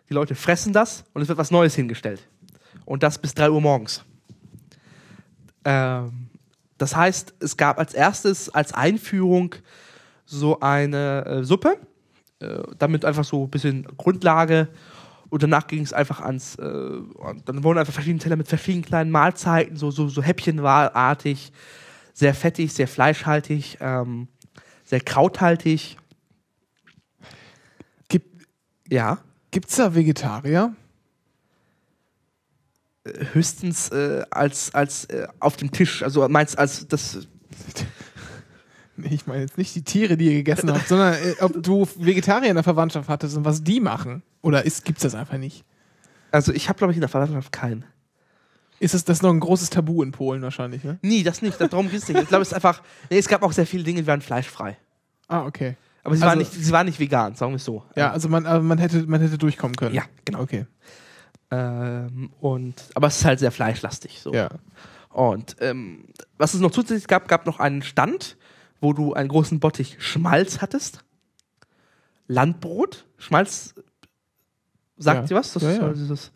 die Leute fressen das und es wird was Neues hingestellt. Und das bis 3 Uhr morgens. Ähm, das heißt, es gab als erstes als Einführung so eine äh, Suppe, äh, damit einfach so ein bisschen Grundlage. Und danach ging es einfach ans, äh, dann wurden einfach verschiedene Teller mit verschiedenen kleinen Mahlzeiten, so, so, so häppchenartig, sehr fettig, sehr fleischhaltig, ähm, sehr krauthaltig. Gibt, Ja. gibt's da Vegetarier? Höchstens äh, als, als äh, auf dem Tisch. Also meinst als das. Nee, ich meine jetzt nicht die Tiere, die ihr gegessen habt, sondern äh, ob du Vegetarier in der Verwandtschaft hattest und was die machen. Oder ist, gibt's das einfach nicht? Also ich habe, glaube ich, in der Verwandtschaft keinen. Ist es das noch ein großes Tabu in Polen wahrscheinlich, ne? Nie, das nicht. Darum geht es nicht. Ich glaube, es ist einfach. Nee, es gab auch sehr viele Dinge, die waren fleischfrei. Ah, okay. Aber sie, Also- waren, nicht, sie waren nicht vegan, sagen wir es so. Ja, also man, äh, man, hätte, man hätte durchkommen können. Ja, genau. Okay. Ähm, und, aber es ist halt sehr fleischlastig. So. Ja. Und ähm, was es noch zusätzlich gab, gab noch einen Stand, wo du einen großen Bottich Schmalz hattest. Landbrot. Schmalz. Sagt Ja. dir was? Das Ja, ja. dieses,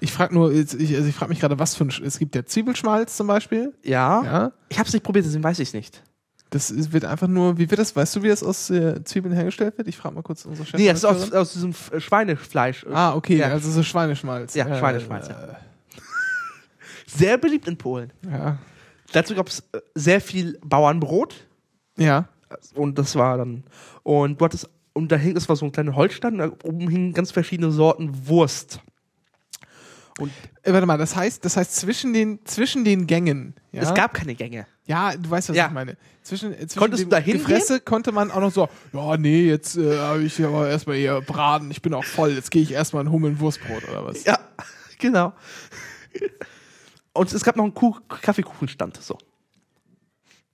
Ich frage nur, ich, also ich frage mich gerade, was für ein. Sch- Es gibt ja Zwiebelschmalz zum Beispiel. ja. Ja. Ich habe es nicht probiert, deswegen weiß ich es nicht. Das ist, wird einfach nur, wie wird das, weißt du, wie das aus äh, Zwiebeln hergestellt wird? Ich frage mal kurz unsere Chefin. Nee, das ist aus, aus diesem äh, Schweinefleisch. Ah, okay, Ja. also so Schweineschmalz. Ja, Äh, Schweineschmalz, Sehr beliebt in Polen. Ja. Dazu gab es äh, sehr viel Bauernbrot. Ja. Und das war dann. Und du hattest. Und da hing, das war so ein kleiner Holzstand, und da oben hingen ganz verschiedene Sorten Wurst. Äh, warte mal, das heißt, das heißt zwischen den, zwischen den Gängen. Ja? Es gab keine Gänge. Ja, du weißt, was Ja. ich meine. Zwischen, äh, zwischen Konntest dem du da? Gefresse konnte man auch noch so, ja, nee, jetzt äh, habe ich aber erstmal hier Braten, ich bin auch voll, jetzt gehe ich erstmal ein Hummeln Wurstbrot oder was. Ja, genau. Und es gab noch einen Kuh Kaffeekuchenstand. So.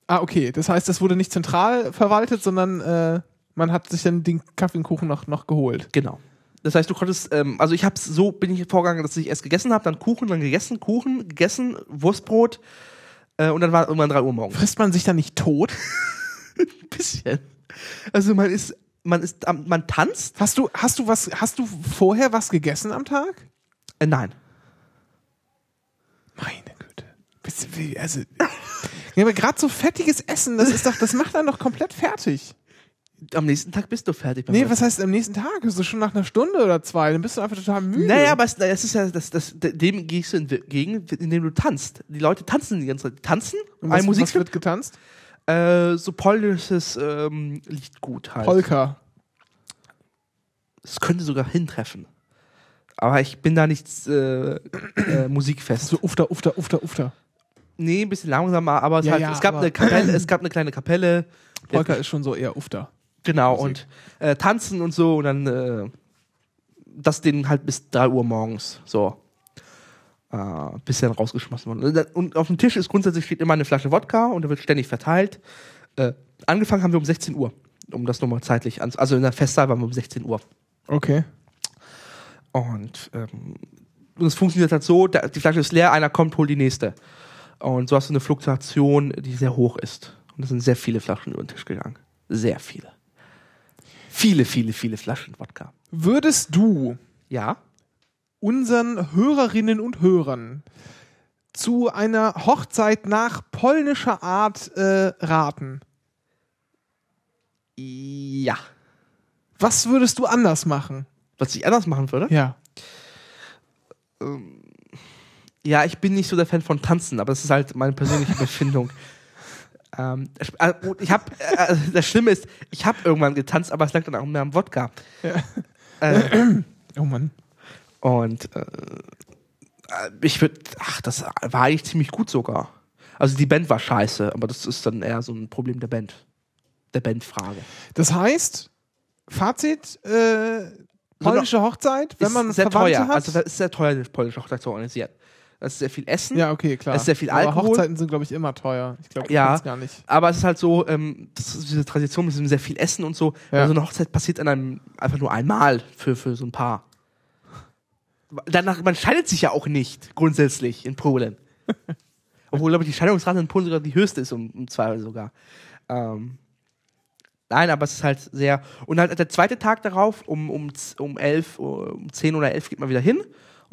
Ah, okay. Das heißt, das wurde nicht zentral verwaltet, sondern äh, man hat sich dann den Kaffee und Kuchen noch, noch geholt. Genau. Das heißt, du konntest, ähm, also ich hab's so, bin ich vorgegangen, dass ich erst gegessen habe, dann Kuchen, dann gegessen, Kuchen, gegessen, Wurstbrot äh, und dann war irgendwann 3 Uhr morgens. Frisst man sich dann nicht tot? Ein bisschen. Also man ist, man ist, man tanzt? Hast du, hast du was, hast du vorher was gegessen am Tag? Äh, nein. Meine Güte. Also, ja, aber gerade so fettiges Essen, das ist doch, das macht dann doch komplett fertig. Am nächsten Tag bist du fertig. Nee, Essen. was heißt am nächsten Tag? Also schon nach einer Stunde oder zwei, dann bist du einfach total müde. Naja, aber es, das ist ja, das, das, dem gehst du entgegen, indem du tanzt. Die Leute tanzen die ganze Zeit. Tanzen, Und was, was Musikstück, wird getanzt? äh, so polnisches ähm, Liedgut halt. Polka. Es könnte sogar hintreffen. Aber ich bin da nicht äh, äh, musikfest. So ufter, ufter, ufter, ufter. Nee, ein bisschen langsamer, aber es, Ja, halt, ja, es, gab aber- eine Kapelle, es gab eine kleine Kapelle. Polka ist schon so eher ufter. Genau, und äh, tanzen und so und dann äh, das Ding halt bis 3 Uhr morgens. So. Äh, bis dann rausgeschmissen worden. Und auf dem Tisch ist grundsätzlich steht immer eine Flasche Wodka und der wird ständig verteilt. Äh, angefangen haben wir um 16 Uhr, um das nochmal zeitlich an. Also in der Festsaal waren wir um 16 Uhr. Okay. Und ähm, funktioniert halt so, da, die Flasche ist leer, einer kommt, holt die nächste. Und so hast du eine Fluktuation, die sehr hoch ist. Und es sind sehr viele Flaschen über den Tisch gegangen. Sehr viele. Viele, viele, viele Flaschen Wodka. Würdest du Ja? unseren Hörerinnen und Hörern zu einer Hochzeit nach polnischer Art äh, raten? Ja. Was würdest du anders machen? Was ich anders machen würde? Ja. Ja, ich bin nicht so der Fan von Tanzen, aber das ist halt meine persönliche Befindung. ähm, äh, ich habe, äh, das Schlimme ist, ich habe irgendwann getanzt, aber es lag dann auch mehr am Wodka. Äh, Oh Mann. und äh, ich würde, ach, das war eigentlich ziemlich gut sogar. Also die Band war scheiße, aber das ist dann eher so ein Problem der Band. Der Bandfrage. Das heißt, Fazit, äh, polnische Hochzeit, wenn ist man sehr Verwandte teuer. hat. Also das ist sehr teuer, eine polnische Hochzeit zu organisieren. Das ist sehr viel Essen. ja, okay, klar. Es ist sehr viel Aber Alkohol. Hochzeiten sind, glaube ich, immer teuer. Ich glaube, Ja. ja. gar nicht. Aber es ist halt so, ähm, das ist diese Tradition mit diesem sehr viel Essen und so. Ja. Also eine Hochzeit passiert an einem einfach nur einmal für, für so ein Paar. Danach, man scheidet sich ja auch nicht, grundsätzlich, in Polen. Obwohl, glaube ich, die Scheidungsrate in Polen sogar die höchste ist, um, um zwei sogar. Ähm, nein, aber es ist halt sehr. Und halt der zweite Tag darauf, um, um, um elf, um 10 oder 11 geht man wieder hin.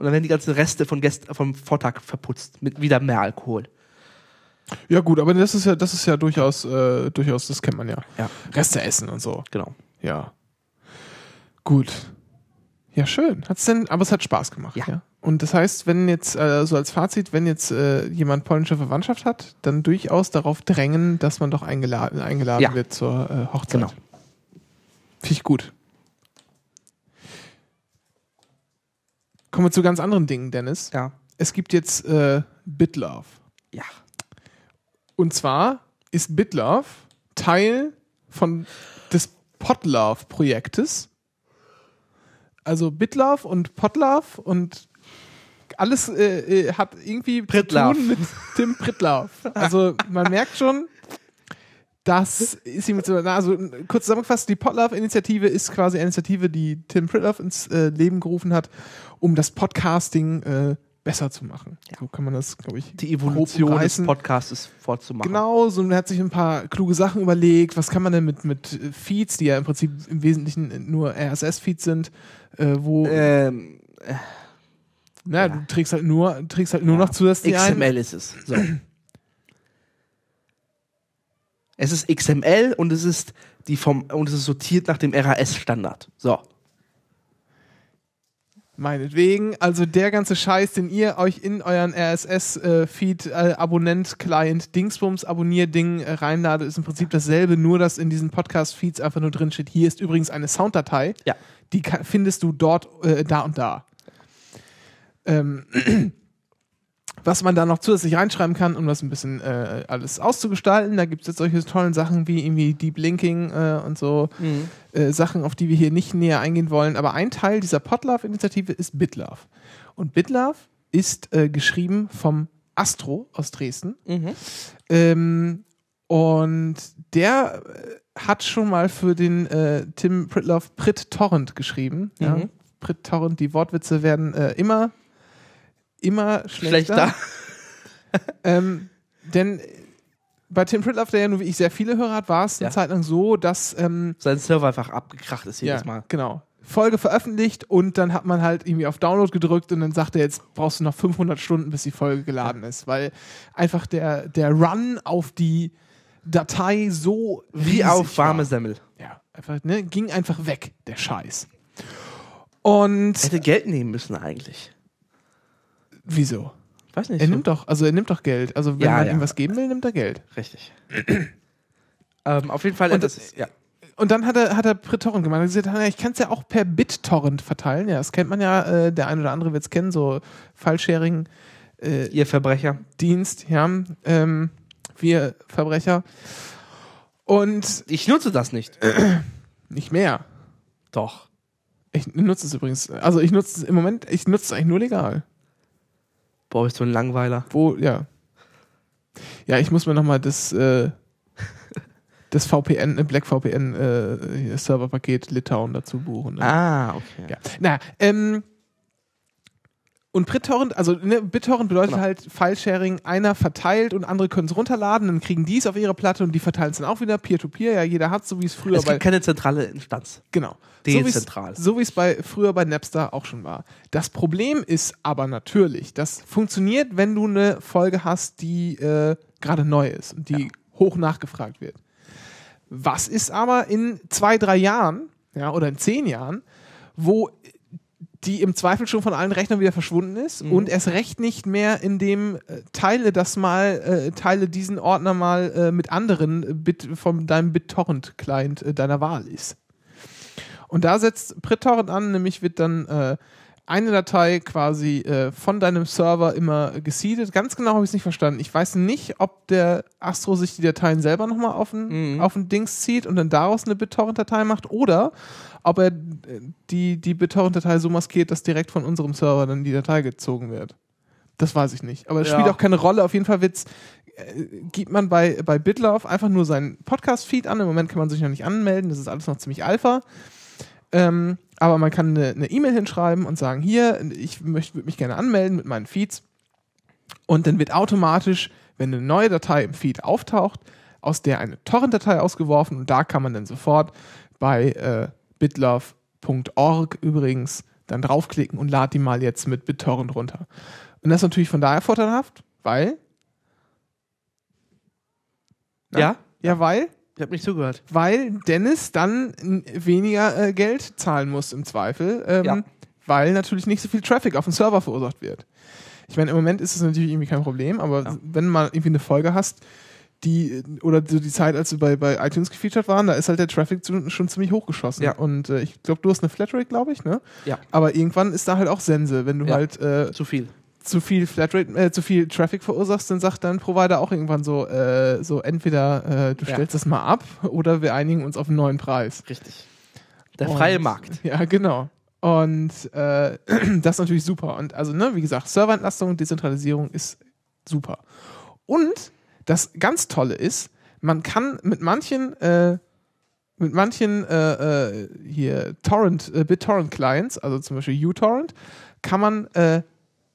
Und dann werden die ganzen Reste von Gäst vom Vortag verputzt. Mit wieder mehr Alkohol. Ja, gut, aber das ist ja, das ist ja durchaus, äh, durchaus, das kennt man ja. Ja. Reste essen und so. Genau. Ja. Gut. Ja, schön. Hat's denn, aber es hat Spaß gemacht, ja. Ja. Und das heißt, wenn jetzt, äh, so als Fazit, wenn jetzt äh, jemand polnische Verwandtschaft hat, dann durchaus darauf drängen, dass man doch eingeladen, eingeladen Ja. wird zur äh, Hochzeit. Genau. Finde ich gut. Kommen wir zu ganz anderen Dingen, Dennis. Ja. Es gibt jetzt äh, BitLove. Ja. Und zwar ist BitLove Teil von des Podlove-Projektes. Also BitLove und Podlove und alles äh, äh, hat irgendwie Pritlove. zu tun mit Tim Pritlove. Also man merkt schon, das ist ihm so, na, also kurz zusammengefasst, die Podlove-Initiative ist quasi eine Initiative, die Tim Pritlove ins äh, Leben gerufen hat, um das Podcasting äh, besser zu machen. So kann man das, glaube ich, Die Evolution des. Podcasts vorzumachen. Genau, so er hat sich ein paar kluge Sachen überlegt. Was kann man denn mit, mit äh, Feeds, die ja im Prinzip im Wesentlichen nur RSS-Feeds sind, äh, wo Ähm, na, du trägst halt nur, trägst halt nur noch zusätzlich ein. XML ist es. So. Es ist XML und es ist die vom und es ist sortiert nach dem RAS-Standard. So. Meinetwegen, also der ganze Scheiß, den ihr euch in euren RSS-Feed, äh, Abonnent-Client, Dingsbums, Abonnierding äh, reinladet, ist im Prinzip dasselbe, nur dass in diesen Podcast-Feeds einfach nur drin steht, hier ist übrigens eine Sounddatei, Ja. die findest du dort, äh, da und da. Ähm, was man da noch zusätzlich reinschreiben kann, um das ein bisschen äh, alles auszugestalten, da gibt es jetzt solche tollen Sachen wie irgendwie Deep Linking äh, und so äh, Sachen, auf die wir hier nicht näher eingehen wollen. Aber ein Teil dieser Podlove-Initiative ist BitLove. Und BitLove ist äh, geschrieben vom Astro aus Dresden. Ähm, und der äh, hat schon mal für den äh, Tim Pritlove Prit Torrent geschrieben. Ja? Mhm. Prit Torrent, die Wortwitze werden immer, immer schlechter. Schlechter. Ähm, denn bei Tim Pritlove, der ja nur wie ich sehr viele Hörer hat, war es eine Ja. Zeit lang so, dass ähm, Sein Server einfach abgekracht ist jedes Mal. genau. Folge veröffentlicht und dann hat man halt irgendwie auf Download gedrückt und dann sagt er, jetzt brauchst du noch 500 Stunden, bis die Folge geladen ist, weil einfach der, der Run auf die Datei so Wie auf warme war. Semmel. Ja, einfach, ne, ging einfach weg, der Scheiß. Und Hätte Geld nehmen müssen eigentlich. Wieso? Ich weiß nicht. Er so- nimmt doch, also er nimmt doch Geld. Also wenn Ja, man ja. ihm was geben will, nimmt er Geld. Richtig. ähm, auf jeden Fall. Und das das- ist, ja. Und dann hat er, hat er BitTorrent gemacht. Er hat gesagt, "Na, ich kann es ja auch per BitTorrent verteilen. Ja, das kennt man ja, äh, der ein oder andere wird es kennen, so File-Sharing. Äh, Ihr Verbrecher. Dienst, ja, ähm, wir Verbrecher. Und Ich nutze das nicht. Nicht mehr. Doch. Ich nutze es übrigens. Also ich nutze es im Moment, ich nutze es eigentlich nur legal. Boah, bist du ein Langweiler. Wo, ja. Ja, ich muss mir nochmal das, äh, das VPN, äh, Black VPN äh, Serverpaket Litauen dazu buchen. Ne? Ah, okay. Ja. Na, ähm, und BitTorrent, also ne, BitTorrent bedeutet Genau. halt File-Sharing, einer verteilt und andere können es runterladen, dann kriegen die es auf ihre Platte und die verteilen es dann auch wieder Peer-to-Peer. Ja, jeder hat so wie es früher Es bei gibt keine zentrale Instanz. Genau. Dezentral. So wie es bei früher bei Napster auch schon war. Das Problem ist aber natürlich, das funktioniert, wenn du eine Folge hast, die äh, gerade neu ist und die hoch nachgefragt wird. Was ist aber in zwei, drei Jahren, ja, oder in zehn Jahren, wo die im Zweifel schon von allen Rechnern wieder verschwunden ist und erst recht nicht mehr in dem äh, teile das mal, äh, teile diesen Ordner mal äh, mit anderen äh, Bit von deinem BitTorrent-Client äh, deiner Wahl ist. Und da setzt BitTorrent an, nämlich wird dann äh, eine Datei quasi äh, von deinem Server immer geseedet. Ganz genau habe ich es nicht verstanden. Ich weiß nicht, ob der Astro sich die Dateien selber nochmal auf ein, auf ein Dings zieht und dann daraus eine BitTorrent-Datei macht oder ob er äh, die, die BitTorrent-Datei so maskiert, dass direkt von unserem Server dann die Datei gezogen wird. Das weiß ich nicht. Aber es Ja. spielt auch keine Rolle. Auf jeden Fall wird's, äh, gibt man bei, bei BitLove einfach nur seinen Podcast-Feed an. Im Moment kann man sich noch nicht anmelden. Das ist alles noch ziemlich alpha. Ähm, aber man kann eine E-Mail hinschreiben und sagen, hier, ich möchte würd mich gerne anmelden mit meinen Feeds. Und dann wird automatisch, wenn eine neue Datei im Feed auftaucht, aus der eine Torrent-Datei ausgeworfen und da kann man dann sofort bei äh, bitlove.org übrigens dann draufklicken und lad die mal jetzt mit BitTorrent runter. Und das ist natürlich von daher vorteilhaft, weil. Na? Ja? Ja, weil Ich habe nicht zugehört. weil Dennis dann weniger äh, Geld zahlen muss im Zweifel, ähm, Ja. weil natürlich nicht so viel Traffic auf dem Server verursacht wird. Ich meine, im Moment ist es natürlich irgendwie kein Problem, aber Ja. wenn du mal irgendwie eine Folge hast, die oder so die Zeit, als wir bei, bei iTunes gefeatured waren, da ist halt der Traffic zu, schon ziemlich hochgeschossen. Ja. Und äh, ich glaube, du hast eine Flatrate, glaube ich, ne? Ja. Aber irgendwann ist da halt auch Sense, wenn du Ja. halt äh, Zu viel. Zu viel Flatrate, äh, zu viel Traffic verursachst, dann sagt dein Provider auch irgendwann so, äh, so entweder äh, du Ja. stellst das mal ab oder wir einigen uns auf einen neuen Preis. Richtig. Der Und- freie Markt. Ja, genau. Und äh, das ist natürlich super. Und also, ne, wie gesagt, Serverentlastung und Dezentralisierung ist super. Und das ganz Tolle ist, man kann mit manchen, äh, mit manchen äh, äh, hier Torrent, äh, BitTorrent-Clients, also zum Beispiel uTorrent, kann man äh,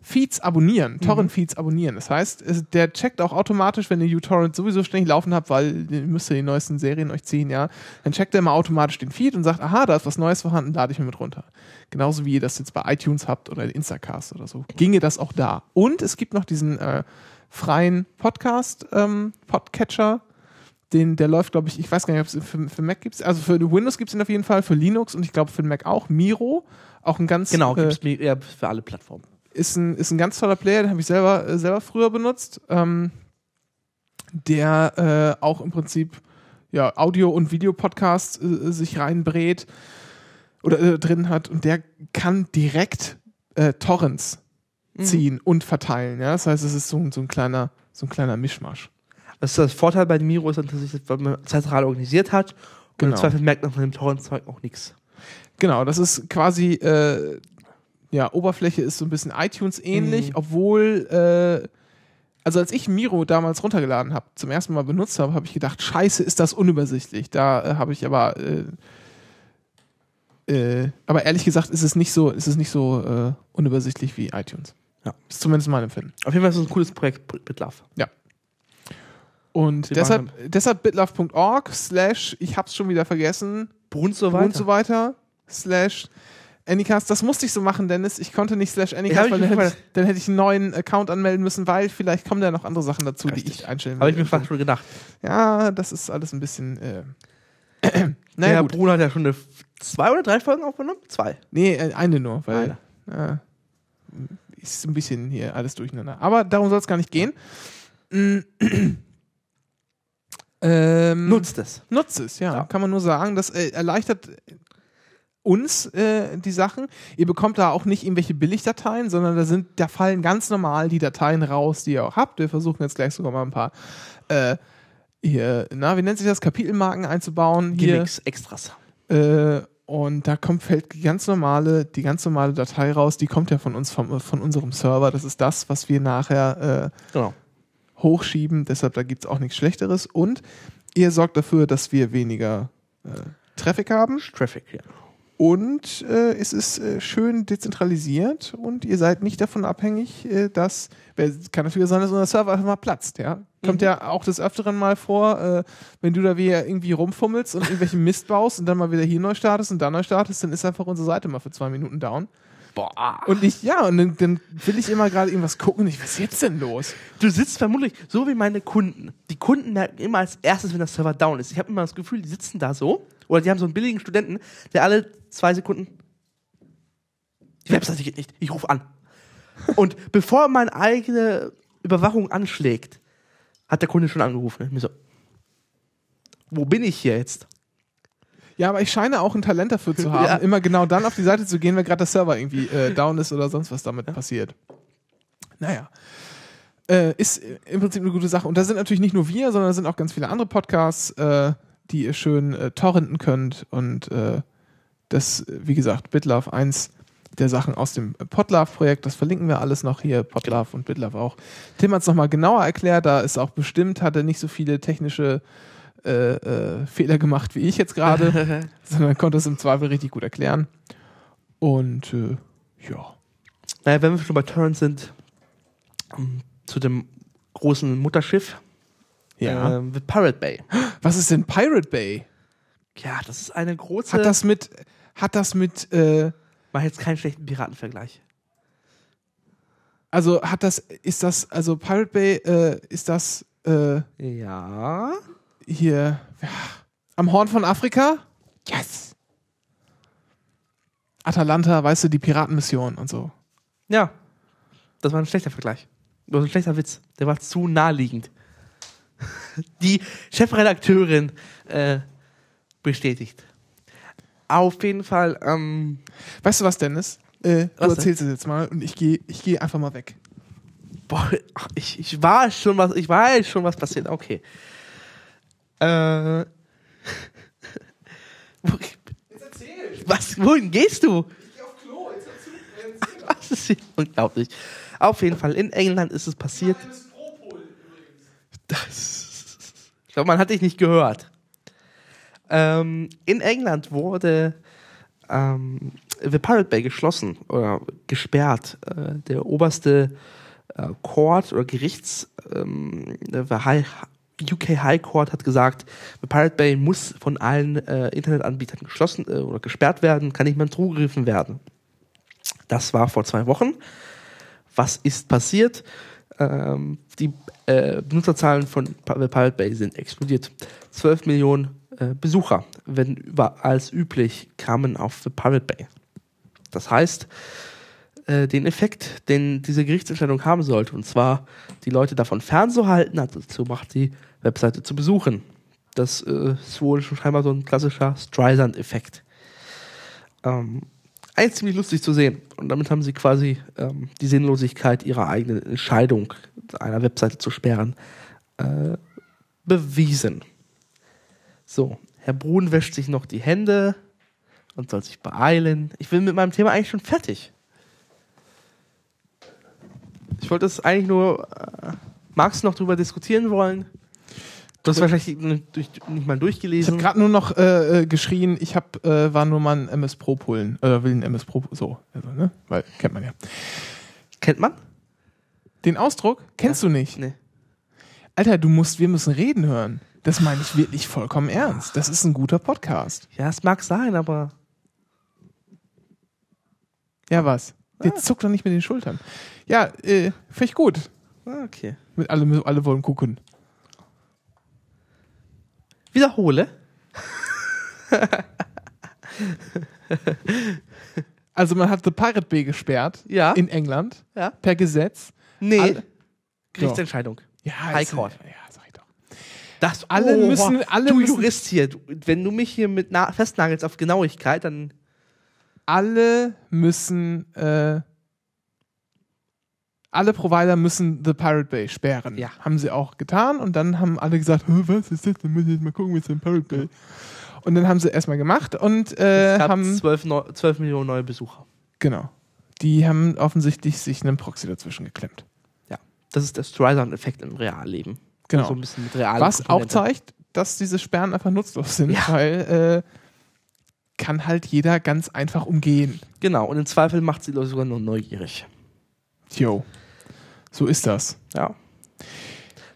Feeds abonnieren, Torrent-Feeds abonnieren. Das heißt, der checkt auch automatisch, wenn ihr uTorrent sowieso ständig laufen habt, weil ihr müsst ja die neuesten Serien euch ziehen, ja, dann checkt er immer automatisch den Feed und sagt, aha, da ist was Neues vorhanden, lade ich mir mit runter. Genauso wie ihr das jetzt bei iTunes habt oder in Instacast oder so. Ginge das auch da. Und es gibt noch diesen äh, freien Podcast, ähm, Podcatcher, den, der läuft, glaube ich, ich weiß gar nicht, ob es für, für Mac gibt. Also für Windows gibt es ihn auf jeden Fall, für Linux und ich glaube für den Mac auch. Miro, auch ein ganz Genau, äh, gibt's ja, für alle Plattformen. Ist ein, ist ein ganz toller Player, den habe ich selber, äh, selber früher benutzt. Ähm, der äh, auch im Prinzip ja, Audio- und Videopodcasts äh, sich reinbrät oder äh, drin hat und der kann direkt äh, Torrents ziehen und verteilen. Ja? Das heißt, es ist so, ein- so ein kleiner, so ein kleiner Mischmasch. Das, ist das Vorteil bei Miro ist natürlich, weil man zentral organisiert hat und Genau. im Zweifel merkt man von dem Torrent-Zeug auch nichts. Genau, das ist quasi, äh, ja, Oberfläche ist so ein bisschen iTunes ähnlich, obwohl, äh, also als ich Miro damals runtergeladen habe, zum ersten Mal benutzt habe, habe ich gedacht, scheiße, ist das unübersichtlich. Da äh, habe ich aber, äh, äh, aber ehrlich gesagt ist es nicht so, ist es nicht so äh, unübersichtlich wie iTunes. Ja. Ist zumindest mein Empfinden. Auf jeden Fall ist es ein cooles Projekt, BitLove. Und Sie deshalb, deshalb bitlove.org slash, ich hab's schon wieder vergessen, Und so und weiter. so weiter, slash Anycast. Das musste ich so machen, Dennis. Ich konnte nicht slash Anycast, weil dann hätte, ich, dann hätte ich einen neuen Account anmelden müssen, weil vielleicht kommen da noch andere Sachen dazu, die Richtig. ich einstellen Habe ich will. mir fast schon gedacht. Ja, das ist alles ein bisschen. Äh, naja, Der gut. Bruno hat ja schon eine zwei oder drei Folgen aufgenommen? Zwei. Nee, äh, eine nur, weil. Äh, ist ein bisschen hier alles durcheinander. Aber darum soll es gar nicht gehen. Mm. ähm, Nutzt es. Nutzt es, ja, Ja. Kann man nur sagen. Das äh, erleichtert uns äh, die Sachen. Ihr bekommt da auch nicht irgendwelche Billigdateien, sondern da sind, da fallen ganz normal die Dateien raus, die ihr auch habt. Wir versuchen jetzt gleich sogar mal ein paar äh, hier, na, wie nennt sich das, Kapitelmarken einzubauen. Hier, Gimmicks, Extras. Äh, und da kommt, fällt die ganz normale, die ganz normale Datei raus, die kommt ja von uns, vom, von unserem Server. Das ist das, was wir nachher äh, Genau. hochschieben. Deshalb, da gibt es auch nichts Schlechteres. Und ihr sorgt dafür, dass wir weniger äh, Traffic haben. Traffic, ja. Und äh, es ist äh, schön dezentralisiert und ihr seid nicht davon abhängig, äh, dass, kann natürlich sein, dass unser Server einfach mal platzt, ja. Kommt ja auch des Öfteren mal vor, äh, wenn du da wieder irgendwie rumfummelst und irgendwelchen Mist baust und dann mal wieder hier neu startest und da neu startest, dann ist einfach unsere Seite mal für zwei Minuten down. Boah. Und ich, ja, und dann, dann will ich immer gerade irgendwas gucken und ich, was ist jetzt denn los? Du sitzt vermutlich so wie meine Kunden. Die Kunden merken immer als erstes, wenn der Server down ist. Ich habe immer das Gefühl, die sitzen da so oder die haben so einen billigen Studenten, der alle zwei Sekunden die Webseite geht nicht. Ich rufe an. Und bevor meine eigene Überwachung anschlägt, hat der Kunde schon angerufen. Mir so, wo bin ich hier jetzt? Ja, aber ich scheine auch ein Talent dafür zu haben, Ja. immer genau dann auf die Seite zu gehen, wenn gerade der Server irgendwie äh, down ist oder sonst was damit passiert. Naja. Äh, ist im Prinzip eine gute Sache. Und da sind natürlich nicht nur wir, sondern da sind auch ganz viele andere Podcasts, äh, die ihr schön äh, torrenten könnt. Und äh, das, äh, wie gesagt, BitLove, eins der Sachen aus dem Podlove-Projekt, das verlinken wir alles noch hier, Podlove und BitLove auch. Tim hat es nochmal genauer erklärt, da ist auch bestimmt, hat er nicht so viele technische äh, äh, Fehler gemacht wie ich jetzt gerade, sondern konnte es im Zweifel richtig gut erklären. Und äh, ja. Naja, wenn wir schon bei Turns sind, zu dem großen Mutterschiff, Ja. ähm, The Pirate Bay. Was ist denn Pirate Bay? Ja, das ist eine große. Hat das mit, hat das mit, äh, Mach jetzt keinen schlechten Piratenvergleich. also hat das, ist das, also Pirate Bay, äh, ist das äh, Ja. hier ja, am Horn von Afrika? Yes! Atalanta, weißt du, die Piratenmission und so. Ja. Das war ein schlechter Vergleich. Das war ein schlechter Witz. Der war zu naheliegend. Die Chefredakteurin äh, bestätigt. Auf jeden Fall, ähm, Weißt du was, Dennis? Äh, du Was denn? erzählst es jetzt mal und ich gehe ich geh einfach mal weg. boah, ich, ich war schon was, ich weiß schon, was passiert. Okay. Äh, wo, was, wohin gehst du? Was ist hier? Unglaublich. Auf jeden Fall, in England ist es passiert. Das, ich glaube, man hat dich nicht gehört. Ähm, in England wurde ähm, The Pirate Bay geschlossen oder gesperrt. Äh, der oberste äh, Court oder Gerichts, ähm, High, UK High Court hat gesagt, The Pirate Bay muss von allen äh, Internetanbietern geschlossen äh, oder gesperrt werden, kann nicht mehr zugegriffen werden. Das war vor zwei Wochen. Was ist passiert? Ähm, die äh, Benutzerzahlen von Pirate Bay sind explodiert. 12 Millionen äh, Besucher, wenn über als üblich, kamen auf The Pirate Bay. Das heißt, äh, den Effekt, den diese Gerichtsentscheidung haben sollte, und zwar die Leute davon fernzuhalten, hat dazu gemacht, die Webseite zu besuchen. Das äh, ist wohl schon scheinbar so ein klassischer Streisand-Effekt. Ähm, eigentlich ziemlich lustig zu sehen. Und damit haben sie quasi ähm, die Sinnlosigkeit ihrer eigenen Entscheidung, einer Webseite zu sperren, äh, bewiesen. So, Herr Brun wäscht sich noch die Hände und soll sich beeilen. Ich bin mit meinem Thema eigentlich schon fertig. Ich wollte es eigentlich nur. Äh, magst du noch drüber diskutieren wollen? Du hast wahrscheinlich nicht, mal Ich durchgelesen. habe gerade nur noch äh, äh, geschrien, ich hab, äh, war nur mal ein MS Pro Polen, oder will ein MS Pro, so, also, ne? Weil, kennt man ja. Kennt man? Den Ausdruck kennst du nicht. Nee. Alter, du musst, wir müssen reden hören. Das meine ich wirklich vollkommen ernst. Das ist ein guter Podcast. Ja, es mag sein, aber. Ja, was? Jetzt zuck doch nicht mit den Schultern. Ja, äh, finde ich gut. Ah, Okay. Mit alle, alle wollen gucken. Wiederhole. Also man hat The Pirate Bay gesperrt Ja. in England Ja. per Gesetz. Nee. Alle- Gerichtsentscheidung. Ja, High Court. Ja, sag ich doch. Das Alle müssen- alle du müssen- Jurist hier, du, wenn du mich hier mit na festnagelst auf Genauigkeit, dann Alle müssen, äh, alle Provider müssen The Pirate Bay sperren. Ja. Haben sie auch getan und dann haben alle gesagt, "Hä, was ist das? Dann muss ich jetzt mal gucken, was ist denn Pirate Bay? Und dann haben sie erstmal gemacht und äh, Es gab haben 12, neu, 12 Millionen neue Besucher. genau. Die haben offensichtlich sich einen Proxy dazwischen geklemmt. Ja. Das ist der Streisand-Effekt im Realleben. Genau. So ein bisschen mit realen Was auch zeigt, dass diese Sperren einfach nutzlos sind, Ja. weil äh, kann halt jeder ganz einfach umgehen. Genau, und im Zweifel macht sie Leute sogar nur neugierig. Jo. So ist das. Ja.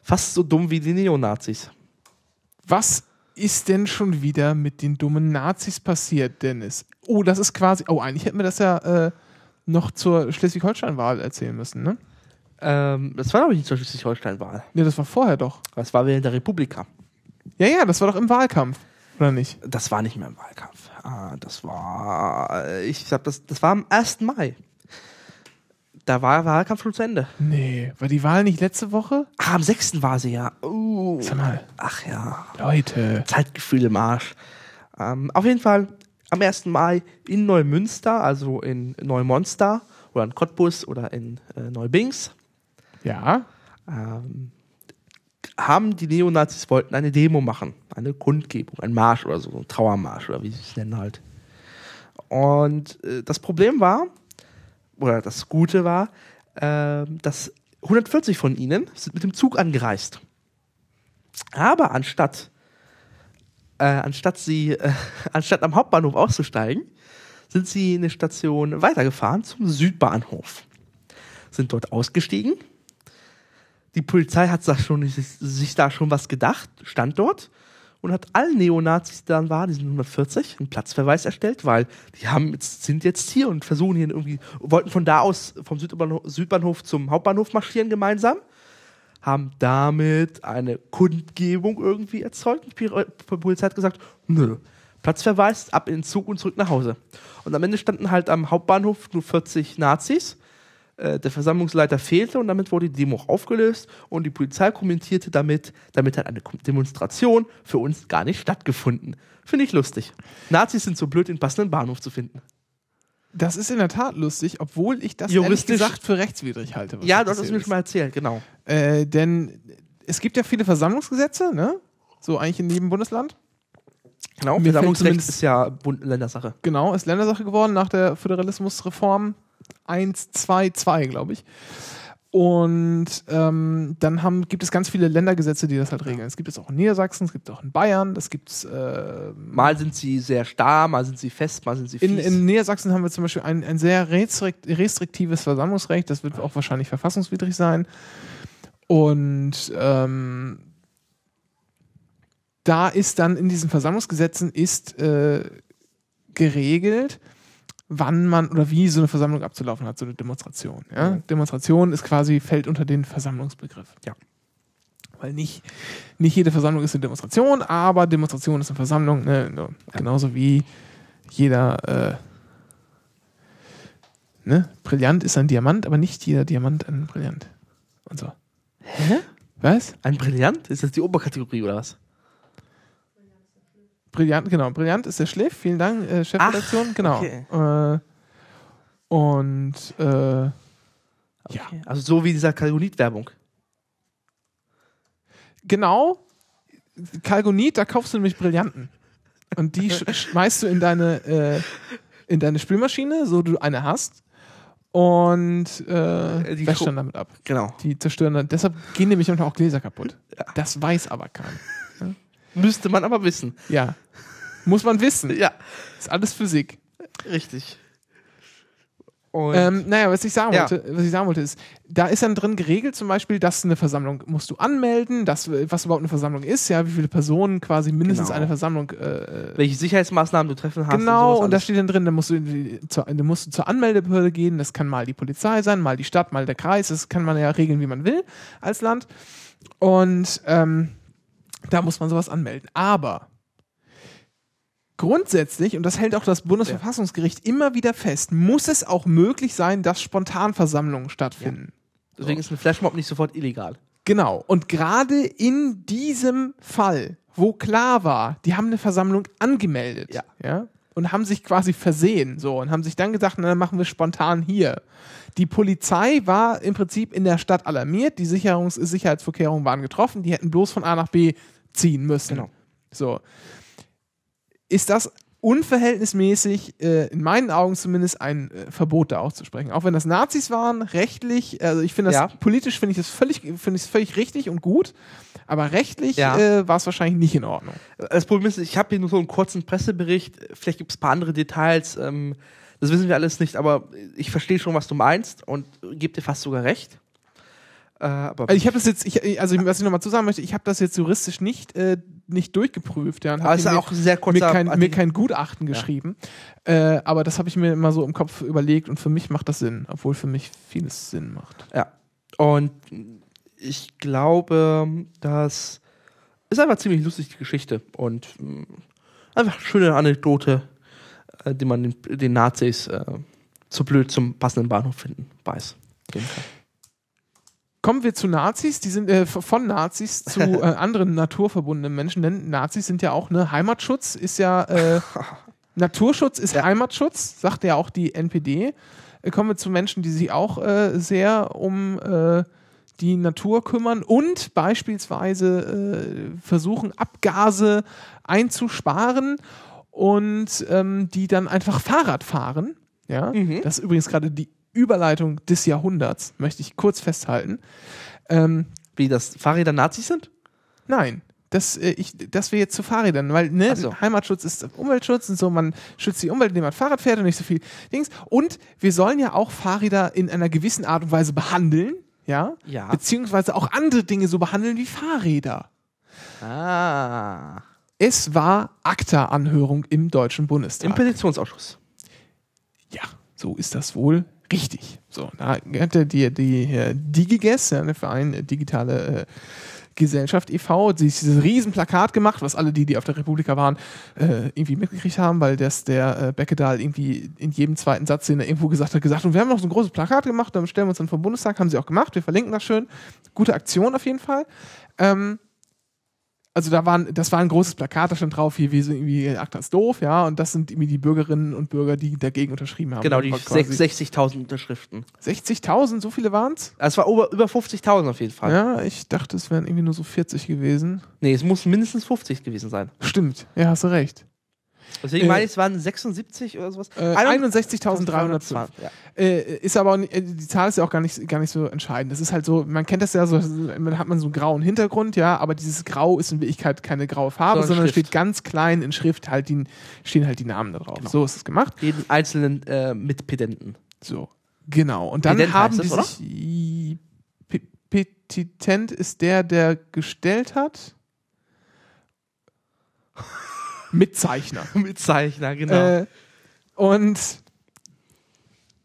Fast so dumm wie die Neonazis. Was ist denn schon wieder mit den dummen Nazis passiert, Dennis? Oh, das ist quasi. Oh, eigentlich hätten wir das ja äh, noch zur Schleswig-Holstein-Wahl erzählen müssen, ne? Ähm, das war, glaube ich, nicht zur Schleswig-Holstein-Wahl. Ne, das war vorher doch. Das war während der Republika. Ja, ja, das war doch im Wahlkampf. Oder nicht? Das war nicht mehr im Wahlkampf. Ah, das war, ich glaube, das, das war am 1. Mai. Da war der Wahlkampf schon zu Ende. Nee, war die Wahl nicht letzte Woche? Ah, am 6. war sie ja. Uh. Sag mal, Ach ja, Leute. Zeitgefühl im Arsch. Ähm, auf jeden Fall am 1. Mai in Neumünster, also in Neumonster oder in Cottbus oder in äh, Neubings, Ja, ähm, haben die Neonazis wollten eine Demo machen, eine Kundgebung, ein Marsch oder so, ein Trauermarsch oder wie sie es nennen halt. Und äh, das Problem war, oder das Gute war, äh, dass 140 von ihnen sind mit dem Zug angereist. Aber anstatt, äh, anstatt sie, äh, anstatt am Hauptbahnhof auszusteigen, sind sie eine Station weitergefahren zum Südbahnhof. Sind dort ausgestiegen. Die Polizei hat sich da schon was gedacht, stand dort und hat allen Neonazis, die dann waren, die sind 140, einen Platzverweis erstellt, weil die haben jetzt, sind jetzt hier und versuchen hier irgendwie, wollten von da aus vom Südbahnhof, Südbahnhof zum Hauptbahnhof marschieren gemeinsam, haben damit eine Kundgebung irgendwie erzeugt. Und die Polizei hat gesagt, nö, Platzverweis, ab in den Zug und zurück nach Hause. Und am Ende standen halt am Hauptbahnhof nur 40 Nazis. Äh, Der Versammlungsleiter fehlte und damit wurde die Demo auch aufgelöst und die Polizei kommentierte damit, damit hat eine Demonstration für uns gar nicht stattgefunden. Finde ich lustig. Nazis sind so blöd, den passenden Bahnhof zu finden. das ist in der Tat lustig, obwohl ich das ehrlich Juristisch- gesagt für rechtswidrig halte. Ja, da du hast passiert mir schon mal erzählt, genau. Äh, denn es gibt ja viele Versammlungsgesetze, ne? So eigentlich in jedem Bundesland. Genau, Versammlungsrecht ist ja Bund Ländersache. Genau, ist Ländersache geworden nach der Föderalismusreform 1, 2, 2, glaube ich. Und ähm, dann haben, gibt es ganz viele Ländergesetze, die das halt regeln. Es gibt es auch in Niedersachsen, es gibt es auch in Bayern, das gibt es äh, Mal sind sie sehr starr, mal sind sie fest, mal sind sie fies. in, in Niedersachsen haben wir zum Beispiel ein, ein sehr restrikt, restriktives Versammlungsrecht, das wird auch wahrscheinlich verfassungswidrig sein. Und ähm, da ist dann in diesen Versammlungsgesetzen ist äh, geregelt, wann man oder wie so eine Versammlung abzulaufen hat, so eine Demonstration. Ja? Demonstration ist quasi, fällt unter den Versammlungsbegriff. Ja. Weil nicht, nicht jede Versammlung ist eine Demonstration, aber Demonstration ist eine Versammlung, ne? So, genauso wie jeder äh, ne? Brillant ist ein Diamant, aber nicht jeder Diamant ein Brillant. Und so. Hä? Was? Ein Brillant? Ist das die Oberkategorie oder was? Brillant, genau. Brillant ist der Schliff. Vielen Dank, äh, Chefredaktion. Ach, genau. okay. Äh, und äh, ja, Okay. Also so wie dieser Kalgonit-Werbung. genau. Kalgonit, da kaufst du nämlich Brillanten. Und die sch schmeißt du in deine, äh, in deine Spülmaschine, so du eine hast. Und äh, Die wäschst Schru- dann damit ab. Genau. Die zerstören dann. Deshalb gehen nämlich auch Gläser kaputt. Das weiß aber keiner. Müsste man aber wissen. Ja. Muss man wissen. Ja, Ist alles Physik. richtig. Und Ähm, naja, was ich sagen Ja. wollte, was ich sagen wollte, ist, da ist dann drin geregelt, zum Beispiel, dass eine Versammlung musst du anmelden, dass, was überhaupt eine Versammlung ist, ja, wie viele Personen quasi mindestens Genau. eine Versammlung äh, welche Sicherheitsmaßnahmen du treffen hast. Genau, sowas und da steht dann drin, da musst du, zur, da musst du zur Anmeldebehörde gehen. Das kann mal die Polizei sein, mal die Stadt, mal der Kreis. Das kann man ja regeln, wie man will als Land. Und ähm, da muss man sowas anmelden. Aber grundsätzlich, und das hält auch das Bundesverfassungsgericht immer wieder fest, muss es auch möglich sein, dass Spontanversammlungen stattfinden. Deswegen ist ein Flashmob nicht sofort illegal. Genau. Und gerade in diesem Fall, wo klar war, die haben eine Versammlung angemeldet, Ja. ja, und haben sich quasi versehen, so, und haben sich dann gedacht, na, dann machen wir spontan hier. Die Polizei war im Prinzip in der Stadt alarmiert, die Sicherungs Sicherheitsvorkehrungen waren getroffen, die hätten bloß von A nach B ziehen müssen. Genau. So. ist das unverhältnismäßig, äh, in meinen Augen zumindest, ein äh, Verbot da auszusprechen. Auch wenn das Nazis waren, rechtlich, also ich finde das Ja. politisch finde ich das völlig, finde ich völlig richtig und gut, aber rechtlich Ja. äh, war es wahrscheinlich nicht in Ordnung. Das Problem ist, ich habe hier nur so einen kurzen Pressebericht. Vielleicht gibt es ein paar andere Details. Ähm, das wissen wir alles nicht, aber ich verstehe schon, was du meinst und gebe dir fast sogar recht. Äh, aber Also ich habe das jetzt, ich, also was ich nochmal zu sagen möchte, ich habe das jetzt juristisch nicht, äh, nicht durchgeprüft. Ja, und Aber es mir- ist auch sehr mir kurzer kein, mir kein Gutachten geschrieben. Äh, aber das habe ich mir immer so im Kopf überlegt und für mich macht das Sinn, obwohl für mich vieles Sinn macht. Ja. Und ich glaube, das ist einfach ziemlich lustig, die Geschichte. Und mh, einfach eine schöne Anekdote, äh, die man den, den Nazis äh, zu blöd zum passenden Bahnhof finden weiß. Kann. Kommen wir zu Nazis, die sind äh, von Nazis zu äh, anderen naturverbundenen Menschen, denn Nazis sind ja auch, ne, Heimatschutz ist ja, äh, Naturschutz ist Heimatschutz, sagt ja auch die NPD. Äh, kommen wir zu Menschen, die sich auch äh, sehr um äh, die Natur kümmern und beispielsweise versuchen, Abgase einzusparen und ähm, die dann einfach Fahrrad fahren. Ja, das ist übrigens gerade die Überleitung des Jahrhunderts, möchte ich kurz festhalten. Ähm, Wie das Fahrräder Nazis sind? nein, das, äh, ich, das wäre jetzt zu Fahrrädern, weil ne, Ach so. Heimatschutz ist Umweltschutz und so, man schützt die Umwelt, indem man Fahrrad fährt und nicht so viel Dings. Und wir sollen ja auch Fahrräder in einer gewissen Art und Weise behandeln, ja, Ja. beziehungsweise auch andere Dinge so behandeln wie Fahrräder. Ah. Es war ACTA-Anhörung im Deutschen Im Bundestag. Petitionsausschuss. Ja, so ist das wohl richtig. So, da hat der die, die äh, DigiGes, ja, der Verein äh, Digitale äh, Gesellschaft e.V., sich dieses riesen Plakat gemacht, was alle die, die auf der Republika waren, äh, irgendwie mitgekriegt haben, weil das der äh, Beckedahl irgendwie in jedem zweiten Satz, den er irgendwo gesagt hat, gesagt und wir haben noch so ein großes Plakat gemacht, dann stellen wir uns dann vom Bundestag, haben sie auch gemacht, wir verlinken das schön. Gute Aktion auf jeden Fall. Ähm, also da waren, das war ein großes Plakat, da stand drauf, hier, wir sind irgendwie, ACTA ist doof, ja, und das sind irgendwie die Bürgerinnen und Bürger, die dagegen unterschrieben haben. Genau, die War quasi 60.000 Unterschriften. 60.000, so viele waren es? Also es war über, über 50.000 auf jeden Fall. Ja, ich dachte, es wären irgendwie nur so 40 gewesen. Nee, es muss mindestens 50 gewesen sein. Stimmt, ja, hast du recht. Deswegen Äh, meine ich, es waren 76 oder sowas. Äh, 61.305. Ja. Äh, ist aber nicht, äh, die Zahl ist ja auch gar nicht, gar nicht so entscheidend. Das ist halt so, man kennt das ja so, man hat man so einen grauen Hintergrund, ja, aber dieses Grau ist in Wirklichkeit keine graue Farbe, Sondern sondern Schrift. steht ganz klein in Schrift halt die, stehen halt die Namen da drauf. Genau. So ist es gemacht. Jeden einzelnen äh, Mitpedenten. So, genau. Und dann Pedent haben die oder? sich. Pe- Petitent ist der, der gestellt hat. Mitzeichner. Mitzeichner, genau. Äh, und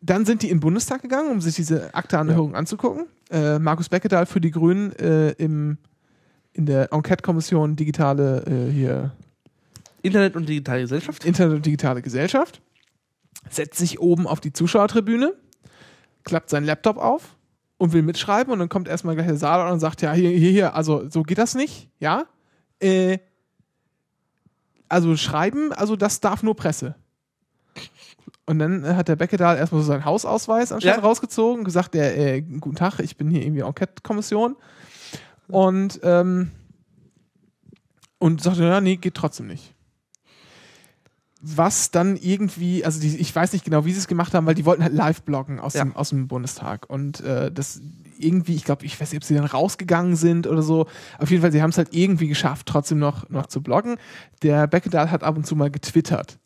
dann sind die in den Bundestag gegangen, um sich diese Akteanhörung anzugucken. Äh, Markus Beckedahl für die Grünen äh, im, in der Enquete-Kommission Digitale äh, hier Internet und digitale Gesellschaft. Internet und digitale Gesellschaft, setzt sich oben auf die Zuschauertribüne, klappt seinen Laptop auf und will mitschreiben und dann kommt erstmal gleich der Saal und sagt, ja, hier, hier, hier, also so geht das nicht, ja. Äh, also schreiben, also das darf nur Presse. Und dann äh, hat der Beckedahl erstmal so seinen Hausausweis anscheinend Ja. rausgezogen, gesagt, der, äh, guten Tag, ich bin hier irgendwie Enquete-Kommission. Und, ähm, und sagte, ja, nee, geht trotzdem nicht was dann irgendwie, also die, ich weiß nicht genau, wie sie es gemacht haben, weil die wollten halt live bloggen aus, Ja. dem, aus dem Bundestag. Und äh, das irgendwie, ich glaube, ich weiß nicht, ob sie dann rausgegangen sind oder so. Auf jeden Fall, sie haben es halt irgendwie geschafft, trotzdem noch, noch zu bloggen. Der Beckedahl hat ab und zu mal getwittert.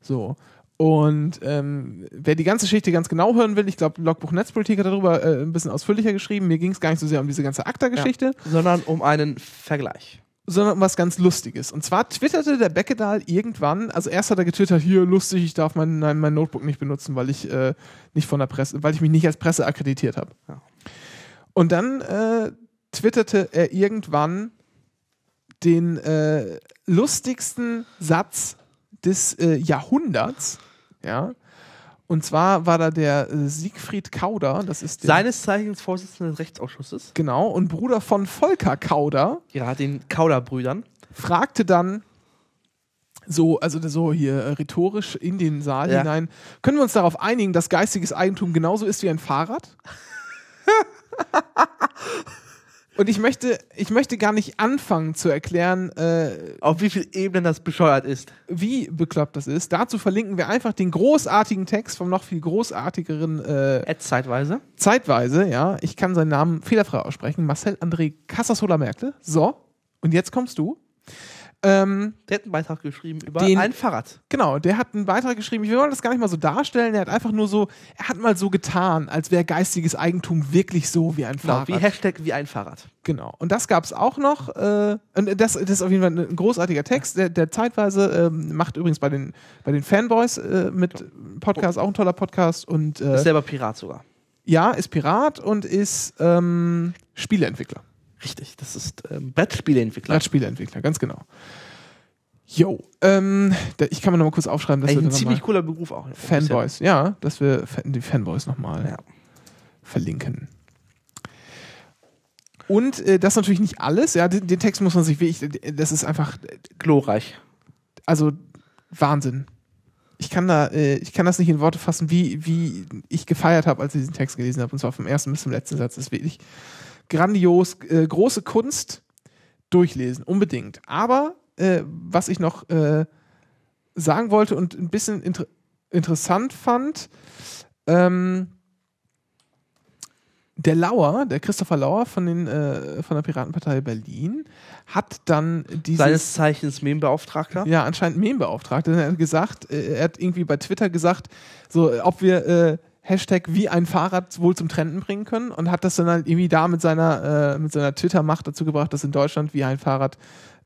So. Und ähm, wer die ganze Geschichte ganz genau hören will, ich glaube, Logbuch Netzpolitik hat darüber äh, ein bisschen ausführlicher geschrieben. Mir ging es gar nicht so sehr um diese ganze ACTA-Geschichte Sondern um einen Vergleich. sondern um was ganz Lustiges. Und zwar twitterte der Beckedahl irgendwann, also erst hat er getwittert, hier lustig, ich darf mein, mein, mein Notebook nicht benutzen, weil ich äh, nicht von der Presse, weil ich mich nicht als Presse akkreditiert habe. Ja. Und dann äh, twitterte er irgendwann den äh, lustigsten Satz des äh, Jahrhunderts, ja. Und zwar war da der äh, Siegfried Kauder, das ist der, Seines Zeichens Vorsitzender des Rechtsausschusses. genau, und Bruder von Volker Kauder, Ja, den Kauder-Brüdern. fragte dann so, also so hier äh, rhetorisch in den Saal Ja. hinein, können wir uns darauf einigen, dass geistiges Eigentum genauso ist wie ein Fahrrad? Und ich möchte, ich möchte gar nicht anfangen zu erklären, äh, Auf wie viel Ebenen das bescheuert ist. wie bekloppt das ist. Dazu verlinken wir einfach den großartigen Text vom noch viel großartigeren äh, Ad zeitweise. zeitweise, ja. Ich kann seinen Namen fehlerfrei aussprechen. Marcel André Casasola Merkel. So, und jetzt kommst du. Ähm, Der hat einen Beitrag geschrieben über Den- ein Fahrrad. Genau, der hat einen Beitrag geschrieben. Ich will das gar nicht mal so darstellen. Er hat einfach nur so, er hat mal so getan, als wäre geistiges Eigentum wirklich so wie ein Genau, Fahrrad. wie Hashtag wie ein Fahrrad. Genau. Und das gab es auch noch. Äh, und das, das ist auf jeden Fall ein großartiger Text, der, der zeitweise ähm, macht übrigens bei den, bei den Fanboys äh, mit Podcast, auch ein toller Podcast. Und äh, Ist selber Pirat sogar. ja, ist Pirat und ist ähm, Spieleentwickler. Richtig, das ist ähm, Brettspieleentwickler. Als Spieleentwickler, ganz genau. Jo, ähm, da, ich kann mir noch mal kurz aufschreiben, dass Eigentlich wir ein ziemlich cooler Beruf auch. Fanboys, ja, dass wir die Fanboys nochmal Ja. verlinken. Und äh, das ist natürlich nicht alles, ja, den, den Text muss man sich wirklich, das ist einfach, Glorreich. also Wahnsinn. Ich kann da, äh, ich kann das nicht in Worte fassen, wie, wie ich gefeiert habe, als ich diesen Text gelesen habe, und zwar vom ersten bis zum letzten Satz. Das ist wirklich grandios, äh, große Kunst, durchlesen, unbedingt. Aber äh, was ich noch äh, sagen wollte und ein bisschen inter interessant fand, ähm, der Lauer, der Christopher Lauer von, den, äh, von der Piratenpartei Berlin, hat dann dieses Seines Zeichens Meme-Beauftragter. ja, anscheinend Meme-Beauftragter. Er hat gesagt, äh, er hat irgendwie bei Twitter gesagt, so, ob wir äh, Hashtag wie ein Fahrrad wohl zum Trenden bringen können und hat das dann halt irgendwie da mit seiner, äh, mit seiner Twitter-Macht dazu gebracht, dass in Deutschland wie ein Fahrrad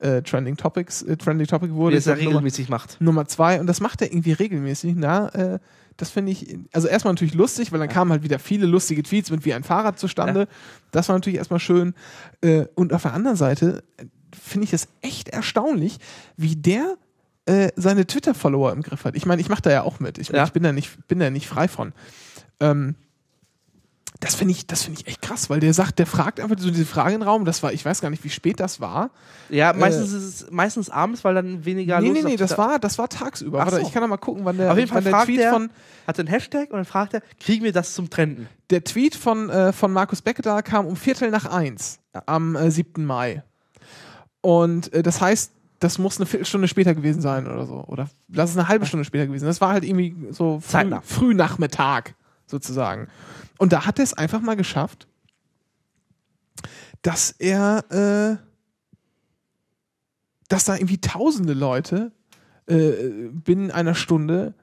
äh, Trending Topics, äh, Trending Topic wurde. es ja Ich glaub, Nummer, regelmäßig macht. Nummer zwei und das macht er irgendwie regelmäßig. Na, äh, das finde ich, also erstmal natürlich lustig, weil dann kamen halt wieder viele lustige Tweets mit wie ein Fahrrad zustande. Das war natürlich erstmal schön. Äh, und auf der anderen Seite äh, finde ich es echt erstaunlich, wie der äh, seine Twitter-Follower im Griff hat. Ich meine, ich mache da ja auch mit. Ich, Ja. ich bin da nicht, bin da nicht frei von. Ähm, das finde ich, das finde ich echt krass, weil der sagt, der fragt einfach so diese Frage in den Raum. Das war, ich weiß gar nicht, wie spät das war. Ja, meistens ist es meistens abends, weil dann weniger Äh. nee, los nee, nee, das Twitter. war, das war tagsüber. Warte, so. ich kann da mal gucken, wann der, Auf jeden Fall der Tweet der, von, hat einen Hashtag und dann fragt er, kriegen wir das zum Trenden? der Tweet von, äh, von Markus Beckedahl kam um Viertel nach eins am äh, 7. Mai. Und äh, das heißt, das muss eine Viertelstunde später gewesen sein oder so. Oder lass es eine halbe Stunde später gewesen. Das war halt irgendwie so früh, Zeitnah. Frühnachmittag sozusagen. Und da hat er es einfach mal geschafft, dass er, äh, dass da irgendwie tausende Leute äh, binnen einer Stunde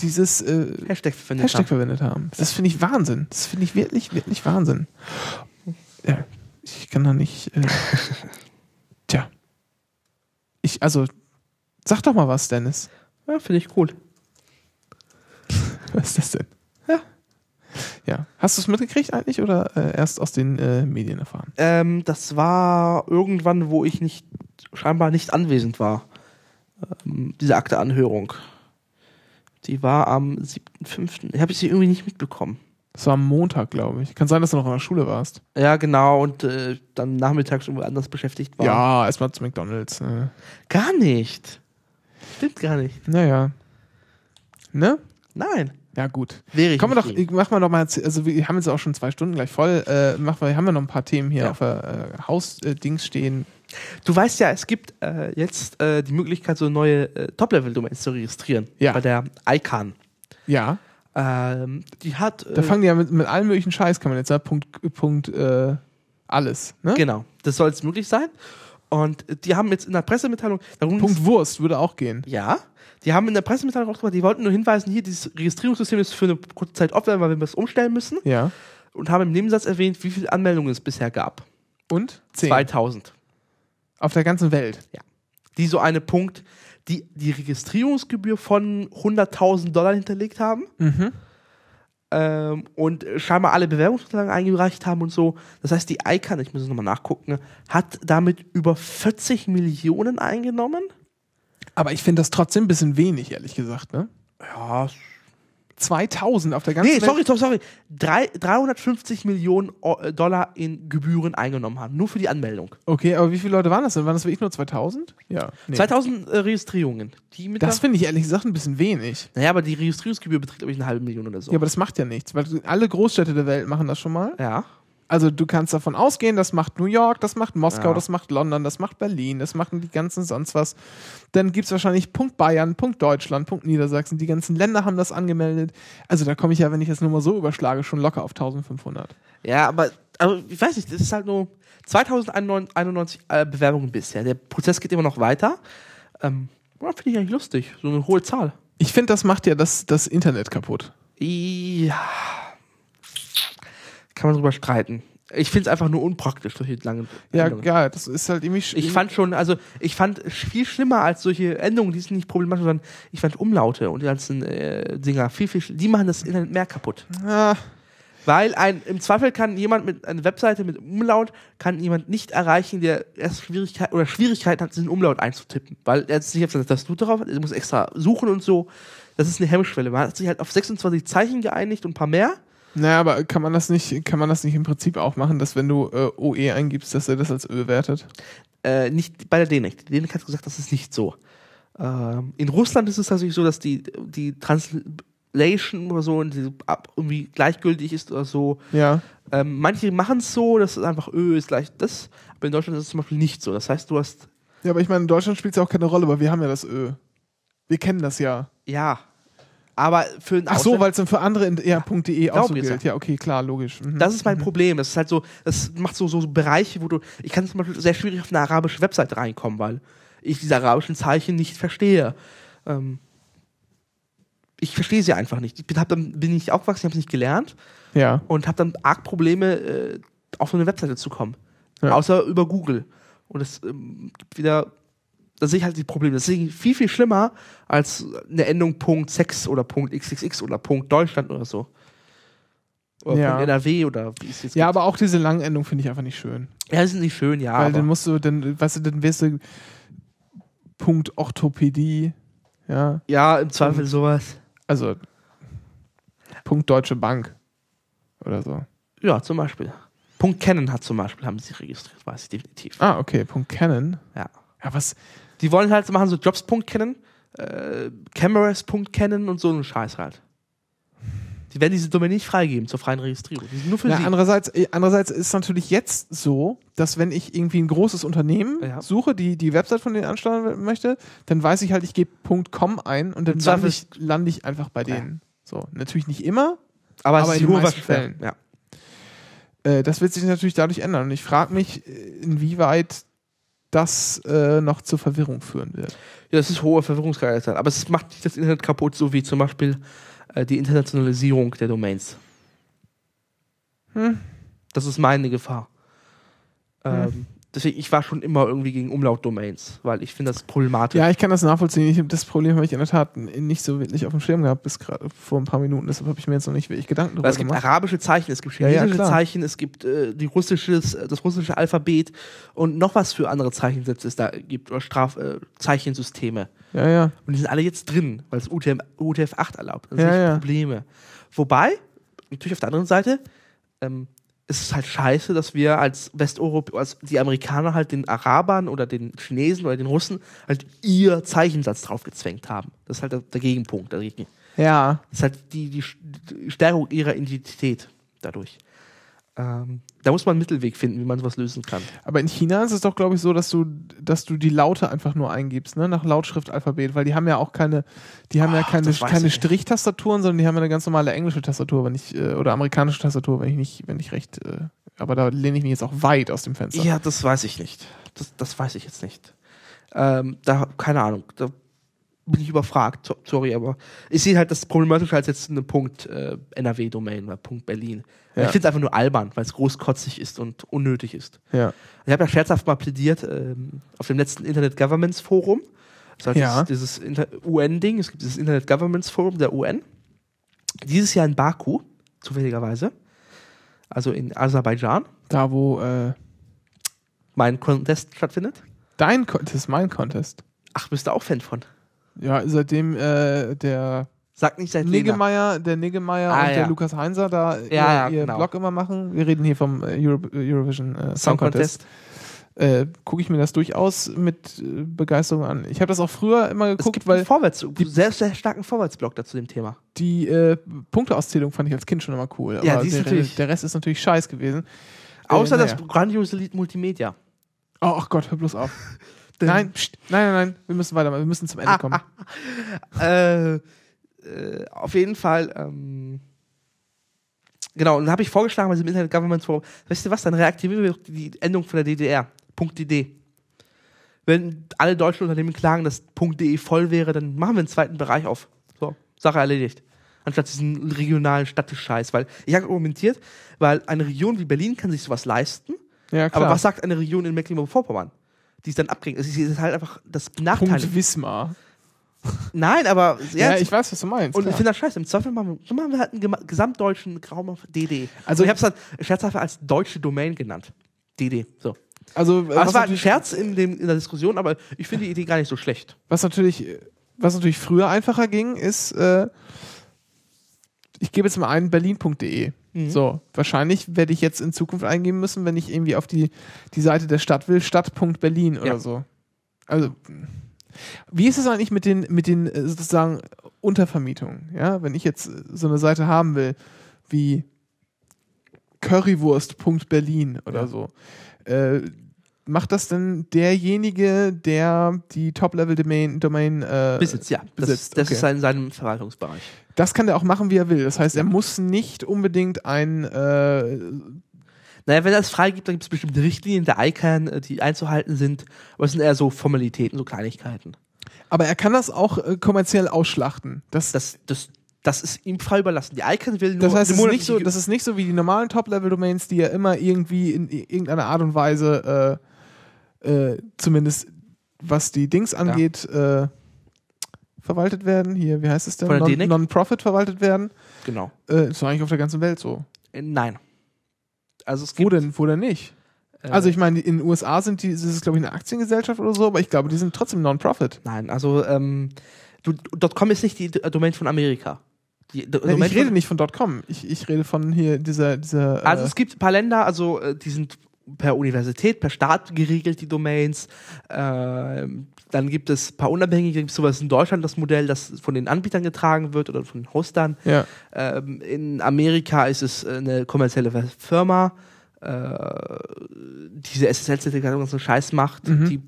dieses äh, Hashtag verwendet Hashtag haben. verwendet haben. Das finde ich Wahnsinn. Das finde ich wirklich, wirklich Wahnsinn. Ja, ich kann da nicht. Äh, tja. Ich, also, sag doch mal was, Dennis. Ja, finde ich cool. Was ist das denn? Ja. Ja. Hast du es mitgekriegt eigentlich oder äh, erst aus den äh, Medien erfahren? Ähm, das war irgendwann, wo ich nicht scheinbar nicht anwesend war. Ähm, diese Akteanhörung. Die war am 7.5. Ich habe sie irgendwie nicht mitbekommen. Das war am Montag, glaube ich. Kann sein, dass du noch in der Schule warst. Ja, genau, und äh, dann nachmittags irgendwo anders beschäftigt war. Ja, erstmal zu McDonalds. Äh. Gar nicht. Stimmt gar nicht. Naja. Ne? Nein. Ja, gut. Wäre ich Kommen wir doch, gegen. machen wir doch mal, also wir haben jetzt auch schon zwei Stunden gleich voll. Äh, machen wir, haben wir noch ein paar Themen hier Ja. auf der äh, Hausdings stehen. Du weißt ja, es gibt äh, jetzt äh, die Möglichkeit, so neue äh, Top-Level-Domains zu registrieren. Ja. Bei der ICANN. Ja. Ähm, die hat. Äh, Da fangen die ja mit, mit allem möglichen Scheiß, kann man jetzt sagen, Punkt, Punkt, äh, alles. Ne? Genau, das soll jetzt möglich sein. Und äh, die haben jetzt in der Pressemitteilung. Punkt Wurst würde auch gehen. Ja, die haben in der Pressemitteilung auch gemacht, die wollten nur hinweisen, hier, dieses Registrierungssystem ist für eine kurze Zeit offline, weil wir das umstellen müssen. Ja. Und haben im Nebensatz erwähnt, wie viele Anmeldungen es bisher gab. Und? Zehn. 2000. Auf der ganzen Welt. Die so eine Punkt, die die Registrierungsgebühr von 100.000 Dollar hinterlegt haben. Mhm. Ähm, und scheinbar alle Bewerbungsunterlagen eingereicht haben und so. Das heißt, die ICANN, ich muss es nochmal nachgucken, hat damit über 40 Millionen eingenommen. Aber ich finde das trotzdem ein bisschen wenig, ehrlich gesagt. Ne? Ja, 2000 auf der ganzen Nee, Welt. sorry, sorry, sorry. Drei, 350 Millionen äh, Dollar in Gebühren eingenommen haben. Nur für die Anmeldung. Okay, aber wie viele Leute waren das denn? Waren das wirklich nur 2000? Ja. Nee. 2000 äh, Registrierungen. Die mit Das finde ich ehrlich gesagt ein bisschen wenig. naja, aber die Registrierungsgebühr beträgt, glaube ich, eine halbe Million oder so. Ja, aber das macht ja nichts, weil alle Großstädte der Welt machen das schon mal. ja. Also du kannst davon ausgehen, das macht New York, das macht Moskau, Ja. das macht London, das macht Berlin, das machen die ganzen sonst was. Dann gibt es wahrscheinlich Punkt Bayern, Punkt Deutschland, Punkt Niedersachsen. Die ganzen Länder haben das angemeldet. Also da komme ich ja, wenn ich das nur mal so überschlage, schon locker auf 1500. Ja, aber, aber ich weiß nicht, das ist halt nur 2091 äh, Bewerbungen bisher. Der Prozess geht immer noch weiter. Ähm, ja, Finde ich eigentlich lustig. So eine hohe Zahl. Ich finde, das macht ja das, das Internet kaputt. Ja. Kann man drüber streiten. Ich finde es einfach nur unpraktisch, solche langen Ja, Endungen. ja, das ist halt irgendwie. Ich fand schon, also ich fand viel schlimmer als solche Endungen, die sind nicht problematisch, sondern ich fand Umlaute und die ganzen äh, Dinger viel, viel, die machen das Internet mehr kaputt. Ah, Weil ein, im Zweifel kann jemand mit einer Webseite mit Umlaut, kann jemand nicht erreichen, der erst Schwierigkeit oder Schwierigkeiten hat, diesen Umlaut einzutippen. Weil er jetzt nicht auf seine Tastatur drauf hat, er muss extra suchen und so. Das ist eine Hemmschwelle. Man hat sich halt auf 26 Zeichen geeinigt und ein paar mehr. Naja, aber kann man das nicht, kann man das nicht im Prinzip auch machen, dass wenn du äh, OE eingibst, dass er das als Ö wertet? Äh, nicht bei der DNEC. Die DNEC hat gesagt, das ist nicht so. Ähm, in Russland ist es tatsächlich so, dass die, die Translation oder so irgendwie gleichgültig ist oder so. Ja. Ähm, manche machen es so, dass es einfach Ö ist gleich das. Aber in Deutschland ist es zum Beispiel nicht so. Das heißt, du hast, Ja, aber ich meine, in Deutschland spielt es ja auch keine Rolle, weil wir haben ja das Ö. Wir kennen das ja. ja. Aber für einen Ach so, weil es dann für andere in ja, .de auch so gilt. Ja, okay, klar, logisch. Mhm. Das ist mein Problem. Das ist halt so, das macht so, so, so Bereiche, wo du, ich kann zum Beispiel sehr schwierig auf eine arabische Webseite reinkommen, weil ich diese arabischen Zeichen nicht verstehe. Ähm, ich verstehe sie einfach nicht. Ich bin, hab dann, bin nicht aufgewachsen, ich habe es nicht gelernt ja. und habe dann arg Probleme, äh, auf so eine Webseite zu kommen. Ja. Außer über Google. Und es ähm, gibt wieder, da sehe ich halt die Probleme. Das ich viel, viel schlimmer als eine Endung Punkt .6 oder Punkt .xxx oder Punkt .Deutschland oder so. Oder Ja. Punkt .NRW oder wie es jetzt Ja, gibt. aber auch diese langen Endungen finde ich einfach nicht schön. Ja, die sind nicht schön, ja. Weil dann musst du, dann, weißt du, dann wirst du Punkt Orthopädie, ja, ja, im Zweifel sowas. also Punkt Deutsche Bank oder so. Ja, zum Beispiel. Punkt Canon hat zum Beispiel, haben sie registriert, weiß ich definitiv. Ah, okay, Punkt Canon. Ja. Ja, was? Die wollen halt, machen so Jobs.canon, äh, Cameras.canon und so einen Scheiß halt. Die werden diese Domain nicht freigeben zur freien Registrierung. Die sind nur für Na, sie. andererseits, äh, andererseits ist natürlich jetzt so, dass wenn ich irgendwie ein großes Unternehmen Ja. suche, die die Website von denen ansteuern möchte, dann weiß ich halt, ich gebe .com ein und dann lande ich, lande ich einfach bei denen. So, natürlich nicht immer, aber, aber es in den meisten. Fällen. Ja. Äh, das wird sich natürlich dadurch ändern. Und ich frage mich, äh, inwieweit das äh, noch zur Verwirrung führen wird. ja, das ist hohe Verwirrungsgrad. Aber es macht nicht das Internet kaputt, so wie zum Beispiel äh, die Internationalisierung der Domains. Hm. Das ist meine Gefahr. Ähm, deswegen, ich war schon immer irgendwie gegen Umlaut-Domains, weil ich finde das problematisch. Ja, ich kann das nachvollziehen. Ich, das Problem habe ich in der Tat nicht so wirklich auf dem Schirm gehabt, bis gerade vor ein paar Minuten. Deshalb habe ich mir jetzt noch nicht wirklich Gedanken darüber es gibt gemacht. arabische Zeichen, es gibt Ja, ja, chinesische klar. Zeichen, es gibt äh, die russisches, das russische Alphabet und noch was für andere Zeichensätze es da gibt oder Straf äh, Zeichensysteme. Ja, ja. Und die sind alle jetzt drin, weil es UTM, UTF-8 erlaubt. Das Ja, sind ja. Probleme. Wobei, natürlich auf der anderen Seite, ähm, es ist halt scheiße, dass wir als Westeuropäer, als die Amerikaner halt den Arabern oder den Chinesen oder den Russen halt ihr Zeichensatz draufgezwängt haben. Das ist halt der, der Gegenpunkt dagegen. Ja, Das ist halt die, die, die Stärkung ihrer Identität dadurch. Ähm, da muss man einen Mittelweg finden, wie man sowas lösen kann. aber in China ist es doch, glaube ich, so, dass du, dass du die Laute einfach nur eingibst, ne, nach Lautschriftalphabet, weil die haben ja auch keine, die haben ja Ach, keine, keine. Strichtastaturen, sondern die haben ja eine ganz normale englische Tastatur, wenn ich, äh, oder amerikanische Tastatur, wenn ich nicht, wenn ich recht, äh, aber da lehne ich mich jetzt auch weit aus dem Fenster. Ja, das weiß ich nicht. Das, das weiß ich jetzt nicht. Ähm, da, keine Ahnung. Da bin ich überfragt. So- Sorry, aber ich sehe halt das problematischer als jetzt eine Punkt äh, NRW-Domain oder Punkt Berlin. Ja. Ich finde es einfach nur albern, weil es großkotzig ist und unnötig ist. Ja. Ich habe ja scherzhaft mal plädiert ähm, auf dem letzten Internet Governments Forum. Das heißt, Ja. dieses, dieses UN-Ding, es gibt dieses Internet Governments Forum der UN. Dieses Jahr in Baku, zufälligerweise. Also in Aserbaidschan. Da, wo äh, Mein Contest stattfindet. dein Contest, mein Contest. Ach, bist du auch Fan von? Ja, seitdem äh, der Sag nicht seit. Niggemeier, der Niggemeier Ah, und der ja. Lukas Heinser da Ja, ihr, ihr genau. Blog immer machen. Wir reden hier vom äh, Euro Eurovision äh, Song, Contest. Äh, gucke ich mir das durchaus mit äh, Begeisterung an. Ich habe das auch früher immer Es geguckt, gibt weil einen Vorwärts, sehr, sehr starken Vorwärtsblock da zu dem Thema. die äh, Punkteauszählung fand ich als Kind schon immer cool. Ja, aber die ist der, natürlich- der Rest ist natürlich scheiß gewesen. Außer Äh, das naja. grandiose Lied Multimedia. Oh, ach Gott, hör bloß auf. nein, pst, nein, nein, nein, wir müssen weitermachen, wir müssen zum Ende kommen. äh, äh, auf jeden Fall, ähm, genau, und dann habe ich vorgeschlagen bei diesem Internet Government Forum, weißt du was, dann reaktivieren wir doch die Endung von der DDR, .dd. Wenn alle deutschen Unternehmen klagen, dass .de voll wäre, dann machen wir einen zweiten Bereich auf. So, Sache erledigt. Anstatt diesen regionalen Stadtscheiß. Weil ich habe argumentiert, weil eine Region wie Berlin kann sich sowas leisten, Ja, klar. aber was sagt eine Region in Mecklenburg-Vorpommern? Die ist dann abgehängt. Es ist halt einfach das Benachteiligung. Punkt Wismar. Nein, aber Ja, ich weiß, was du meinst. und klar. ich finde das scheiße. Im Zweifel machen wir, so machen wir halt einen gesamtdeutschen Raum auf DD. Also- ich habe es dann scherzhaft als deutsche Domain genannt. DD. So. also, das war ein Scherz in, dem, in der Diskussion, aber ich finde die Idee gar nicht so schlecht. was, natürlich, was natürlich früher einfacher ging, ist, äh, ich gebe jetzt mal ein berlin.de. Mhm. So, wahrscheinlich werde ich jetzt in Zukunft eingeben müssen, wenn ich irgendwie auf die, die Seite der Stadt will, stadt.berlin oder Ja. so. Also, wie ist es eigentlich mit den, mit den äh, sozusagen Untervermietungen? Ja, wenn ich jetzt äh, so eine Seite haben will, wie currywurst.berlin oder Ja. so, äh, macht das denn derjenige, der die Top-Level-Domain Domain, äh, Besitz, ja. Das, besitzt, das okay. ist in seinem Verwaltungsbereich. Das kann der auch machen, wie er will. Das heißt, er muss nicht unbedingt ein. Äh, Naja, wenn er es freigibt, dann gibt es bestimmte Richtlinien der ICANN, äh, die einzuhalten sind, aber es sind eher so Formalitäten, so Kleinigkeiten. aber er kann das auch äh, kommerziell ausschlachten. Das, Das, das, das ist ihm frei überlassen. Die ICANN will nur das heißt, es ist nicht so, das ist nicht so wie die normalen Top-Level-Domains, die ja immer irgendwie in irgendeiner Art und Weise, äh, äh, zumindest was die Dings angeht, äh, verwaltet werden. Hier, wie heißt es denn? Von der Non- DNIC? Non-Profit verwaltet werden. Genau. Äh, ist doch eigentlich auf der ganzen Welt so. Äh, Nein. Also es Wo gibt, denn, wo denn nicht? äh, Also ich meine, in den USA sind die, ist es glaube ich eine Aktiengesellschaft oder so, aber ich glaube, die sind trotzdem Non-Profit. Nein, also ähm, du, .com ist nicht die D- Domain von Amerika. Die D- Nein, Domain ich rede von, nicht von .com. Ich, ich rede von hier dieser, dieser Also äh, es gibt ein paar Länder, also äh, die sind per Universität, per Staat geregelt, die Domains. Ähm, dann gibt es ein paar unabhängige, gibt es sowas in Deutschland, das Modell, das von den Anbietern getragen wird oder von den Hostern. ja. Ähm, in Amerika ist es äh, eine kommerzielle Firma, äh, diese SSL-Zertifikation ganzen Scheiß macht. Mhm. Die,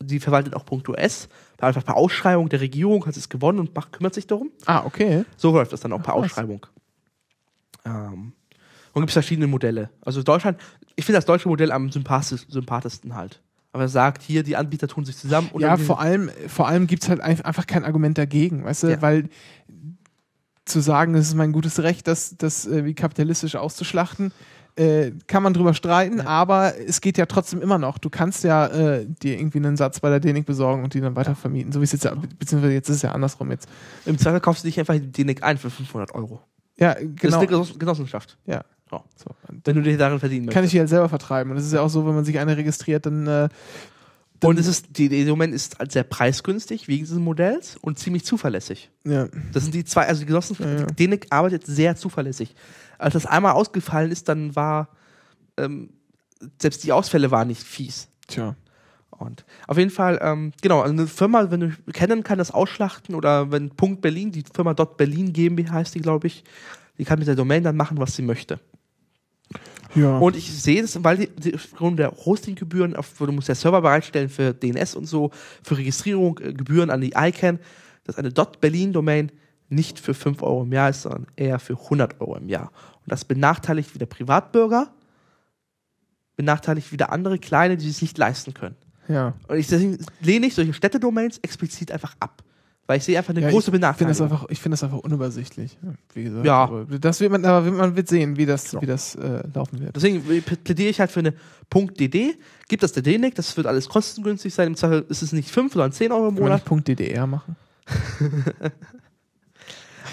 die verwaltet auch .us. Einfach per Ausschreibung der Regierung hat es gewonnen und macht, kümmert sich darum. Ah, okay. So läuft das dann auch per. Ausschreibung. Ähm, und gibt es verschiedene Modelle. Also Deutschland, ich finde das deutsche Modell am sympathisch, sympathischsten halt. Aber er sagt, hier, die Anbieter tun sich zusammen. ja, vor allem, vor allem gibt es halt ein- einfach kein Argument dagegen, weißt du, Ja. weil zu sagen, es ist mein gutes Recht, das, das wie kapitalistisch auszuschlachten, äh, kann man drüber streiten, Ja. aber es geht ja trotzdem immer noch. Du kannst ja äh, dir irgendwie einen Satz bei der DENIC besorgen und die dann weiter vermieten. So wie es jetzt ja, beziehungsweise jetzt ist es ja andersrum jetzt. Im Zweifel kaufst du dich einfach die DNIC ein für 500 Euro. Ja, Das genau. ist eine Genoss- Genossenschaft, Ja. So. So. wenn du dich darin verdienen Kann möchtest. ich die halt selber vertreiben. Und es ist ja auch so, wenn man sich eine registriert, dann äh, Und es ist, die, Domain ist halt sehr preisgünstig wegen dieses Modells und ziemlich zuverlässig. ja. Das sind die zwei, also die Genossenschaft, Ja, ja. DNIC arbeitet sehr zuverlässig. Als das einmal ausgefallen ist, dann war ähm, selbst die Ausfälle waren nicht fies. Tja. Und auf jeden Fall, ähm, genau, also eine Firma, wenn du kennen kann, das ausschlachten oder wenn Punkt Berlin, die Firma dort Berlin GmbH heißt die, glaube ich, die kann mit der Domain dann machen, was sie möchte. Ja. Und ich sehe das, weil die, die aufgrund der Hostinggebühren, auf, du musst ja Server bereitstellen für DNS und so, für Registrierung, äh, Gebühren an die ICANN, dass eine .berlin-Domain nicht für 5 Euro im Jahr ist, sondern eher für 100 Euro im Jahr. Und das benachteiligt wieder Privatbürger, benachteiligt wieder andere Kleine, die es nicht leisten können. ja. Und ich deswegen lehne ich solche Städtedomains explizit einfach ab. Weil ich sehe einfach eine Ja, große ich Benachteiligung. einfach, ich finde das einfach unübersichtlich. gesagt. Ja. Aber das wird man, aber man wird sehen, wie das, Genau. wie das äh, laufen wird. Deswegen plädiere ich halt für eine .dd. Gibt das der DNIC, das wird alles kostengünstig sein. Im Zweifel ist es nicht 5, sondern 10 Euro im Kann man Monat. nicht Punkt DDR machen?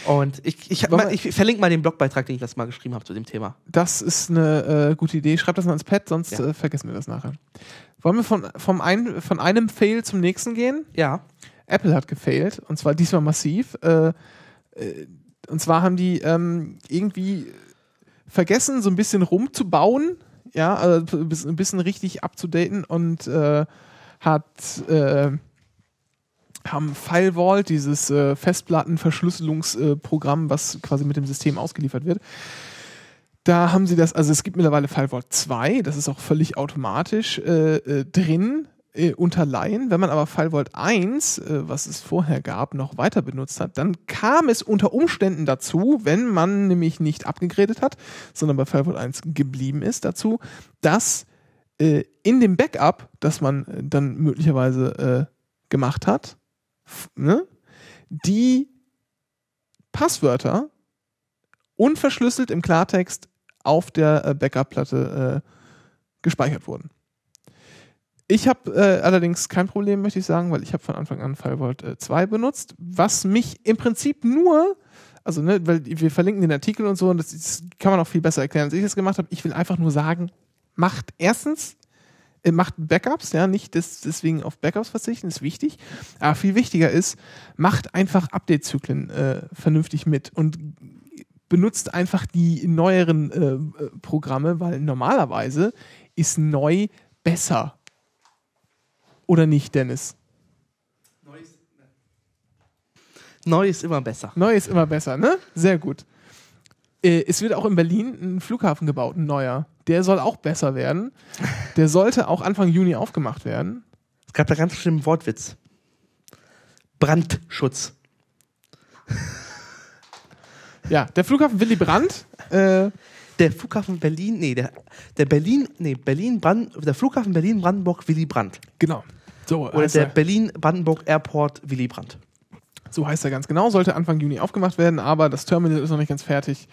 Und ich, ich, wir- ich verlinke mal den Blogbeitrag, den ich das mal geschrieben habe zu dem Thema. Das ist eine äh, gute Idee. Schreibt das mal ins Pad, sonst Ja. äh, vergessen wir das nachher. Wollen wir von, vom ein, von einem Fail zum nächsten gehen? Ja. Apple hat gefailt und zwar diesmal massiv. Äh, äh, und zwar haben die ähm, irgendwie vergessen, so ein bisschen rumzubauen ja, also ein bisschen- richtig abzudaten und äh, hat äh, haben Firewall, dieses äh, Festplattenverschlüsselungsprogramm, was quasi mit dem System ausgeliefert wird. Da haben sie das, also es gibt mittlerweile Firewall 2, das ist auch völlig automatisch äh, äh, drin äh, unter Laien. Wenn man aber Firewall 1, äh, was es vorher gab, noch weiter benutzt hat, dann kam es unter Umständen dazu, wenn man nämlich nicht abgegradet hat, sondern bei Firewall 1 geblieben ist, dazu, dass äh, in dem Backup, das man äh, dann möglicherweise äh, gemacht hat, ne, die Passwörter unverschlüsselt im Klartext auf der äh, Backup-Platte gespeichert wurden. Ich habe äh, allerdings kein Problem, möchte ich sagen, weil ich habe von Anfang an Firewall äh, 2 benutzt, was mich im Prinzip nur, also ne, weil wir verlinken den Artikel und so und das, das kann man auch viel besser erklären, als ich das gemacht habe. Ich will einfach nur sagen, macht erstens äh, macht Backups, ja, nicht des, deswegen auf Backups verzichten, ist wichtig. Aber viel wichtiger ist, macht einfach Update-Zyklen äh, vernünftig mit und benutzt einfach die neueren äh, äh, Programme, weil normalerweise ist neu besser. Oder nicht, Dennis? Neu ist immer besser. Neu ist immer besser, ne? Sehr gut. Äh, es wird auch in Berlin ein Flughafen gebaut, ein neuer. Der soll auch besser werden. Der sollte auch Anfang Juni aufgemacht werden. Es gab da ganz schlimmen Wortwitz. Brandschutz. Ja, der Flughafen Willy Brandt. Äh, Der Flughafen Berlin, nee, der, der Berlin, nee, Berlin, Brand, der Flughafen Berlin-Brandenburg Willy Brandt. genau. So Oder der er, Berlin-Brandenburg Airport Willy Brandt. so heißt er ganz genau. Sollte Anfang Juni aufgemacht werden, aber das Terminal ist noch nicht ganz fertig.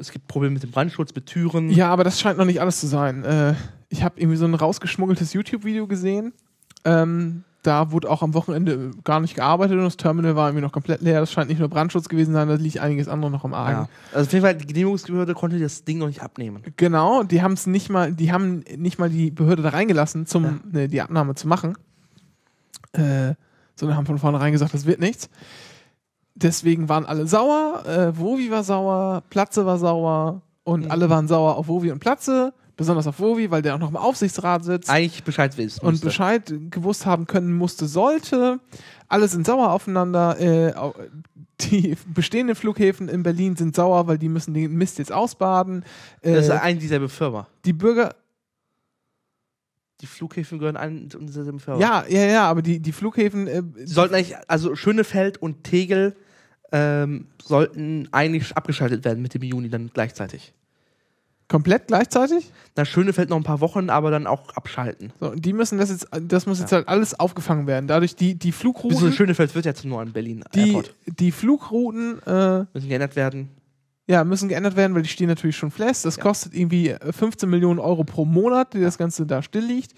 Es gibt Probleme mit dem Brandschutz, mit Türen. Ja, aber das scheint noch nicht alles zu sein. Äh, ich habe irgendwie so ein rausgeschmuggeltes YouTube-Video gesehen. Ähm, da wurde auch am Wochenende gar nicht gearbeitet und das Terminal war irgendwie noch komplett leer. Das scheint nicht nur Brandschutz gewesen sein, da liegt einiges andere noch am Argen. Ja. Also auf jeden Fall, die Genehmigungsbehörde konnte das Ding noch nicht abnehmen. Genau, die haben es nicht mal, die haben nicht mal die Behörde da reingelassen, zum Ja. ne, die Abnahme zu machen. Äh, sondern haben von vornherein gesagt, das wird nichts. Deswegen waren alle sauer, äh, Wovi war sauer, Platze war sauer und Mhm. alle waren sauer auf Wovi und Platze, besonders auf Wovi, weil der auch noch im Aufsichtsrat sitzt Eigentlich Bescheid wissen. und. Bescheid gewusst haben können musste, sollte. Alle sind sauer aufeinander. Äh, die bestehenden Flughäfen in Berlin sind sauer, weil die müssen den Mist jetzt ausbaden. Äh, Das ist eine dieselbe Firma. die Bürger, Die Flughäfen gehören an zu dieselben Firma. ja, ja, ja, aber die, die Flughäfen, äh, sollten eigentlich, also Schönefeld und Tegel ähm, sollten eigentlich abgeschaltet werden mit dem Juni dann gleichzeitig. Komplett gleichzeitig. Na, Schönefeld noch ein paar Wochen, aber dann auch abschalten. So, und die müssen das jetzt, das muss jetzt halt alles aufgefangen werden. Dadurch die, die Wieso Flugrouten, Schönefeld wird ja zum neuen Berlin die, Airport. die Flugrouten, äh, Müssen geändert werden. ja, müssen geändert werden, weil die stehen natürlich schon fest. Das kostet irgendwie äh, 15 Millionen Euro pro Monat, die das Ganze da still liegt.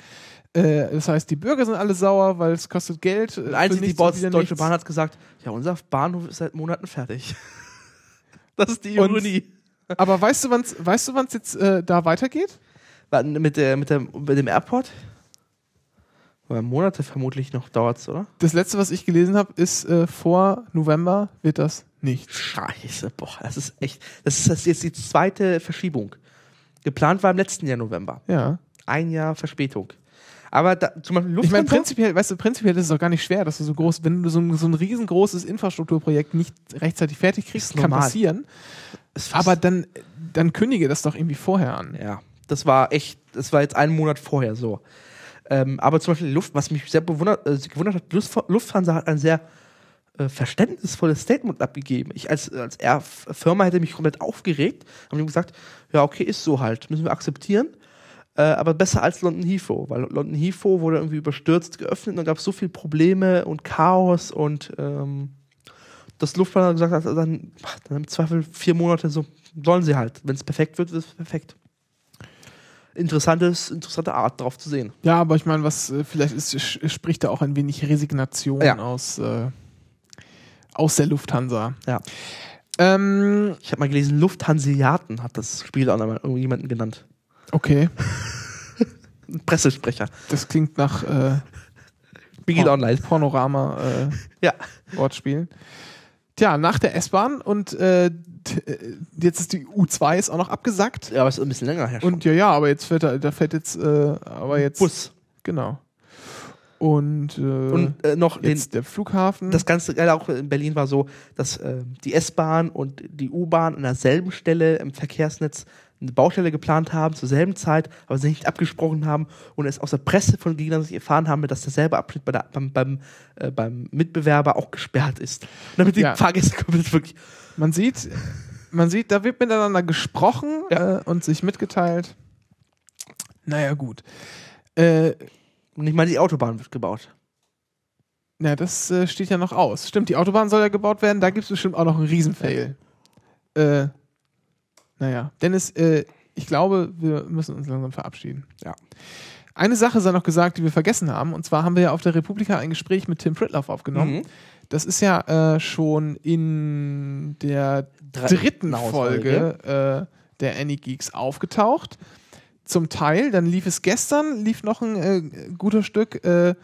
Äh, das heißt, die Bürger sind alle sauer, weil es kostet Geld. äh, Und einzig die und Bots, Deutsche nichts. Bahn hat gesagt, ja, unser Bahnhof ist seit Monaten fertig. das ist die Und- Ironie. Aber weißt du, wann's, weißt du, wann es jetzt äh, da weitergeht? Mit, der, mit, der, mit dem Airport? Weil Monate vermutlich noch dauert's, oder? Das letzte, was ich gelesen habe, ist äh, vor November wird das nicht. Scheiße, boah, das ist echt. Das ist das jetzt die zweite Verschiebung. Geplant war im letzten Jahr November. Ja. Ein Jahr Verspätung. Aber da, zum Beispiel Ich meine, Lufthansa. prinzipiell, weißt du, prinzipiell ist es doch gar nicht schwer, dass du so groß, wenn du so ein, so ein riesengroßes Infrastrukturprojekt nicht rechtzeitig fertig kriegst, Ist kann normal. passieren. Aber dann, dann kündige das doch irgendwie vorher an. Ja, das war echt, das war jetzt einen Monat vorher so. Ähm, aber zum Beispiel Luft, was mich sehr bewundert, äh, gewundert hat, Luftf- Lufthansa hat ein sehr äh, verständnisvolles Statement abgegeben. Ich als, als Firma hätte mich komplett aufgeregt, haben ihm gesagt, ja, okay, ist so halt, müssen wir akzeptieren. Äh, aber besser als London Heathrow, weil London Heathrow wurde irgendwie überstürzt geöffnet und dann gab es so viele Probleme und Chaos und ähm, das Lufthansa gesagt hat, dann, dann im Zweifel vier Monate so, sollen sie halt. Wenn es perfekt wird, wird es perfekt interessantes, interessante Art drauf zu sehen. Ja, aber ich meine, was äh, vielleicht ist, spricht da auch ein wenig Resignation Ja. aus, äh, aus der Lufthansa. Ja. Ähm, Ich habe mal gelesen, Lufthanseaten hat das Spiel auch noch mal irgendjemanden genannt. okay, Pressesprecher. das klingt nach äh, online? Panorama äh, Ja. Wortspielen. Tja, nach der S-Bahn und äh, äh, jetzt ist die U2 ist auch noch abgesackt. Ja, aber es ist ein bisschen länger her. schon. Und ja, ja, aber jetzt fährt da, da fährt jetzt, äh, aber jetzt. Bus. Genau. Und, äh, Und äh, noch den, jetzt der Flughafen. das Ganze geil auch in Berlin war so, dass äh, die S-Bahn und die U-Bahn an derselben Stelle im Verkehrsnetz eine Baustelle geplant haben, zur selben Zeit, aber sie nicht abgesprochen haben und es aus der Presse von Gegnern sich erfahren haben, dass derselbe Abschnitt bei der, beim, beim, äh, beim Mitbewerber auch gesperrt ist. Und damit die Ja. Fahrgäste komplett wirklich. man sieht, man sieht, da wird miteinander gesprochen Ja. äh, und sich mitgeteilt. Naja, gut. Äh, Und nicht mal die Autobahn wird gebaut. na, das äh, steht ja noch aus. Stimmt, die Autobahn soll ja gebaut werden, da gibt es bestimmt auch noch einen Riesenfail. Äh, naja, Dennis, äh, ich glaube, wir müssen uns langsam verabschieden. Ja. Eine Sache sei noch gesagt, die wir vergessen haben, und zwar haben wir ja auf der Republika ein Gespräch mit Tim Pritloff aufgenommen. Mhm. Das ist ja äh, schon in der dritten Folge. Äh, der Any Geeks aufgetaucht. Zum Teil, dann lief es gestern, lief noch ein äh, guter Stück äh,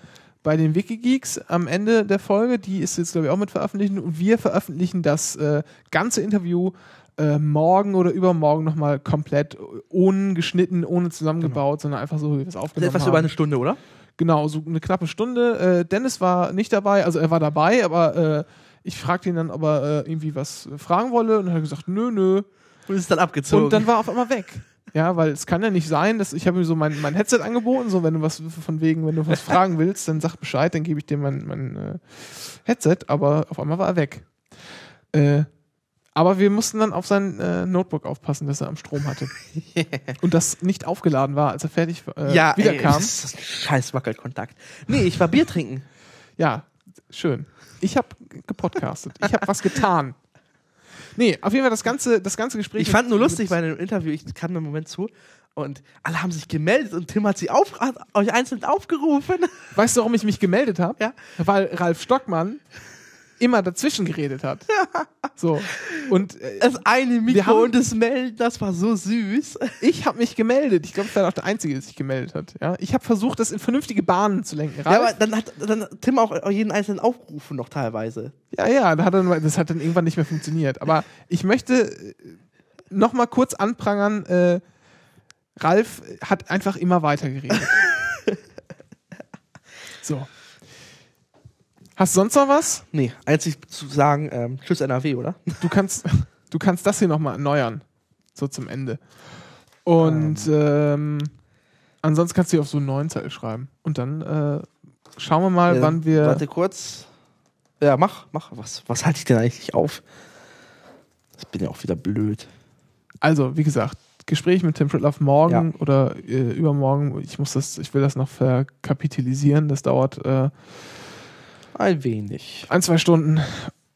bei den Wikigeeks am Ende der Folge. Die ist jetzt, glaube ich, auch mit veröffentlichen. Und wir veröffentlichen das äh, ganze Interview äh, morgen oder übermorgen nochmal komplett ohne geschnitten, ohne zusammengebaut, sondern einfach so, wie wir es Das ist aufgenommen etwas haben. über eine Stunde, oder? Genau, so eine knappe Stunde. Äh, Dennis war nicht dabei, also er war dabei, aber äh, ich fragte ihn dann, ob er äh, irgendwie was fragen wolle und er hat gesagt, nö, nö. Und ist dann abgezogen. Und dann war er auf einmal weg. Ja, weil es kann ja nicht sein, dass ich habe ihm so mein, mein Headset angeboten, so wenn du was von wegen, wenn du was fragen willst, dann sag Bescheid, dann gebe ich dir mein, mein äh, Headset, aber auf einmal war er weg. Äh, aber wir mussten dann auf sein äh, Notebook aufpassen, dass er am Strom hatte. und das nicht aufgeladen war, als er fertig äh, ja, ey, wiederkam. das ist ein scheiß Wackelkontakt. Nee, ich war Bier trinken. Ja, schön. Ich habe gepodcastet. Ich habe was getan. Nee, auf jeden Fall das ganze, das ganze Gespräch. Ich fand nur lustig bei dem Interview, ich kam da im Moment zu und alle haben sich gemeldet und Tim hat sie auf, hat euch einzeln aufgerufen. Weißt du, warum ich mich gemeldet habe? Ja. Weil Ralf Stockmann immer dazwischen geredet hat. So. Und äh, Das eine Mikro haben- und das Melden, das war so süß. ich habe mich gemeldet. Ich glaube, ich war auch der Einzige, der sich gemeldet hat. Ja? Ich habe versucht, das in vernünftige Bahnen zu lenken. Ja, aber Ralf, dann hat dann Tim auch jeden einzelnen aufgerufen noch teilweise. ja, ja, da hat dann, das hat dann irgendwann nicht mehr funktioniert. Aber ich möchte äh, noch mal kurz anprangern, äh, Ralf hat einfach immer weiter geredet. so. Hast du sonst noch was? Nee, einzig zu sagen, ähm, Tschüss NRW, oder? Du kannst, du kannst das hier nochmal erneuern. So zum Ende. Und ähm, ansonsten kannst du hier auf so einen neuen Zettel schreiben. Und dann äh, schauen wir mal, Ja, wann wir. Warte kurz. Ja, mach, mach. Was, was halte ich denn eigentlich auf? Das bin ja auch wieder blöd. Also, wie gesagt, Gespräch mit Tim Pritloff morgen Ja. oder äh, übermorgen. Ich muss das, ich will das noch verkapitalisieren. Das dauert äh, Ein wenig. ein, zwei Stunden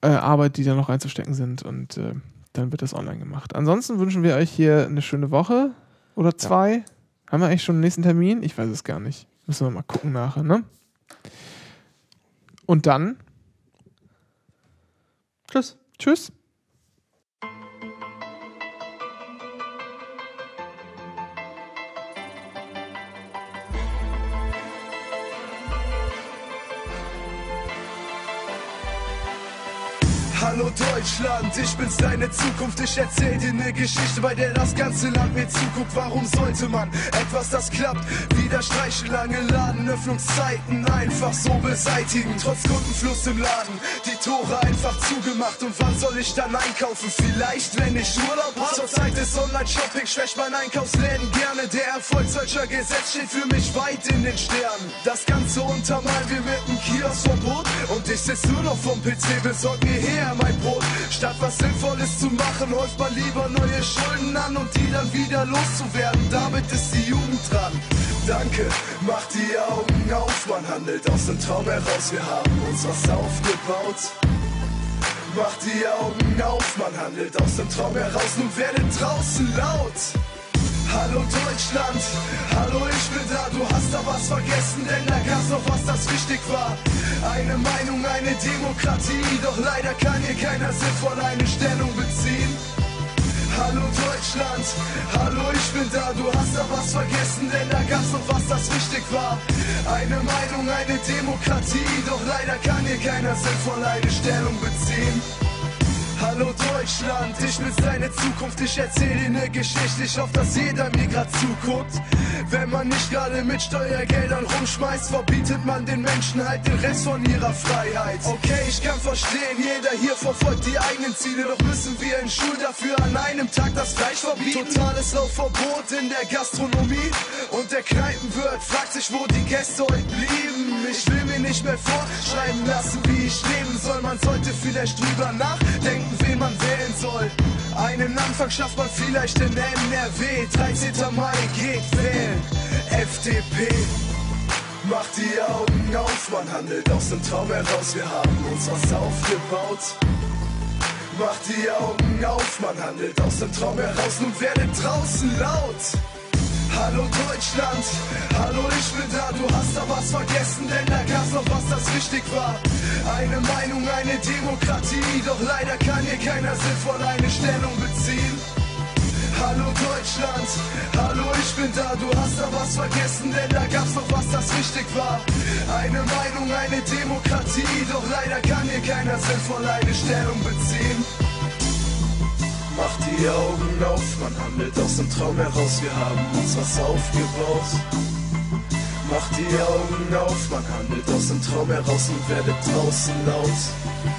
äh, Arbeit, die da noch reinzustecken sind. Und äh, dann wird das online gemacht. Ansonsten wünschen wir euch hier eine schöne Woche oder zwei. Haben wir eigentlich schon den nächsten Termin? Ich weiß es gar nicht. Müssen wir mal gucken nachher, ne? Und dann, Tschüss. tschüss. Hallo Deutschland, ich bin's deine Zukunft. Ich erzähl dir ne Geschichte, bei der das ganze Land mir zuguckt. Warum sollte man etwas, das klappt, wieder streichen? Lange Ladenöffnungszeiten einfach so beseitigen. Trotz Kundenfluss im Laden, die Tore einfach zugemacht. Und wann soll ich dann einkaufen? Vielleicht, wenn ich Urlaub hab. Zur Zeit des Online-Shopping schwächt mein Einkaufsläden gerne. Der Erfolg solcher Gesetz steht für mich weit in den Sternen. Das Ganze untermalen wir mit einem Kioskverbot. Und ich sitz nur noch vom PC, besorg mir her mein Brot. Statt was Sinnvolles zu machen, häuft man lieber neue Schulden an und die dann wieder loszuwerden. Damit ist die Jugend dran. Danke, mach die Augen auf, man handelt aus dem Traum heraus. Wir haben uns was aufgebaut. Mach die Augen auf, man handelt aus dem Traum heraus. Nun werdet draußen laut. Hallo Deutschland, hallo ich bin da, du hast da was vergessen, denn da gab's noch was, das wichtig war. Eine Meinung, eine Demokratie, doch leider kann hier keiner sinnvoll eine Stellung beziehen. Hallo Deutschland, hallo ich bin da, du hast da was vergessen, denn da gab's noch was, das wichtig war. Eine Meinung, eine Demokratie, doch leider kann hier keiner sinnvoll eine Stellung beziehen. Hallo Deutschland, ich bin seine Zukunft, ich erzähl dir ne Geschichte, ich hoffe, dass jeder mir grad zuguckt. Wenn man nicht gerade mit Steuergeldern rumschmeißt, verbietet man den Menschen halt den Rest von ihrer Freiheit. Okay, ich kann verstehen, jeder hier verfolgt die eigenen Ziele, doch müssen wir in Schulen dafür an einem Tag das Fleisch verbieten. Totales Laufverbot in der Gastronomie und der Kneipenwirt fragt sich, wo die Gäste heute blieben. Ich will mir nicht mehr vorschreiben lassen, wie ich leben soll. Man sollte vielleicht drüber nachdenken, wen man wählen soll. Einen Anfang schafft man vielleicht in NRW. 13. Mai geht wählen. FDP. Macht die Augen auf, man handelt aus dem Traum heraus. Wir haben uns was aufgebaut. Macht die Augen auf, man handelt aus dem Traum heraus. Nun werdet draußen laut. Hallo Deutschland, hallo ich bin da, du hast da was vergessen, denn da gab's noch was, das wichtig war. Eine Meinung, eine Demokratie, doch leider kann hier keiner sinnvoll eine Stellung beziehen. Hallo Deutschland, hallo ich bin da, du hast da was vergessen, denn da gab's noch was, das wichtig war. Eine Meinung, eine Demokratie, doch leider kann hier keiner sinnvoll eine Stellung beziehen. Macht die Augen auf, man handelt aus dem Traum heraus, wir haben uns was aufgebaut. Macht die Augen auf, man handelt aus dem Traum heraus und werdet draußen laut.